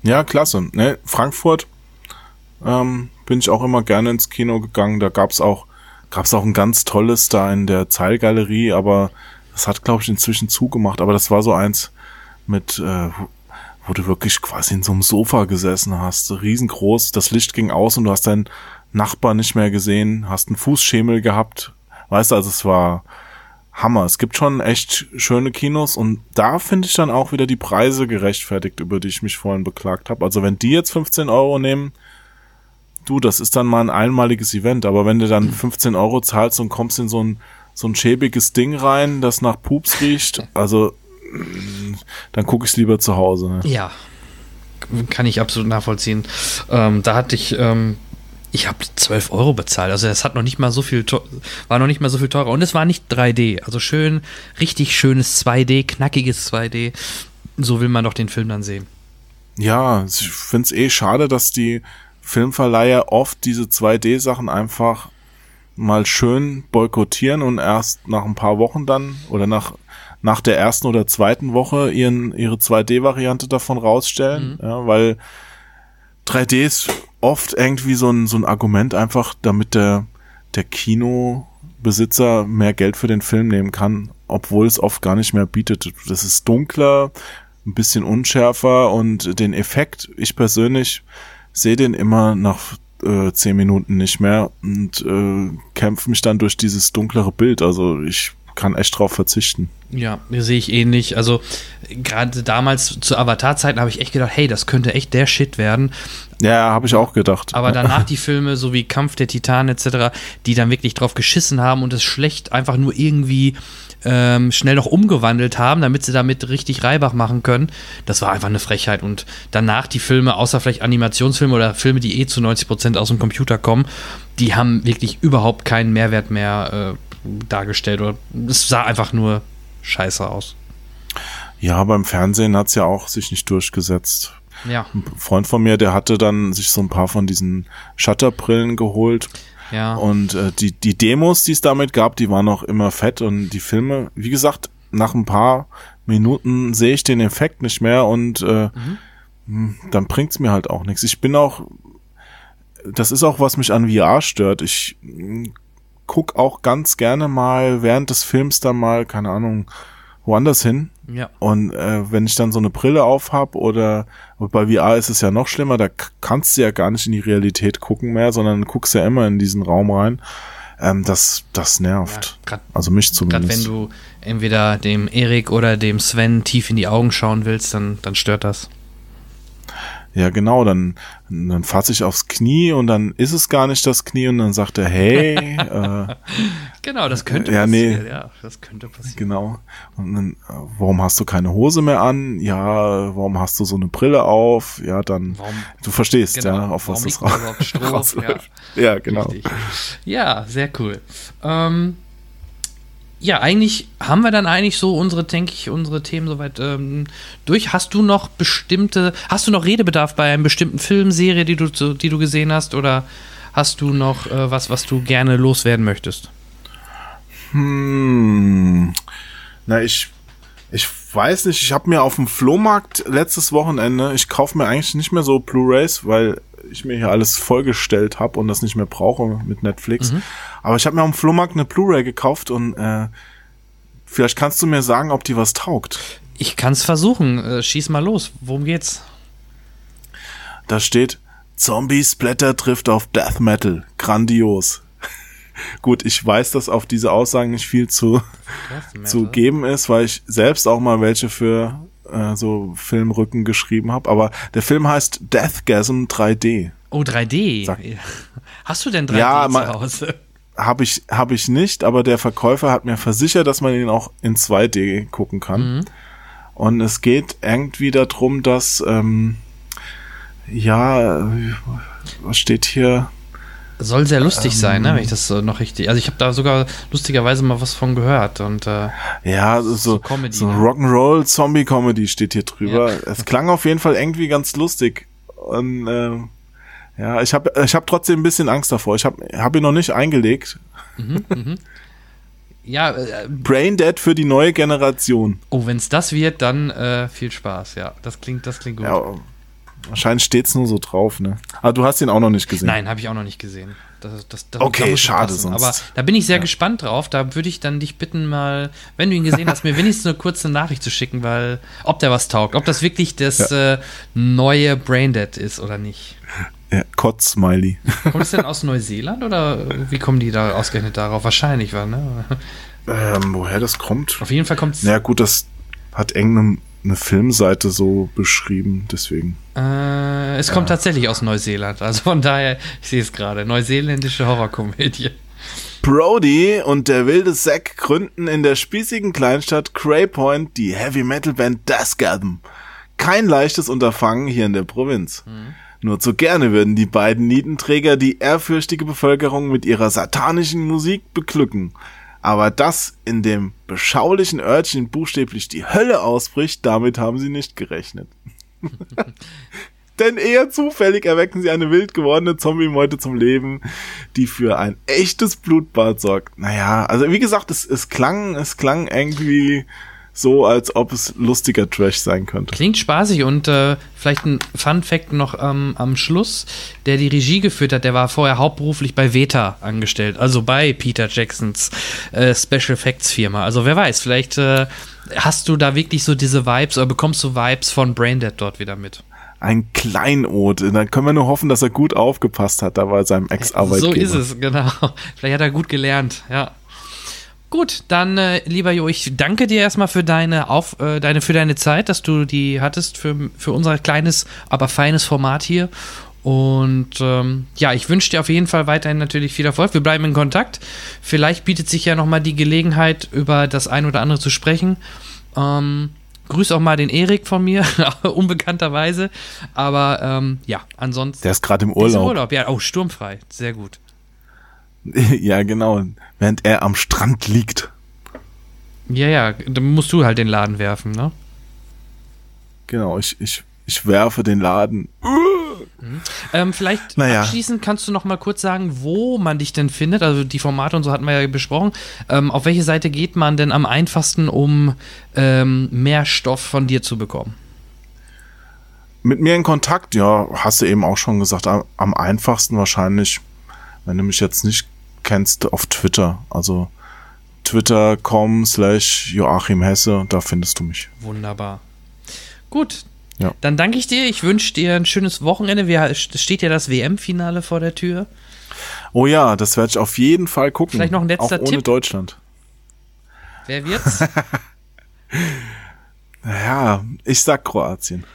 [SPEAKER 1] Ja, klasse. Ne, Frankfurt ähm, bin ich auch immer gerne ins Kino gegangen. Da gab's auch gab's auch ein ganz tolles da in der Zeilgalerie, aber das hat glaube ich inzwischen zugemacht. Aber das war so eins mit, äh, wo- du wirklich quasi in so einem Sofa gesessen hast, riesengroß. Das Licht ging aus und du hast deinen Nachbar nicht mehr gesehen, hast einen Fußschemel gehabt. Weißt du, also es war Hammer. Es gibt schon echt schöne Kinos und da finde ich dann auch wieder die Preise gerechtfertigt, über die ich mich vorhin beklagt habe. Also wenn die jetzt 15 Euro nehmen, du, das ist dann mal ein einmaliges Event. Aber wenn du dann 15 Euro zahlst und kommst in so ein, so ein schäbiges Ding rein, das nach Pups riecht, also dann gucke ich lieber zu Hause. Ne?
[SPEAKER 2] Ja, kann ich absolut nachvollziehen. Ähm, da hatte ich, ähm, ich habe 12 Euro bezahlt. Also es hat noch nicht mal so viel, war noch nicht mal so viel teurer. Und es war nicht 3D. Also schön, richtig schönes 2D, knackiges 2D. So will man doch den Film dann sehen.
[SPEAKER 1] Ja, ich find's eh schade, dass die Filmverleiher oft diese 2D-Sachen einfach mal schön boykottieren und erst nach ein paar Wochen dann oder nach nach der ersten oder zweiten Woche ihren ihre 2D-Variante davon rausstellen, ja, weil 3D ist oft irgendwie so ein so ein Argument einfach, damit der der Kinobesitzer mehr Geld für den Film nehmen kann, obwohl es oft gar nicht mehr bietet. Das ist dunkler, ein bisschen unschärfer und den Effekt, ich persönlich sehe den immer nach äh, zehn Minuten nicht mehr und äh, kämpfe mich dann durch dieses dunklere Bild. Also ich kann echt drauf verzichten.
[SPEAKER 2] Ja, sehe ich ähnlich. Also gerade damals zu Avatar-Zeiten habe ich echt gedacht, hey, das könnte echt der Shit werden.
[SPEAKER 1] Ja, habe ich auch gedacht.
[SPEAKER 2] Aber [laughs] danach die Filme, so wie Kampf der Titanen etc., die dann wirklich drauf geschissen haben und es schlecht einfach nur irgendwie ähm, schnell noch umgewandelt haben, damit sie damit richtig Reibach machen können, das war einfach eine Frechheit. Und danach die Filme, außer vielleicht Animationsfilme oder Filme, die eh zu 90% aus dem Computer kommen, die haben wirklich überhaupt keinen Mehrwert mehr äh, dargestellt. Oder es sah einfach nur scheiße aus.
[SPEAKER 1] ja, beim Fernsehen hat's ja auch sich nicht durchgesetzt.
[SPEAKER 2] Ja,
[SPEAKER 1] Ein Freund von mir, der hatte dann sich so ein paar von diesen Shutterbrillen geholt
[SPEAKER 2] ja.
[SPEAKER 1] Und äh, die, die Demos, die es damit gab, die waren auch immer fett und die Filme, wie gesagt, nach ein paar Minuten sehe ich den Effekt nicht mehr und äh, mh, dann bringt's mir halt auch nichts. Ich bin auch, das ist auch, was mich an VR stört. Ich mh, guck auch ganz gerne mal während des Films dann mal, keine Ahnung, woanders hin.
[SPEAKER 2] ja.
[SPEAKER 1] Und äh, wenn ich dann so eine Brille auf hab oder bei VR ist es ja noch schlimmer, da kannst du ja gar nicht in die Realität gucken mehr, sondern guckst ja immer in diesen Raum rein. Ähm, das, das nervt.
[SPEAKER 2] Ja, grad-
[SPEAKER 1] also mich
[SPEAKER 2] Gerade
[SPEAKER 1] zumindest.
[SPEAKER 2] wenn du entweder dem Erik oder dem Sven tief in die Augen schauen willst, dann, dann stört das.
[SPEAKER 1] Ja, genau, dann, dann fasse ich aufs Knie und dann ist es gar nicht das Knie und dann sagt er, hey, [laughs] äh,
[SPEAKER 2] Genau, das könnte
[SPEAKER 1] Ja, nee.
[SPEAKER 2] passieren. Ja, das könnte passieren.
[SPEAKER 1] genau. Und dann, äh, warum hast du keine Hose mehr an? Ja, warum hast du so eine Brille auf? Ja, dann,
[SPEAKER 2] Warum-
[SPEAKER 1] du verstehst,
[SPEAKER 2] Genau.
[SPEAKER 1] ja, auf was das [laughs]
[SPEAKER 2] Stroh?
[SPEAKER 1] rausläuft. Ja, genau.
[SPEAKER 2] Richtig. Ja, sehr cool. Ähm, ja, eigentlich haben wir dann eigentlich so unsere, denke ich, unsere Themen soweit ähm, durch. Hast du noch bestimmte, hast du noch Redebedarf bei einem bestimmten Film, Serie, die du, die du gesehen hast, oder hast du noch äh, was, was du gerne loswerden möchtest?
[SPEAKER 1] Hm. Na, ich, ich weiß nicht, ich habe mir auf dem Flohmarkt letztes Wochenende, ich kaufe mir eigentlich nicht mehr so Blu-Rays, weil ich mir hier alles vollgestellt habe und das nicht mehr brauche mit Netflix. Aber ich habe mir dem Flohmarkt eine Blu-Ray gekauft und äh, vielleicht kannst du mir sagen, ob die was taugt.
[SPEAKER 2] Ich kann es versuchen. Äh, schieß mal los. Worum geht's?
[SPEAKER 1] Da steht, Zombie Splatter trifft auf Death Metal. Grandios. [laughs] Gut, ich weiß, dass auf diese Aussagen nicht viel zu, zu geben ist, weil ich selbst auch mal welche für äh, so Filmrücken geschrieben habe. Aber der Film heißt Deathgasm 3D.
[SPEAKER 2] Oh, 3D.
[SPEAKER 1] Sag- [laughs]
[SPEAKER 2] Hast du denn 3D
[SPEAKER 1] Ja,
[SPEAKER 2] zu Hause?
[SPEAKER 1] Habe ich, hab ich nicht, aber der Verkäufer hat mir versichert, dass man ihn auch in 2D gucken kann. Und es geht irgendwie darum, dass, ähm, ja, was steht hier?
[SPEAKER 2] Soll sehr lustig sein,
[SPEAKER 1] Ähm.
[SPEAKER 2] ne? Wenn ich das so noch richtig. Also ich habe da sogar lustigerweise mal was von gehört und äh,
[SPEAKER 1] Ja, so, so,
[SPEAKER 2] Comedy,
[SPEAKER 1] so
[SPEAKER 2] ne?
[SPEAKER 1] Rock'n'Roll Zombie Comedy steht hier drüber. Es klang auf jeden Fall irgendwie ganz lustig. Und ähm, ja, ich habe ich hab trotzdem ein bisschen Angst davor. Ich habe hab ihn noch nicht eingelegt.
[SPEAKER 2] ja, äh,
[SPEAKER 1] Brain Dead für die neue Generation.
[SPEAKER 2] oh, wenn es das wird, dann äh, viel Spaß, ja. Das klingt, das klingt gut.
[SPEAKER 1] Ja, wahrscheinlich steht's nur so drauf, ne? Aber du hast ihn auch noch nicht gesehen.
[SPEAKER 2] Nein, habe ich auch noch nicht gesehen. Das, das, das,
[SPEAKER 1] Okay, schade sonst.
[SPEAKER 2] Aber da bin ich sehr gespannt drauf. Da würde ich dann dich bitten, mal, wenn du ihn gesehen hast, mir wenigstens eine kurze Nachricht zu schicken, weil ob der was taugt, ob das wirklich das äh, neue Braindead ist oder nicht.
[SPEAKER 1] Ja, Kotz-Smiley.
[SPEAKER 2] Kommt es denn aus [laughs] Neuseeland oder wie kommen die da ausgerechnet darauf? Wahrscheinlich war, ne?
[SPEAKER 1] ähm, woher das kommt?
[SPEAKER 2] Auf jeden Fall kommt es.
[SPEAKER 1] Na ja, gut, das hat irgendeine eine Filmseite so beschrieben, deswegen.
[SPEAKER 2] Äh, es kommt tatsächlich aus Neuseeland. Also von daher, ich sehe es gerade. Neuseeländische Horrorkomödie.
[SPEAKER 1] Brody und der wilde Zack gründen in der spießigen Kleinstadt Cray Point die Heavy Metal Band Deathgasm. Kein leichtes Unterfangen hier in der Provinz. Nur zu gerne würden die beiden Nietenträger die ehrfürchtige Bevölkerung mit ihrer satanischen Musik beglücken. Aber dass in dem beschaulichen Örtchen buchstäblich die Hölle ausbricht, damit haben sie nicht gerechnet. [laughs] Denn eher zufällig erwecken sie eine wild gewordene Zombie-Meute zum Leben, die für ein echtes Blutbad sorgt. Naja, also wie gesagt, es, es klang, es klang irgendwie so, als ob es lustiger Trash sein könnte.
[SPEAKER 2] Klingt spaßig und äh, vielleicht ein Fun-Fact noch ähm, am Schluss. Der die Regie geführt hat, der war vorher hauptberuflich bei Veta angestellt, also bei Peter Jacksons äh, Special Effects Firma. Also wer weiß, vielleicht äh, hast du da wirklich so diese Vibes oder bekommst du Vibes von Braindead dort wieder mit.
[SPEAKER 1] Ein Kleinod. Dann können wir nur hoffen, dass er gut aufgepasst hat da bei seinem Ex-Arbeitgeber.
[SPEAKER 2] So ist es, genau. [laughs] Vielleicht hat er gut gelernt, ja. Gut, dann äh, lieber Jo, ich danke dir erstmal für deine Auf, äh, deine für deine Zeit, dass du die hattest für, für unser kleines, aber feines Format hier. Und ähm, ja, ich wünsche dir auf jeden Fall weiterhin natürlich viel Erfolg. Wir bleiben in Kontakt. Vielleicht bietet sich ja nochmal die Gelegenheit, über das ein oder andere zu sprechen. Ähm, grüß auch mal den Erik von mir, [laughs] unbekannterweise. Aber ähm, ja, ansonsten.
[SPEAKER 1] Der ist gerade im
[SPEAKER 2] Der ist im
[SPEAKER 1] Urlaub.
[SPEAKER 2] Urlaub, ja. Oh, sturmfrei. Sehr gut. [laughs]
[SPEAKER 1] ja, genau. Während er am Strand liegt.
[SPEAKER 2] Ja, ja, dann musst du halt den Laden werfen, ne?
[SPEAKER 1] Genau, ich, ich, ich werfe den Laden.
[SPEAKER 2] Ähm, vielleicht
[SPEAKER 1] Naja.
[SPEAKER 2] abschließend kannst du noch mal kurz sagen, wo man dich denn findet. Also die Formate und so hatten wir ja besprochen. Ähm, auf welche Seite geht man denn am einfachsten, um ähm, mehr Stoff von dir zu bekommen?
[SPEAKER 1] Mit mir in Kontakt, ja, hast du eben auch schon gesagt, am, am einfachsten wahrscheinlich, wenn du mich jetzt nicht kennst, auf Twitter. Also twitter.com slash Joachim Hesse, da findest du mich.
[SPEAKER 2] Wunderbar. Gut.
[SPEAKER 1] Ja.
[SPEAKER 2] Dann danke ich dir. Ich wünsche dir ein schönes Wochenende. Wir, es steht ja das WM-Finale vor der Tür.
[SPEAKER 1] Oh ja, das werde ich auf jeden Fall gucken.
[SPEAKER 2] Vielleicht noch ein letzter
[SPEAKER 1] auch ohne
[SPEAKER 2] Tipp?
[SPEAKER 1] Deutschland.
[SPEAKER 2] Wer wird's? [laughs]
[SPEAKER 1] Ja, ich sag Kroatien.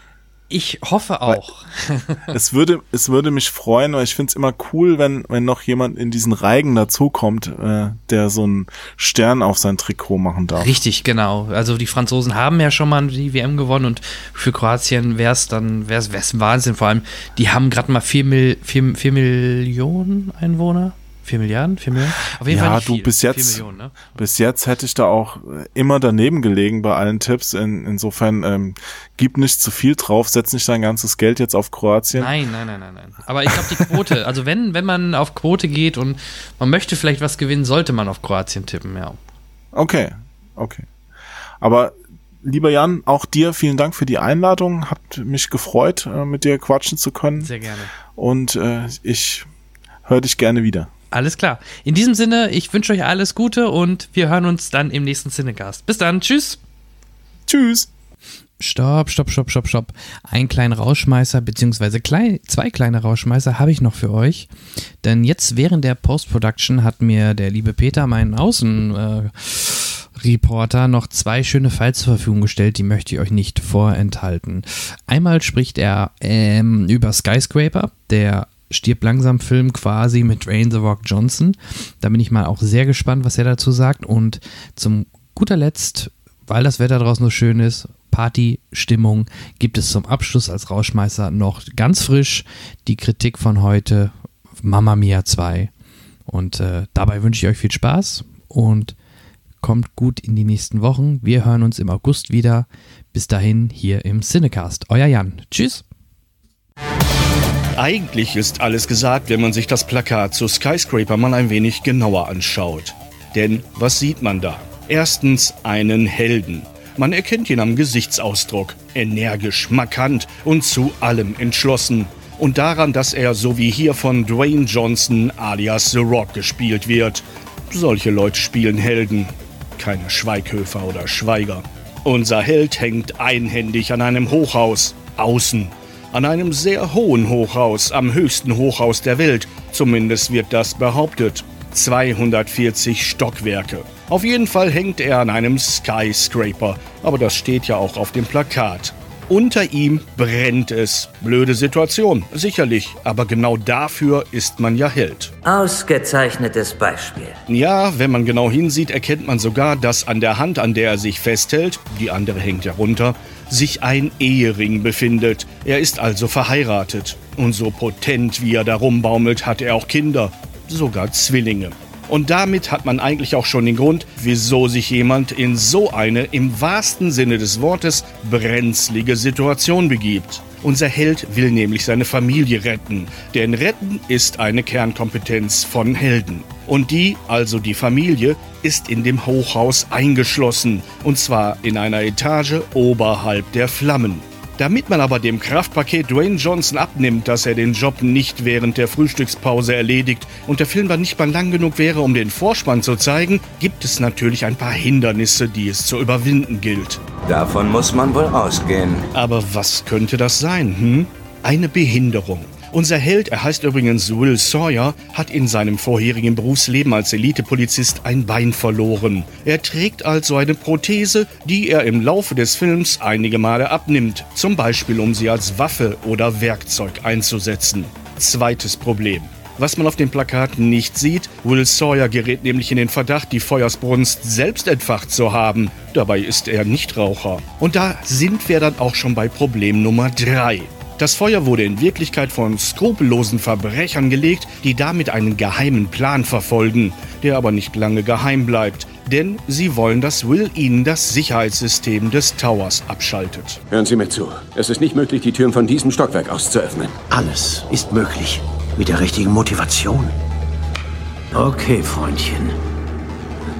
[SPEAKER 2] Ich hoffe auch. [laughs]
[SPEAKER 1] es würde, es würde mich freuen, weil ich finde es immer cool, wenn, wenn noch jemand in diesen Reigen dazukommt, äh, der so einen Stern auf sein Trikot machen darf.
[SPEAKER 2] Richtig, genau. Also die Franzosen haben ja schon mal die WM gewonnen und für Kroatien wäre es dann, wäre es ein Wahnsinn. Vor allem, die haben gerade mal vier, Mil, vier, vier Millionen Einwohner. Vier Milliarden? Vier Milliarden?
[SPEAKER 1] Auf jeden ja, Fall nicht du, viel. bis jetzt, Millionen, ne? bis jetzt hätte ich da auch immer daneben gelegen bei allen Tipps. In, insofern, ähm, gib nicht zu viel drauf, setz nicht dein ganzes Geld jetzt auf Kroatien.
[SPEAKER 2] Nein, nein, nein, nein, nein. Aber ich glaube, die Quote, [laughs] also wenn, wenn man auf Quote geht und man möchte vielleicht was gewinnen, sollte man auf Kroatien tippen, ja.
[SPEAKER 1] Okay, okay. Aber lieber Jan, auch dir vielen Dank für die Einladung. Hat mich gefreut, äh, mit dir quatschen zu können.
[SPEAKER 2] Sehr gerne.
[SPEAKER 1] Und äh, ich höre dich gerne wieder.
[SPEAKER 2] Alles klar. In diesem Sinne, ich wünsche euch alles Gute und wir hören uns dann im nächsten Cinecast. Bis dann. Tschüss.
[SPEAKER 1] Tschüss.
[SPEAKER 2] Stopp, stopp, stopp, stopp, stopp. Ein kleiner Rauschmeißer, beziehungsweise klein, zwei kleine Rauschmeißer habe ich noch für euch. Denn jetzt während der Post-Production hat mir der liebe Peter, meinen Außenreporter, äh, noch zwei schöne Files zur Verfügung gestellt, die möchte ich euch nicht vorenthalten. Einmal spricht er ähm, über Skyscraper, der stirbt langsam Film quasi mit Dwayne The Rock Johnson. Da bin ich mal auch sehr gespannt, was er dazu sagt. Und zum guter Letzt, weil das Wetter draußen so schön ist, Partystimmung, gibt es zum Abschluss als Rauschmeißer noch ganz frisch die Kritik von heute, Mama Mia 2. Und äh, dabei wünsche ich euch viel Spaß und kommt gut in die nächsten Wochen. Wir hören uns im August wieder. Bis dahin hier im Cinecast. Euer Jan. Tschüss.
[SPEAKER 5] Eigentlich ist alles gesagt, wenn man sich das Plakat zu Skyscraper mal ein wenig genauer anschaut. Denn was sieht man da? Erstens einen Helden. Man erkennt ihn am Gesichtsausdruck. Energisch, markant und zu allem entschlossen. Und daran, dass er so wie hier von Dwayne Johnson alias The Rock gespielt wird. Solche Leute spielen Helden, keine Schweighöfer oder Schweiger. Unser Held hängt einhändig an einem Hochhaus, außen an einem sehr hohen Hochhaus, am höchsten Hochhaus der Welt. Zumindest wird das behauptet. 240 Stockwerke. Auf jeden Fall hängt er an einem Skyscraper, aber das steht ja auch auf dem Plakat. Unter ihm brennt es. Blöde Situation, sicherlich, aber genau dafür ist man ja Held.
[SPEAKER 8] Ausgezeichnetes Beispiel.
[SPEAKER 5] Ja, wenn man genau hinsieht, erkennt man sogar, dass an der Hand, an der er sich festhält, die andere hängt ja runter, sich ein Ehering befindet. Er ist also verheiratet. Und so potent wie er da rumbaumelt, hat er auch Kinder, sogar Zwillinge. Und damit hat man eigentlich auch schon den Grund, wieso sich jemand in so eine im wahrsten Sinne des Wortes brenzlige Situation begibt. Unser Held will nämlich seine Familie retten, denn retten ist eine Kernkompetenz von Helden. Und die, also die Familie, ist in dem Hochhaus eingeschlossen, und zwar in einer Etage oberhalb der Flammen. Damit man aber dem Kraftpaket Dwayne Johnson abnimmt, dass er den Job nicht während der Frühstückspause erledigt und der Film dann nicht mal lang genug wäre, um den Vorspann zu zeigen, gibt es natürlich ein paar Hindernisse, die es zu überwinden gilt.
[SPEAKER 8] Davon muss man wohl ausgehen.
[SPEAKER 5] Aber was könnte das sein, hm? Eine Behinderung. Unser Held, er heißt übrigens Will Sawyer, hat in seinem vorherigen Berufsleben als Elitepolizist ein Bein verloren. Er trägt also eine Prothese, die er im Laufe des Films einige Male abnimmt, zum Beispiel um sie als Waffe oder Werkzeug einzusetzen. Zweites Problem. Was man auf dem Plakat nicht sieht, Will Sawyer gerät nämlich in den Verdacht, die Feuersbrunst selbst entfacht zu haben. Dabei ist er Nichtraucher. Und da sind wir dann auch schon bei Problem Nummer 3. Das Feuer wurde in Wirklichkeit von skrupellosen Verbrechern gelegt, die damit einen geheimen Plan verfolgen, der aber nicht lange geheim bleibt, denn sie wollen, dass Will ihnen das Sicherheitssystem des Towers abschaltet.
[SPEAKER 9] Hören Sie mir zu. Es ist nicht möglich, die Türen von diesem Stockwerk aus zu öffnen.
[SPEAKER 10] Alles ist möglich. Mit der richtigen Motivation. Okay, Freundchen.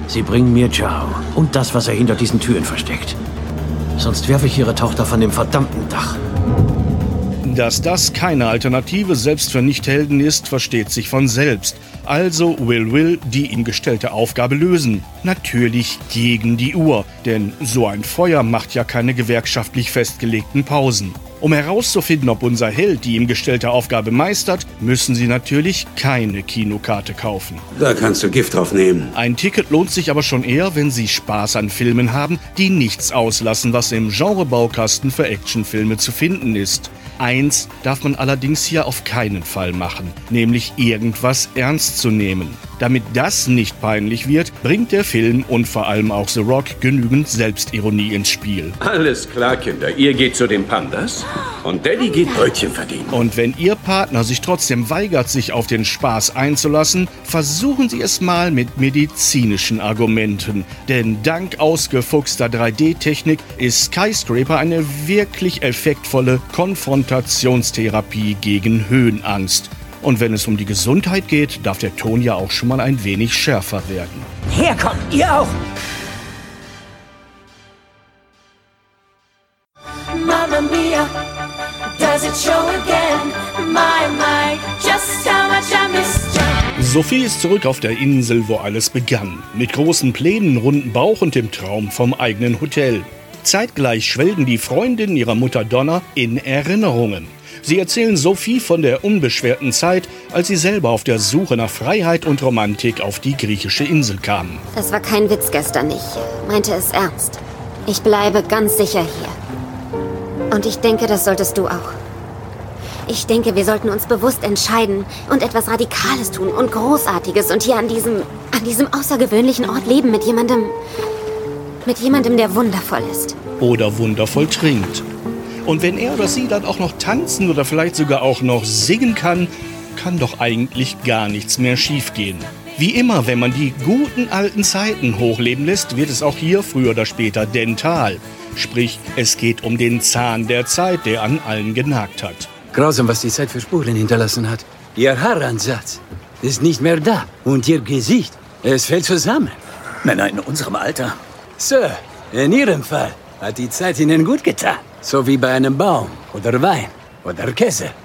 [SPEAKER 10] Sie bringen mir Zhao und das, was er hinter diesen Türen versteckt. Sonst werfe ich Ihre Tochter von dem verdammten Dach.
[SPEAKER 5] Dass das keine Alternative selbst für Nichthelden ist, versteht sich von selbst. Also will Will die ihm gestellte Aufgabe lösen. Natürlich gegen die Uhr, denn so ein Feuer macht ja keine gewerkschaftlich festgelegten Pausen. Um herauszufinden, ob unser Held die ihm gestellte Aufgabe meistert, müssen Sie natürlich keine Kinokarte kaufen.
[SPEAKER 9] Da kannst du Gift drauf nehmen.
[SPEAKER 5] Ein Ticket lohnt sich aber schon eher, wenn Sie Spaß an Filmen haben, die nichts auslassen, was im Genrebaukasten für Actionfilme zu finden ist. Eins darf man allerdings hier auf keinen Fall machen, nämlich irgendwas ernst zu nehmen. Damit das nicht peinlich wird, bringt der Film und vor allem auch The Rock genügend Selbstironie ins Spiel.
[SPEAKER 9] Alles klar, Kinder. Ihr geht zu den Pandas und Daddy geht Brötchen verdienen.
[SPEAKER 5] Und wenn Ihr Partner sich trotzdem weigert, sich auf den Spaß einzulassen, versuchen Sie es mal mit medizinischen Argumenten. Denn dank ausgefuchster 3D-Technik ist Skyscraper eine wirklich effektvolle Konfrontationstherapie gegen Höhenangst. Und wenn es um die Gesundheit geht, darf der Ton ja auch schon mal ein wenig schärfer werden.
[SPEAKER 11] Herkommt, ihr auch!
[SPEAKER 12] Mamma mia, does it show again? My, my, just how much I missed you.
[SPEAKER 5] Sophie ist zurück auf der Insel, wo alles begann. Mit großen Plänen, runden Bauch und dem Traum vom eigenen Hotel. Zeitgleich schwelgen die Freundinnen ihrer Mutter Donna in Erinnerungen. Sie erzählen Sophie von der unbeschwerten Zeit, als sie selber auf der Suche nach Freiheit und Romantik auf die griechische Insel kamen.
[SPEAKER 13] Das war kein Witz gestern, ich meinte es ernst. Ich bleibe ganz sicher hier. Und ich denke, das solltest du auch. Ich denke, wir sollten uns bewusst entscheiden und etwas Radikales tun und Großartiges und hier an diesem, an diesem außergewöhnlichen Ort leben mit jemandem, mit jemandem, der wundervoll ist.
[SPEAKER 5] Oder wundervoll trinkt. Und wenn er oder sie dann auch noch tanzen oder vielleicht sogar auch noch singen kann, kann doch eigentlich gar nichts mehr schiefgehen. Wie immer, wenn man die guten alten Zeiten hochleben lässt, wird es auch hier früher oder später dental. Sprich, es geht um den Zahn der Zeit, der an allen genagt hat.
[SPEAKER 10] Grausam, was die Zeit für Spuren hinterlassen hat. Ihr Haaransatz ist nicht mehr da. Und Ihr Gesicht, es fällt zusammen.
[SPEAKER 11] Männer in unserem Alter.
[SPEAKER 10] Sir, in Ihrem Fall hat die Zeit Ihnen gut getan. So wie bei einem Baum oder Wein oder Käse. [laughs]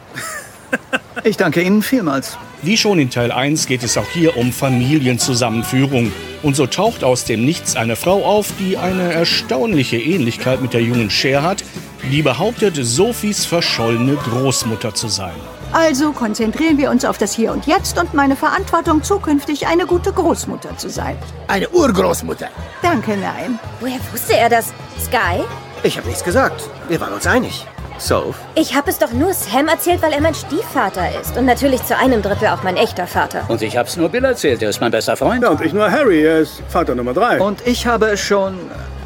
[SPEAKER 11] Ich danke Ihnen vielmals.
[SPEAKER 5] Wie schon in Teil 1 geht es auch hier um Familienzusammenführung. Und so taucht aus dem Nichts eine Frau auf, die eine erstaunliche Ähnlichkeit mit der jungen Cher hat, die behauptet, Sophies verschollene Großmutter zu sein.
[SPEAKER 14] Also konzentrieren wir uns auf das Hier und Jetzt und meine Verantwortung, zukünftig eine gute Großmutter zu sein.
[SPEAKER 11] Eine Urgroßmutter.
[SPEAKER 14] Danke, nein.
[SPEAKER 13] Woher wusste er das? Sky?
[SPEAKER 11] Ich habe nichts gesagt. Wir waren uns einig. Soph?
[SPEAKER 13] Ich habe es doch nur Sam erzählt, weil er mein Stiefvater ist. Und natürlich zu einem Drittel auch mein echter Vater.
[SPEAKER 15] Und ich hab's nur Bill erzählt, er ist mein bester Freund.
[SPEAKER 16] Ja, und ich nur Harry, er ist Vater Nummer drei.
[SPEAKER 11] Und ich habe es schon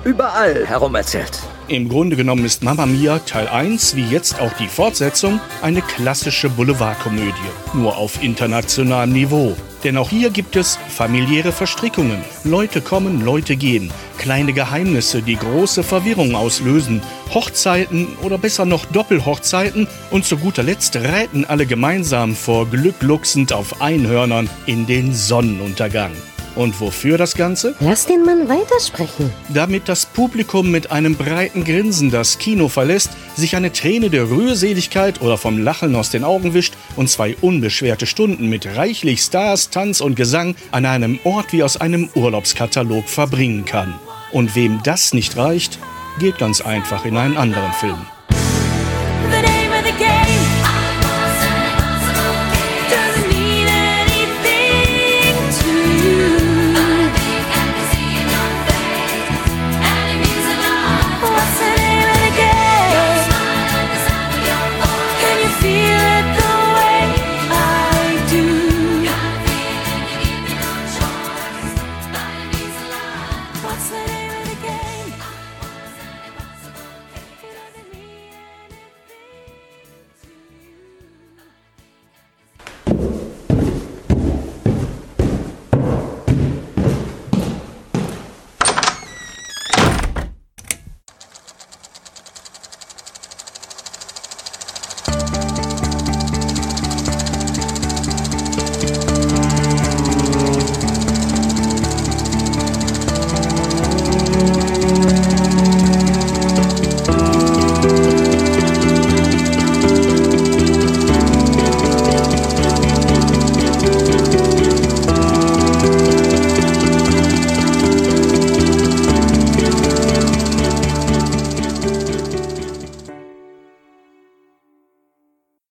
[SPEAKER 11] überall
[SPEAKER 15] herum erzählt.
[SPEAKER 5] Im Grunde genommen ist Mamma Mia Teil 1, wie jetzt auch die Fortsetzung, eine klassische Boulevardkomödie, nur auf internationalem Niveau. Denn auch hier gibt es familiäre Verstrickungen. Leute kommen, Leute gehen. Kleine Geheimnisse, die große Verwirrung auslösen. Hochzeiten oder besser noch Doppelhochzeiten. Und zu guter Letzt reiten alle gemeinsam vor Glück luchsend auf Einhörnern in den Sonnenuntergang. Und wofür das Ganze?
[SPEAKER 13] Lass den Mann weitersprechen.
[SPEAKER 5] Damit das Publikum mit einem breiten Grinsen das Kino verlässt, sich eine Träne der Rührseligkeit oder vom Lachen aus den Augen wischt und zwei unbeschwerte Stunden mit reichlich Stars, Tanz und Gesang an einem Ort wie aus einem Urlaubskatalog verbringen kann. Und wem das nicht reicht, geht ganz einfach in einen anderen Film.